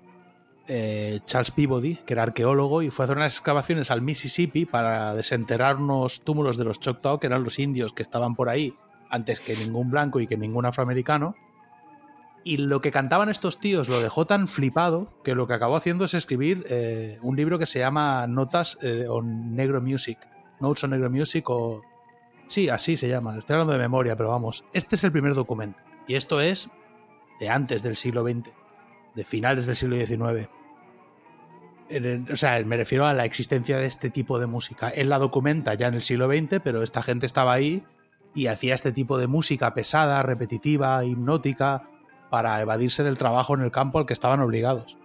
eh, Charles Peabody, que era arqueólogo, y fue a hacer unas excavaciones al Mississippi para desenterrar unos túmulos de los Choctaw, que eran los indios que estaban por ahí antes que ningún blanco y que ningún afroamericano. Y lo que cantaban estos tíos lo dejó tan flipado que lo que acabó haciendo es escribir eh, un libro que se llama Notas eh, on Negro Music. Notes on Negro Music o... Sí, así se llama. Estoy hablando de memoria, pero vamos. Este es el primer documento. Y esto es de antes del siglo XX, de finales del siglo XIX. O sea, me refiero a la existencia de este tipo de música. Él la documenta ya en el siglo XX, pero esta gente estaba ahí y hacía este tipo de música pesada, repetitiva, hipnótica, para evadirse del trabajo en el campo al que estaban obligados.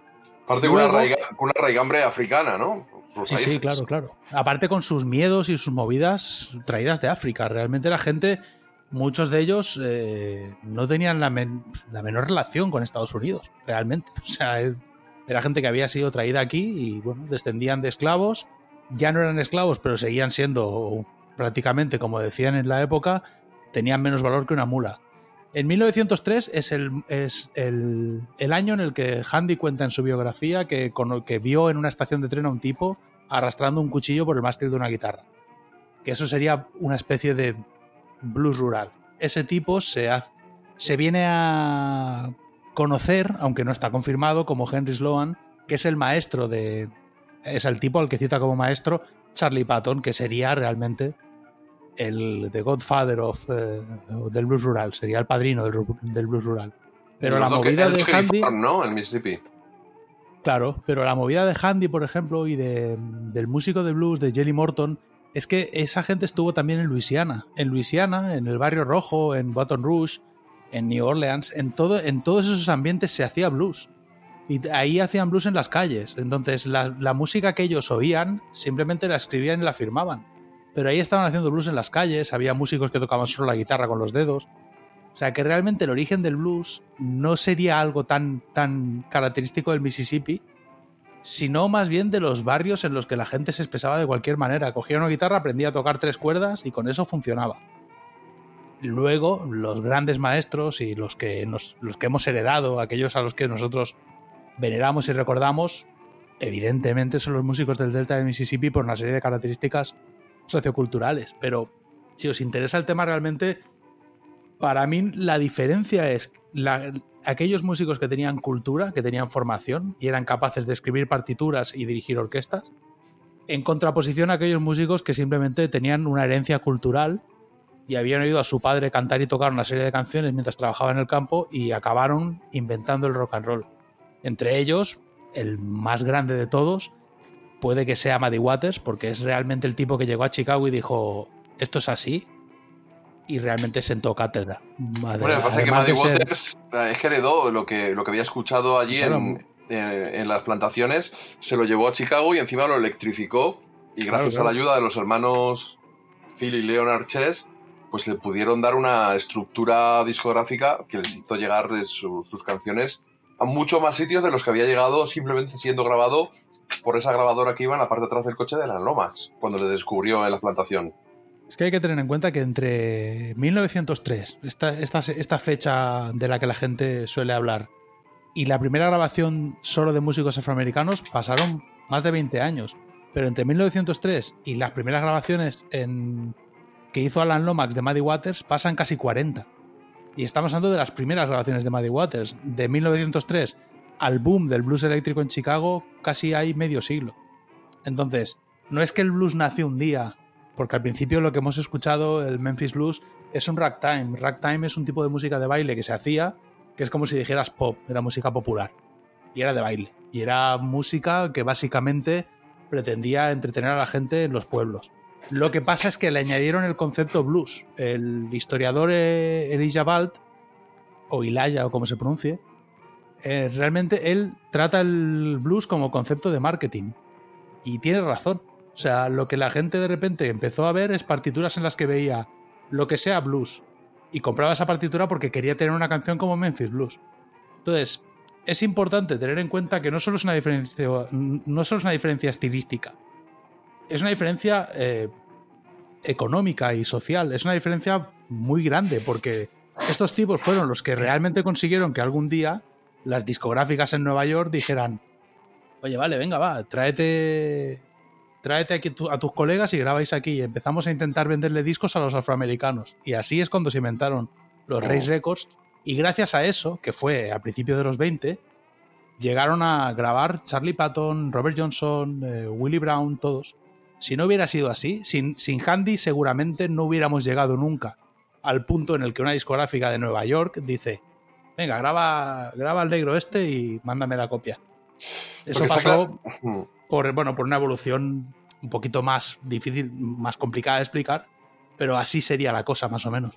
Aparte con una, con raigambre africana, ¿no? Sí, sí, claro, claro. Aparte con sus miedos y sus movidas traídas de África. Realmente la gente, muchos de ellos eh, no tenían la, men- la menor relación con Estados Unidos, realmente. O sea, él- era gente que había sido traída aquí y, bueno, descendían de esclavos. Ya no eran esclavos, pero seguían siendo prácticamente, como decían en la época, tenían menos valor que una mula. En 1903 es el, es el, el año en el que Handy cuenta en su biografía que, cono- que vio en una estación de tren a un tipo arrastrando un cuchillo por el mástil de una guitarra. Que eso sería una especie de blues rural. Ese tipo se, haz- se viene a conocer, aunque no está confirmado, como Henry Sloan, que es el maestro de... Es el tipo al que cita como maestro Charlie Patton, que sería realmente el The Godfather of, eh, del blues rural, sería el padrino del, del blues rural. Pero El la movida el de Handy... ¿no? En Mississippi. Claro, pero la movida de Handy, por ejemplo, y de, del músico de blues de Jelly Morton, es que esa gente estuvo también en Luisiana. En Luisiana, en el Barrio Rojo, en Baton Rouge, en New Orleans, en, todo, en todos esos ambientes se hacía blues. Y ahí hacían blues en las calles. Entonces, la, la música que ellos oían simplemente la escribían y la firmaban. Pero ahí estaban haciendo blues en las calles, había músicos que tocaban solo la guitarra con los dedos. O sea que realmente el origen del blues no sería algo tan, tan característico del Mississippi, sino más bien de los barrios en los que la gente se expresaba de cualquier manera. Cogía una guitarra, aprendía a tocar tres cuerdas y con eso funcionaba. Luego, los grandes maestros y los que, nos, los que hemos heredado, aquellos a los que nosotros veneramos y recordamos, evidentemente son los músicos del Delta del Mississippi por una serie de características socioculturales. Pero si os interesa el tema realmente, para mí la diferencia es aquellos músicos que tenían cultura, que tenían formación y eran capaces de escribir partituras y dirigir orquestas, en contraposición a aquellos músicos que simplemente tenían una herencia cultural y habían oído a su padre cantar y tocar una serie de canciones mientras trabajaba en el campo y acabaron inventando el rock and roll. Entre ellos, el más grande de todos, puede que sea Muddy Waters, porque es realmente el tipo que llegó a Chicago y dijo, esto es así, y realmente sentó cátedra. Bueno, lo que pasa es que ser- Waters eh, es que heredó lo que, lo que había escuchado allí Claro. en, en- en las plantaciones, se lo llevó a Chicago y encima lo electrificó. Y gracias claro. a la ayuda de los hermanos Phil y Leonard Chess, pues le pudieron dar una estructura discográfica que les hizo llegar eh, su- sus canciones a muchos más sitios de los que había llegado simplemente siendo grabado por esa grabadora que iba en la parte de atrás del coche de la Lomax, cuando le descubrió en la plantación. Es que hay que tener en cuenta que entre 1903, esta, esta, esta fecha de la que la gente suele hablar, y la primera grabación solo de músicos afroamericanos pasaron más de 20 años. Pero entre 1903 y las primeras grabaciones en, que hizo Alan Lomax de Muddy Waters pasan casi 40. Y estamos hablando de las primeras grabaciones de Muddy Waters. De 1903 al boom del blues eléctrico en Chicago casi hay medio siglo. Entonces, no es que el blues nació un día, porque al principio lo que hemos escuchado, el Memphis Blues, es un ragtime. Ragtime es un tipo de música de baile que se hacía, que es como si dijeras pop, era música popular. Y era de baile. Y era música que básicamente pretendía entretener a la gente en los pueblos. Lo que pasa es que le añadieron el concepto blues. El historiador eh, Elijah Balt, o Ilaya, o como se pronuncie, eh, realmente él trata el blues como concepto de marketing. Y tiene razón. O sea, lo que la gente de repente empezó a ver es partituras en las que veía lo que sea blues. Y compraba esa partitura porque quería tener una canción como Memphis Blues. Entonces, es importante tener en cuenta que no solo es una diferencia, no solo es una diferencia estilística, es una diferencia eh, económica y social. Es una diferencia muy grande porque estos tipos fueron los que realmente consiguieron que algún día las discográficas en Nueva York dijeran, oye, vale, venga, va, tráete, tráete aquí tu- a tus colegas y grabáis aquí. Y empezamos a intentar venderle discos a los afroamericanos. Y así es cuando se inventaron los Oh. Race Records. Y gracias a eso, que fue a principios de los 20, llegaron a grabar Charlie Patton, Robert Johnson, eh, Willie Brown, todos. Si no hubiera sido así, sin, sin Handy seguramente no hubiéramos llegado nunca al punto en el que una discográfica de Nueva York dice, venga, graba, graba el negro este y mándame la copia. Eso Porque pasó claro- por, bueno, por una evolución un poquito más difícil, más complicada de explicar, pero así sería la cosa más o menos.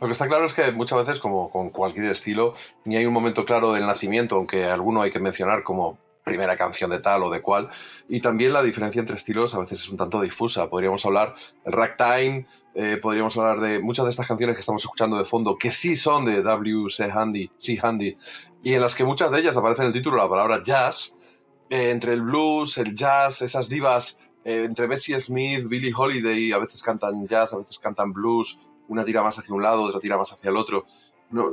Lo que está claro es que muchas veces, como con cualquier estilo, ni hay un momento claro del nacimiento, aunque alguno hay que mencionar como primera canción de tal o de cual. Y también la diferencia entre estilos a veces es un tanto difusa. Podríamos hablar del ragtime, eh, podríamos hablar de muchas de estas canciones que estamos escuchando de fondo, que sí son de W.C. Handy, C. Handy, y en las que muchas de ellas aparece en el título la palabra jazz. Eh, entre el blues, el jazz, esas divas, eh, entre Bessie Smith, Billie Holiday, a veces cantan jazz, a veces cantan blues, una tira más hacia un lado, otra tira más hacia el otro. No,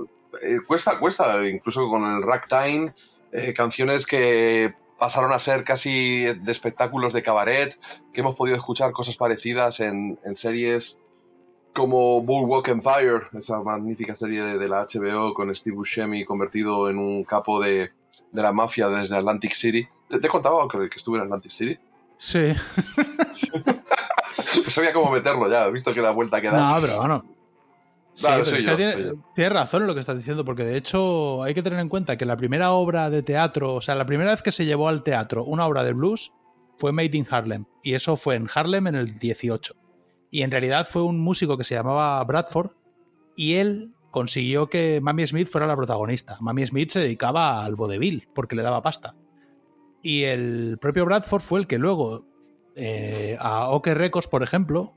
cuesta, cuesta, incluso con el ragtime, eh, canciones que pasaron a ser casi de espectáculos de cabaret, que hemos podido escuchar cosas parecidas en, en series como Boardwalk Empire, esa magnífica serie de, de la HBO con Steve Buscemi convertido en un capo de, de la mafia desde Atlantic City. ¿Te, te he contado que, que estuve en Atlantic City? Sí. Pues sabía cómo meterlo ya, he visto que la vuelta que da. No, pero bueno. Sí, Vale, pero soy es yo, que tiene- razón en lo que estás diciendo, porque de hecho hay que tener en cuenta que la primera obra de teatro, o sea, la primera vez que se llevó al teatro una obra de blues fue Made in Harlem, y eso fue en Harlem en el 18. Y en realidad fue un músico que se llamaba Bradford, y él consiguió que Mamie Smith fuera la protagonista. Mamie Smith se dedicaba al vodevil, porque le daba pasta. Y el propio Bradford fue el que luego, eh, a OK Records, por ejemplo,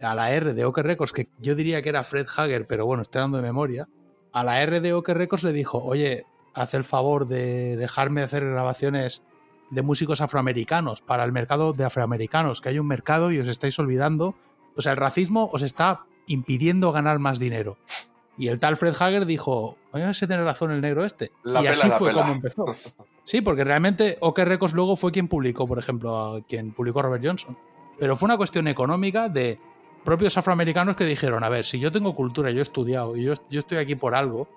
a la R de OK Records, que yo diría que era Fred Hager, pero bueno, estoy dando de memoria, a la R de OK Records le dijo, oye, haz el favor de dejarme hacer grabaciones de músicos afroamericanos para el mercado de afroamericanos, que hay un mercado y os estáis olvidando. O sea, el racismo os está impidiendo ganar más dinero. Y el tal Fred Hager dijo, oye, se tiene razón el negro este. La y pela, así fue pela. como empezó. Sí, porque realmente OK Records luego fue quien publicó, por ejemplo, a quien publicó Robert Johnson. Pero fue una cuestión económica de propios afroamericanos que dijeron, a ver, si yo tengo cultura, yo he estudiado y yo, yo estoy aquí por algo,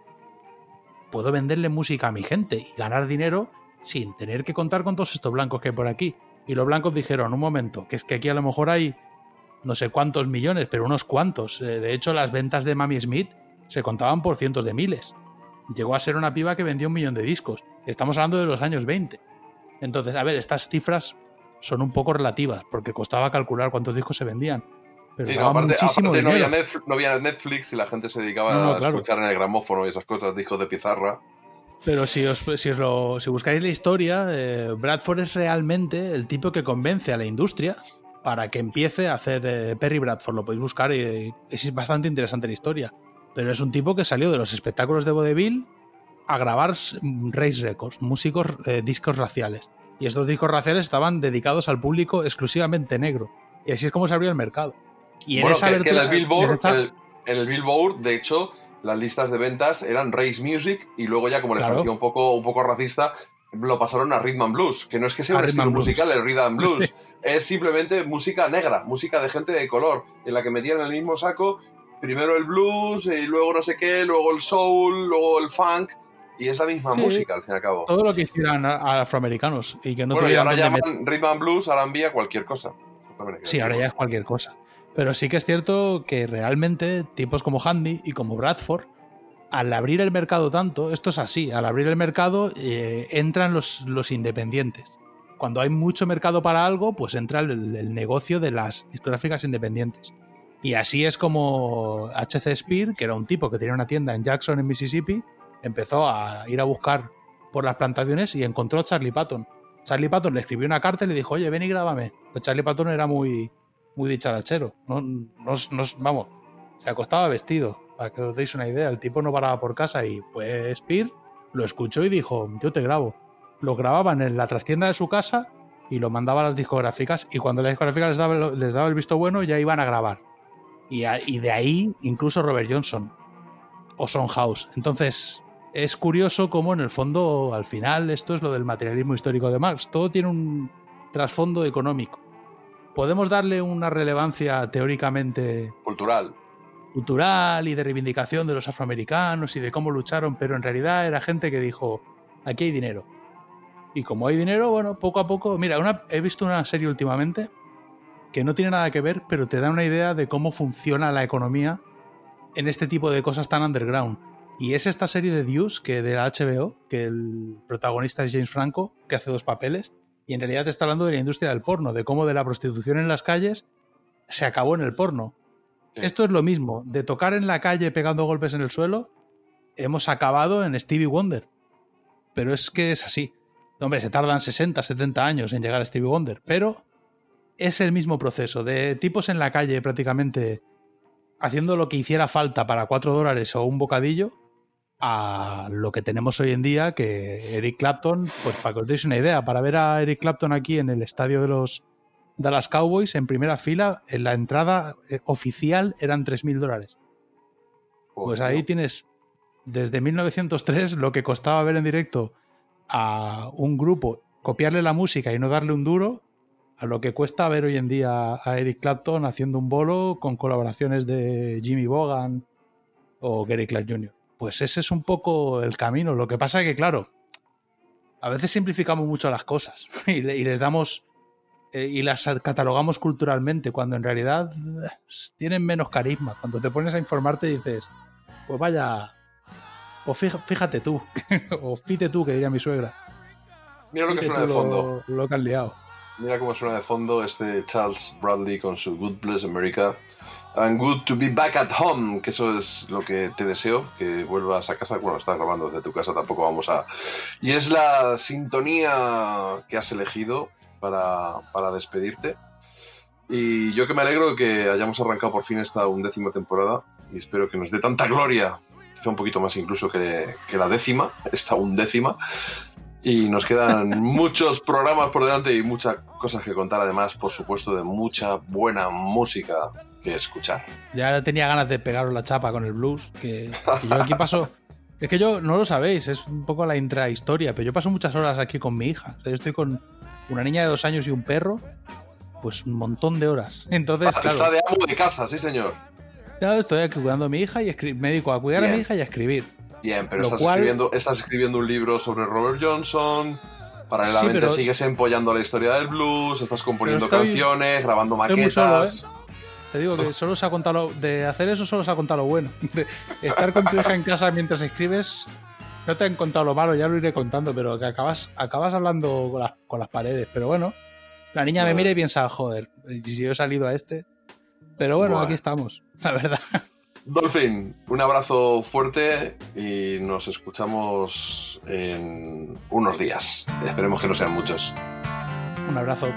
puedo venderle música a mi gente y ganar dinero sin tener que contar con todos estos blancos que hay por aquí. Y los blancos dijeron, un momento, que es que aquí a lo mejor hay no sé cuántos millones, pero unos cuantos. Eh, De hecho, las ventas de Mami Smith se contaban por cientos de miles. Llegó a ser una piba que vendía un millón de discos. Estamos hablando de los años 20. Entonces, a ver, estas cifras son un poco relativas, porque costaba calcular cuántos discos se vendían. Pero Sí, no, aparte, muchísimo aparte no, había. Netflix, no había Netflix y la gente se dedicaba No, a claro. escuchar en el gramófono y esas cosas, discos de pizarra. Pero si os, si os lo, si buscáis la historia, eh, Bradford es realmente el tipo que convence a la industria para que empiece a hacer eh, Perry Bradford. Lo podéis buscar y es bastante interesante la historia. Pero es un tipo que salió de los espectáculos de vodevil a grabar race records, músicos, eh, discos raciales. Y estos discos raciales estaban dedicados al público exclusivamente negro. Y así es como se abrió el mercado. Y en bueno, esa que, que en el Billboard, en el, en el Billboard, de hecho, las listas de ventas eran Race Music y luego ya como les Claro. parecía un poco, un poco racista, lo pasaron a Rhythm and Blues, que no es que sea A un estilo Blues. musical el Rhythm and Blues, es simplemente música negra, música de gente de color, en la que metían en el mismo saco primero el blues, y luego no sé qué, luego el soul, luego el funk, y es la misma Sí. música al fin y al cabo. todo lo que hicieran a- afroamericanos y que no bueno, y ahora llaman Rhythm and Blues, ahora envía cualquier cosa. Sí, ahora ya es cualquier cosa. Pero sí que es cierto que realmente tipos como Handy y como Bradford, al abrir el mercado tanto, esto es así, al abrir el mercado eh, entran los, los independientes. Cuando hay mucho mercado para algo, pues entra el, el negocio de las discográficas independientes. Y así es como HC Spear, que era un tipo que tenía una tienda en Jackson, en Mississippi, empezó a ir a buscar por las plantaciones y encontró a Charlie Patton. Charlie Patton le escribió una carta y le dijo, oye, ven y grábame. Pues Charlie Patton era muy, muy dicharachero. No, no, vamos, se acostaba vestido. Para que os deis una idea, el tipo no paraba por casa y fue Spear, lo escuchó y dijo, yo te grabo. Lo grababan en la trastienda de su casa y lo mandaba a las discográficas y cuando la discográfica les daba, les daba el visto bueno ya iban a grabar. Y, y de ahí incluso Robert Johnson o Son House. Entonces, es curioso cómo en el fondo, al final, esto es lo del materialismo histórico de Marx. Todo tiene un trasfondo económico. Podemos darle una relevancia teóricamente Cultural. cultural y de reivindicación de los afroamericanos y de cómo lucharon, pero en realidad era gente que dijo, aquí hay dinero. Y como hay dinero, bueno, poco a poco, mira, una, he visto una serie últimamente que no tiene nada que ver, pero te da una idea de cómo funciona la economía en este tipo de cosas tan underground. Y es esta serie de Deuce, que de la HBO, que el protagonista es James Franco, que hace dos papeles, y en realidad te está hablando de la industria del porno, de cómo de la prostitución en las calles se acabó en el porno. Esto es lo mismo, de tocar en la calle pegando golpes en el suelo, hemos acabado en Stevie Wonder. Pero es que es así. Hombre, se tardan 60, 70 años en llegar a Stevie Wonder, pero es el mismo proceso de tipos en la calle prácticamente haciendo lo que hiciera falta para 4 dólares o un bocadillo a lo que tenemos hoy en día que Eric Clapton, pues para que os deis una idea, para ver a Eric Clapton aquí en el estadio de los Dallas Cowboys en primera fila, en la entrada eh, oficial eran 3.000 dólares. Pues ahí tienes desde 1903 lo que costaba ver en directo a un grupo, copiarle la música y no darle un duro, a lo que cuesta ver hoy en día a Eric Clapton haciendo un bolo con colaboraciones de Jimmy Bogan o Gary Clark Jr. Pues ese es un poco el camino. Lo que pasa es que, claro, a veces simplificamos mucho las cosas y, le- y les damos eh, y las catalogamos culturalmente cuando en realidad eh, tienen menos carisma. Cuando te pones a informarte dices, pues vaya, pues fíjate tú, o fíjate tú, que diría mi suegra. Mira lo que Fíjate suena de fondo. Lo, lo que han liado. Mira cómo suena de fondo este Charles Bradley con su Good Bless America. And good to be back at home, que eso es lo que te deseo, que vuelvas a casa. Bueno, estás grabando desde tu casa, tampoco vamos a... Y es la sintonía que has elegido para, para despedirte. Y yo que me alegro de que hayamos arrancado por fin esta undécima temporada y espero que nos dé tanta gloria, quizá un poquito más incluso que, que la décima, esta undécima. Y nos quedan muchos programas por delante y muchas cosas que contar, además, por supuesto, de mucha buena música que escuchar. Ya tenía ganas de pegaros la chapa con el blues, que, que yo aquí paso... Es que yo, no lo sabéis, es un poco la intrahistoria, pero yo paso muchas horas aquí con mi hija. O sea, yo estoy con una niña de dos años y un perro, pues un montón de horas. Entonces, Está, claro, está de amo de casa, sí, señor. ya estoy aquí cuidando a mi hija y me dedico a cuidar a mi hija y a escribir. Bien, pero estás, cual- escribiendo, estás escribiendo un libro sobre Robert Johnson. Paralelamente Sí, pero- sigues empollando la historia del blues, estás componiendo estoy- canciones, grabando maquetas. solo, ¿eh? Te digo que solo se ha contado lo- de hacer eso solo se ha contado lo bueno. De estar con tu hija en casa mientras escribes no te han contado lo malo, ya lo iré contando, pero que acabas, acabas hablando con las, con las paredes. Pero bueno, la niña me mira y piensa, joder, si yo he salido a este. Pero bueno, Bueno. aquí estamos, la verdad. Dolphin, un abrazo fuerte y nos escuchamos en unos días. Esperemos que no sean muchos. Un abrazo.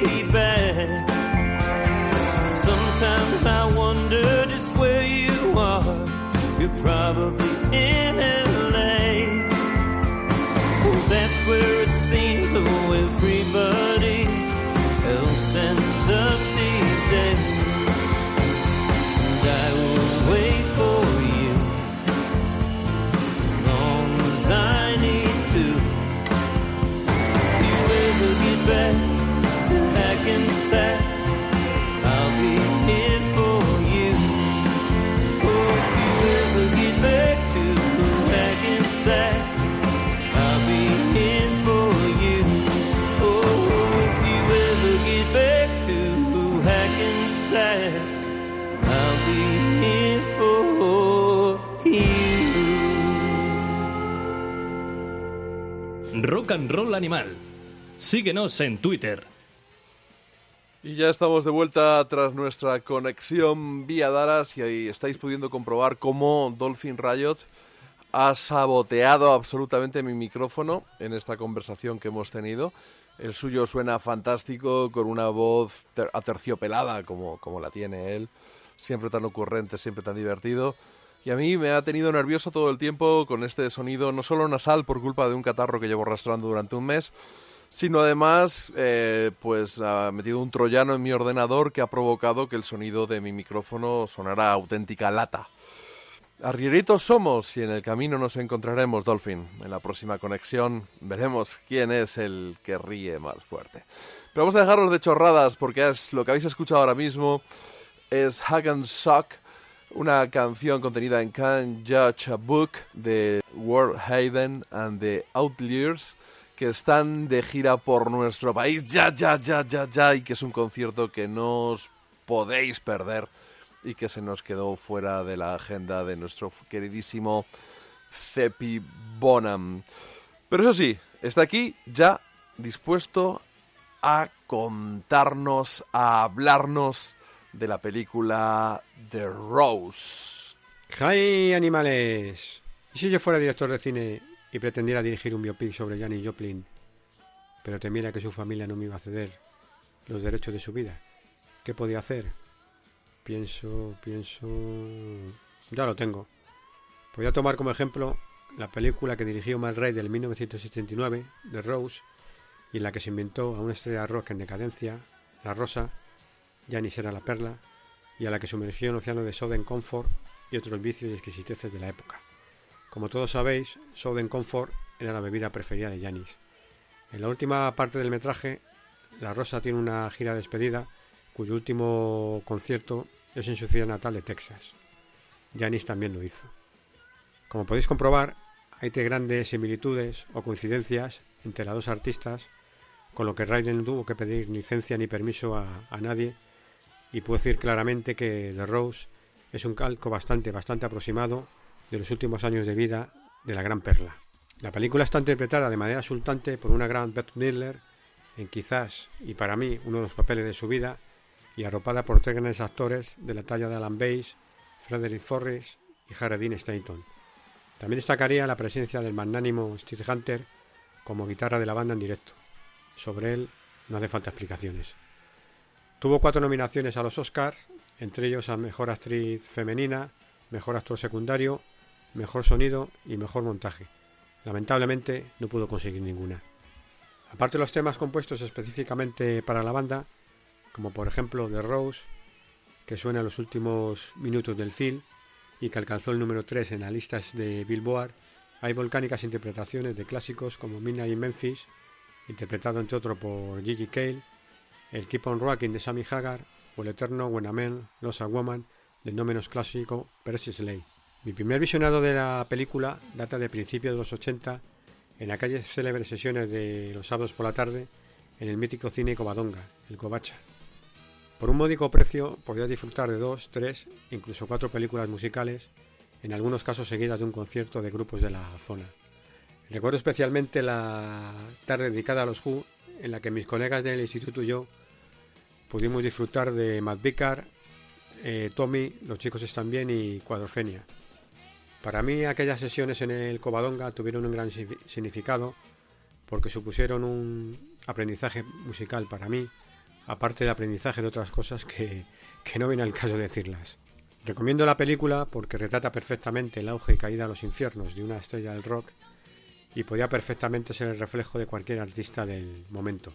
baby. Animal. Síguenos en Twitter. Y ya estamos de vuelta tras nuestra conexión vía Dallas y ahí estáis pudiendo comprobar cómo Dolphin Riot ha saboteado absolutamente mi micrófono en esta conversación que hemos tenido. El suyo suena fantástico, con una voz ter- aterciopelada como, como la tiene él, siempre tan ocurrente, siempre tan divertido. Y a mí me ha tenido nervioso todo el tiempo con este sonido, no solo nasal por culpa de un catarro que llevo arrastrando durante un mes, sino además, eh, pues ha metido un troyano en mi ordenador que ha provocado que el sonido de mi micrófono sonara auténtica lata. Arrieritos somos y en el camino nos encontraremos, Dolphin. En la próxima conexión veremos quién es el que ríe más fuerte. Pero vamos a dejarlos de chorradas porque es lo que habéis escuchado ahora mismo. Es Hug and Suck, una canción contenida en Can't Judge a Book de World Hayden and the Outliers que están de gira por nuestro país ya, ya, ya, ya, ya y que es un concierto que no os podéis perder y que se nos quedó fuera de la agenda de nuestro queridísimo Cepi Bonham. Pero eso sí, está aquí ya dispuesto a contarnos, a hablarnos de la película The Rose. ¡Hi, animales! ¿Y si yo fuera director de cine y pretendiera dirigir un biopic sobre Janis Joplin, pero temiera que su familia no me iba a ceder los derechos de su vida? ¿Qué podía hacer? Pienso, pienso... Ya lo tengo. Podría tomar como ejemplo la película que dirigió Mal Ray del 1979, The Rose, y en la que se inventó a una estrella de rock en decadencia, La Rosa, Janis era la perla, y a la que sumergió un océano de Southern Comfort y otros vicios y exquisiteces de la época. Como todos sabéis, Southern Comfort era la bebida preferida de Janis. En la última parte del metraje, La Rosa tiene una gira de despedida cuyo último concierto es en su ciudad natal de Texas. Janis también lo hizo. Como podéis comprobar, hay de grandes similitudes o coincidencias entre las dos artistas, con lo que Raiden no tuvo que pedir licencia ni permiso a nadie, y puedo decir claramente que The Rose es un calco bastante, bastante aproximado de los últimos años de vida de la gran perla. La película está interpretada de manera exultante por una gran Beth en quizás, y para mí, uno de los papeles de su vida, y arropada por tres grandes actores de la talla de Alan Bass, Frederick Forrest y Dean Stanton. También destacaría la presencia del magnánimo Steve Hunter como guitarra de la banda en directo. Sobre él no hace falta explicaciones. Tuvo cuatro nominaciones a los Oscars, entre ellos a Mejor Actriz Femenina, Mejor Actor Secundario, Mejor Sonido y Mejor Montaje. Lamentablemente no pudo conseguir ninguna. Aparte de los temas compuestos específicamente para la banda, como por ejemplo The Rose, que suena en los últimos minutos del film y que alcanzó el número 3 en las listas de Billboard, hay volcánicas interpretaciones de clásicos como Midnight in Memphis, interpretado entre otros por Gigi Cale, el Keep on Rocking de Sammy Hagar o el eterno When a Man Lost a Woman del no menos clásico Percy Slade. Mi primer visionado de la película data de principios de los 80 en aquellas célebres sesiones de los sábados por la tarde en el mítico cine Covadonga, el Covacha. Por un módico precio podías disfrutar de dos, tres, incluso cuatro películas musicales, en algunos casos seguidas de un concierto de grupos de la zona. Recuerdo especialmente la tarde dedicada a los Who, en la que mis colegas del instituto y yo pudimos disfrutar de Matt Vicar, eh, Tommy, Los chicos están bien y Cuadrofenia. Para mí aquellas sesiones en el Covadonga tuvieron un gran si- significado porque supusieron un aprendizaje musical para mí, aparte del aprendizaje de otras cosas que, que no viene al caso decirlas. Recomiendo la película porque retrata perfectamente el auge y caída a los infiernos de una estrella del rock y podía perfectamente ser el reflejo de cualquier artista del momento.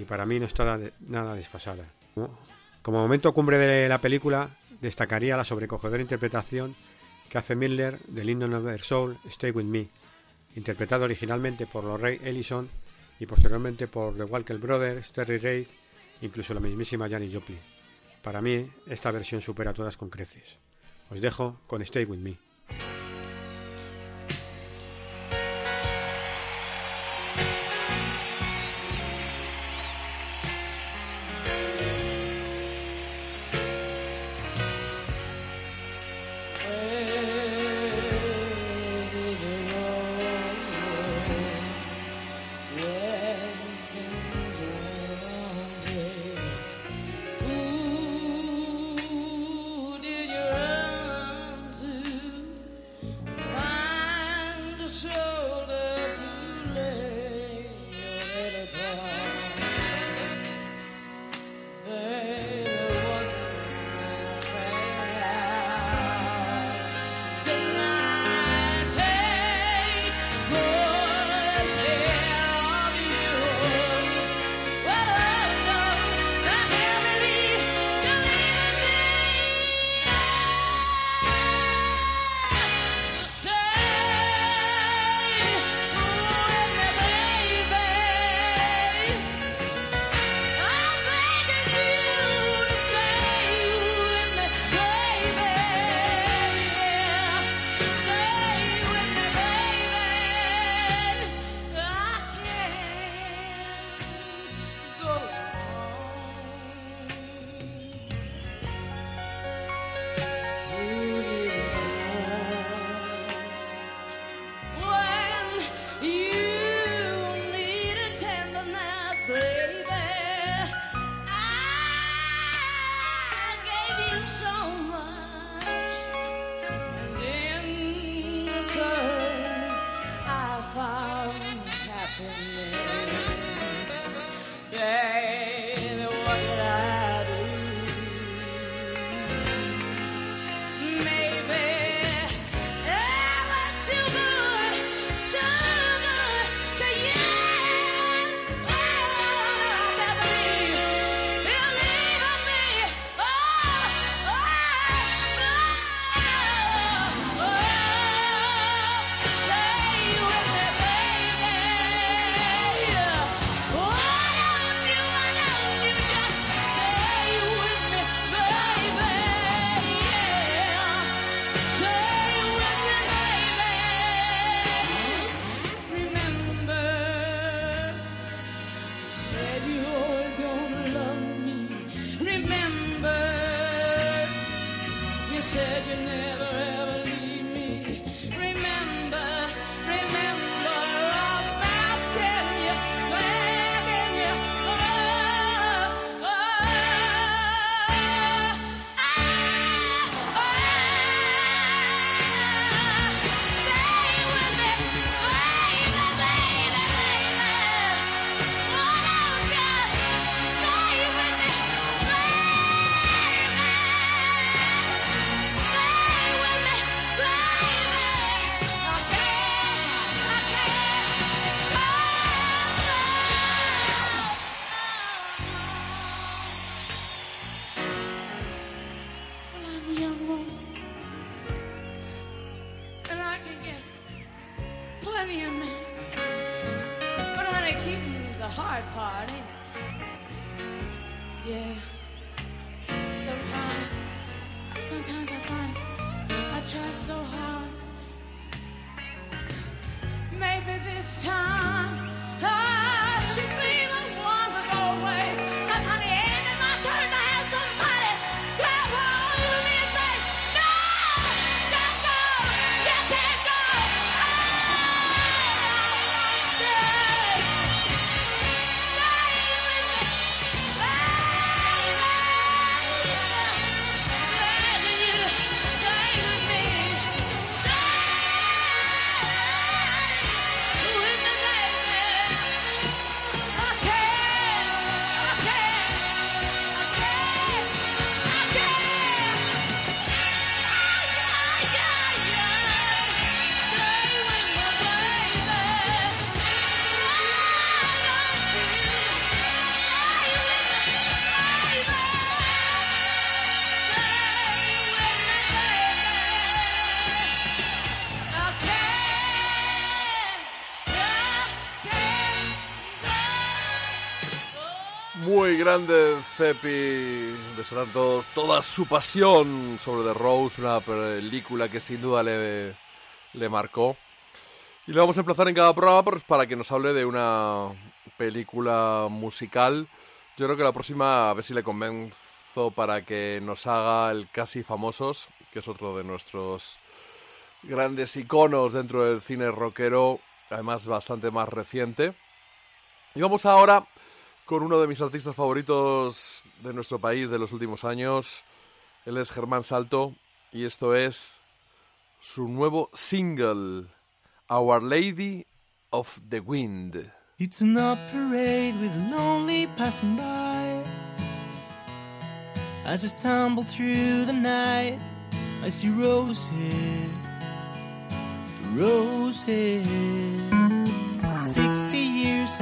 Y para mí no está nada- desfasada. Como- momento cumbre de la película, destacaría la sobrecogedora interpretación que hace Miller del himno Never Soul, Stay With Me, interpretado originalmente por Lorraine Ellison y posteriormente por The Walker Brothers, Terry Reid, incluso la mismísima Janis Joplin. Para mí, esta versión supera todas con creces. Os dejo con Stay With Me. Grande Cepi desatando toda su pasión sobre The Rose, una película que sin duda le, le marcó. Y le vamos a emplazar en cada programa pues, para que nos hable de una película musical. Yo creo que la próxima a ver si le convenzo para que nos haga el Casi Famosos, que es otro de nuestros grandes iconos dentro del cine rockero, además bastante más reciente. Y vamos ahora con uno de mis artistas favoritos de nuestro país de los últimos años. Él es Germán Salto y esto es su nuevo single, Our Lady of the Wind. It's not parade with lonely passing by. As I stumble through the night, I see roses, roses.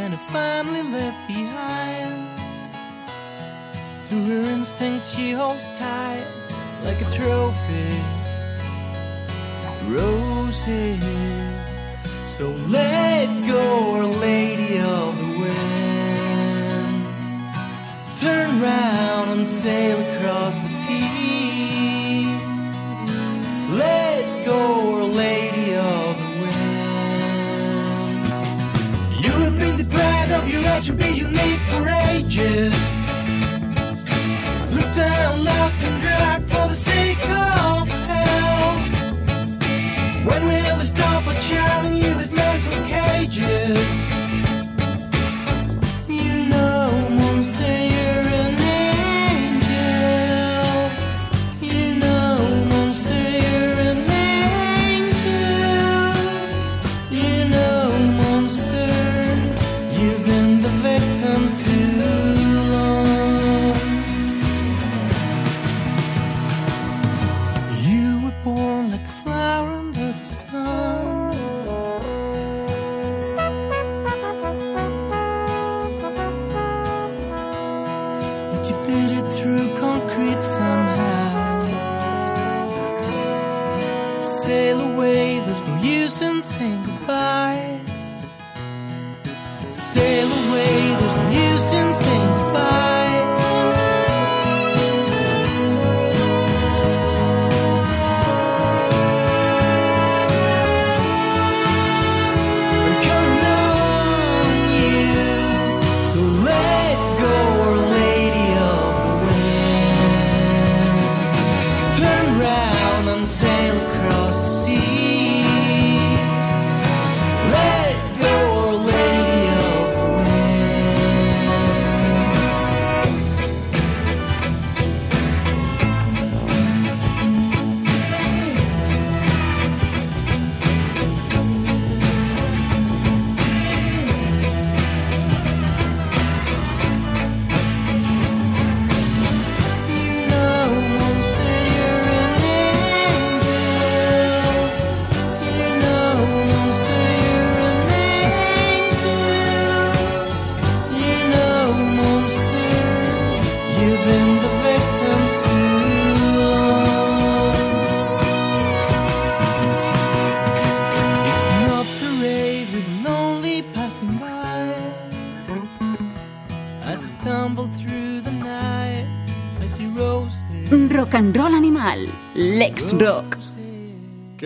And a family left behind. To her instinct, she holds tight like a trophy. Roses. So let go, Our Lady of the Wind. Turn round and sail across the sea. Let go, Our Lady deprived of your attribute you for ages. Looked down, locked and dragged for the sake of health. When will they stop by charming you with mental cages?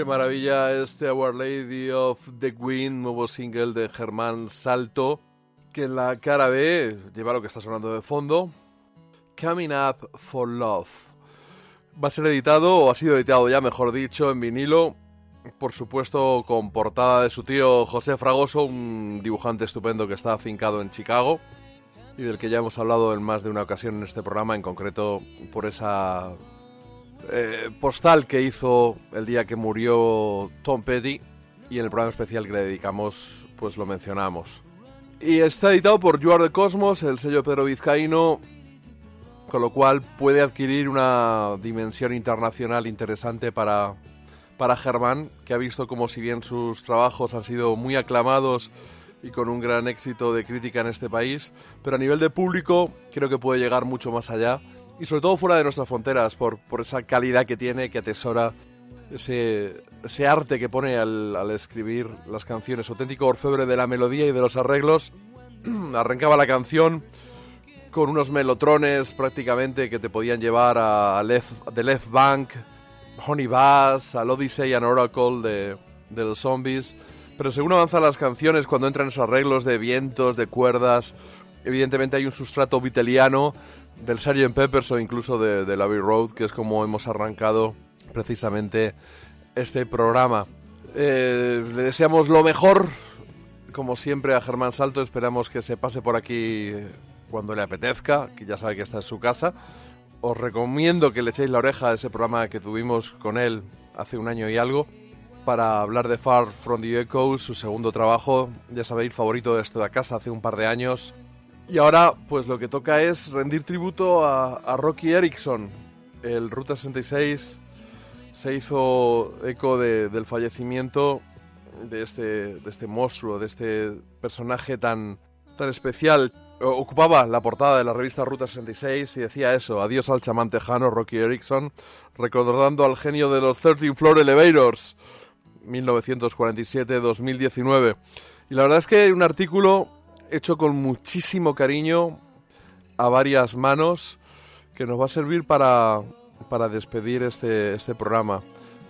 Qué maravilla este Our Lady of the Wind, nuevo single de Germán Salto, que en la cara B lleva lo que está sonando de fondo, Coming Up for Love. Va a ser editado, o ha sido editado ya, mejor dicho, en vinilo, por supuesto con portada de su tío José Fragoso, un dibujante estupendo que está afincado en Chicago y del que ya hemos hablado en más de una ocasión en este programa, en concreto por esa eh, postal que hizo el día que murió Tom Petty y en el programa especial que le dedicamos pues lo mencionamos. Y está editado por You Are Cosmos, el sello Pedro Vizcaíno, con lo cual puede adquirir una dimensión internacional interesante para, para Germán, que ha visto como si bien sus trabajos han sido muy aclamados y con un gran éxito de crítica en este país, pero a nivel de público creo que puede llegar mucho más allá y sobre todo fuera de nuestras fronteras por, por esa calidad que tiene, que atesora ese, ese arte que pone al, al escribir las canciones, auténtico orfebre de la melodía y de los arreglos. Arrancaba la canción con unos melotrones prácticamente que te podían llevar a Left, The Left Bank, Honey Bass, al Odyssey and Oracle de, de los zombies. Pero según avanzan las canciones, cuando entran esos arreglos de vientos, de cuerdas, evidentemente hay un sustrato viteliano del Sgt. Peppers o incluso de, de Abbey Road, que es como hemos arrancado precisamente este programa. Eh, le deseamos lo mejor, como siempre, a Germán Salto. Esperamos que se pase por aquí cuando le apetezca, que ya sabe que está en su casa. Os recomiendo que le echéis la oreja a ese programa que tuvimos con él hace un año y algo para hablar de Far From the Echoes, su segundo trabajo, ya sabéis, favorito de esta casa hace un par de años. Y ahora, pues lo que toca es rendir tributo a, Rocky Erickson. El Ruta 66 se hizo eco de- del fallecimiento de este, de este monstruo, de este personaje tan, tan especial. Ocupaba la portada de la revista Ruta 66 y decía eso, adiós al chamán tejano Rocky Erickson, recordando al genio de los 13 Floor Elevators, 1947-2019. Y la verdad es que un artículo hecho con muchísimo cariño a varias manos que nos va a servir para, para despedir este, este programa.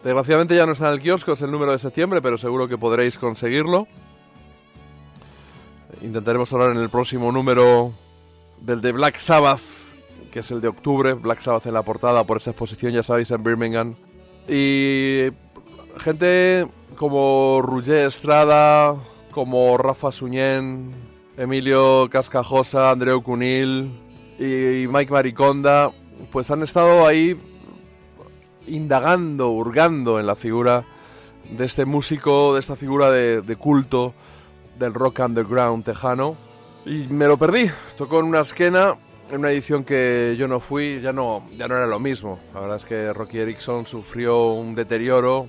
Desgraciadamente ya no está en el kiosco, es el número de septiembre, pero seguro que podréis conseguirlo. Intentaremos hablar en el próximo número del de Black Sabbath, que es el de octubre. Black Sabbath en la portada por esa exposición, ya sabéis, en Birmingham. Y gente como Roger Estrada, como Rafa Suñén, Emilio Cascajosa, Andreu Cunil y Mike Mariconda, pues han estado ahí indagando, hurgando en la figura de este músico, de esta figura de, culto del rock underground tejano. Y me lo perdí. Tocó en una esquena, en una edición que yo no fui, ya no, ya no era lo mismo. La verdad es que Rocky Erickson sufrió un deterioro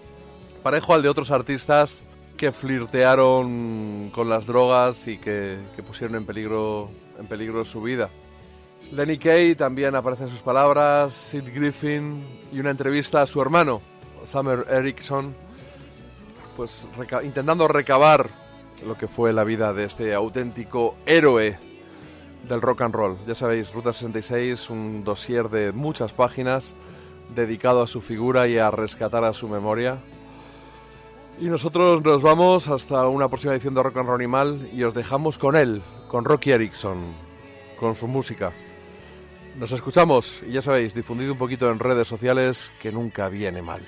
parejo al de otros artistas que flirtearon con las drogas y que, pusieron en peligro, en peligro su vida. Lenny Kay también aparece en sus palabras, Sid Griffin y una entrevista a su hermano, Summer Erickson, pues intentando recabar lo que fue la vida de este auténtico héroe del rock and roll. Ya sabéis, Ruta 66, un dossier de muchas páginas dedicado a su figura y a rescatar a su memoria. Y nosotros nos vamos hasta una próxima edición de Rock and Roll Animal y os dejamos con él, con Rocky Erickson, con su música. Nos escuchamos y ya sabéis, difundid un poquito en redes sociales que nunca viene mal.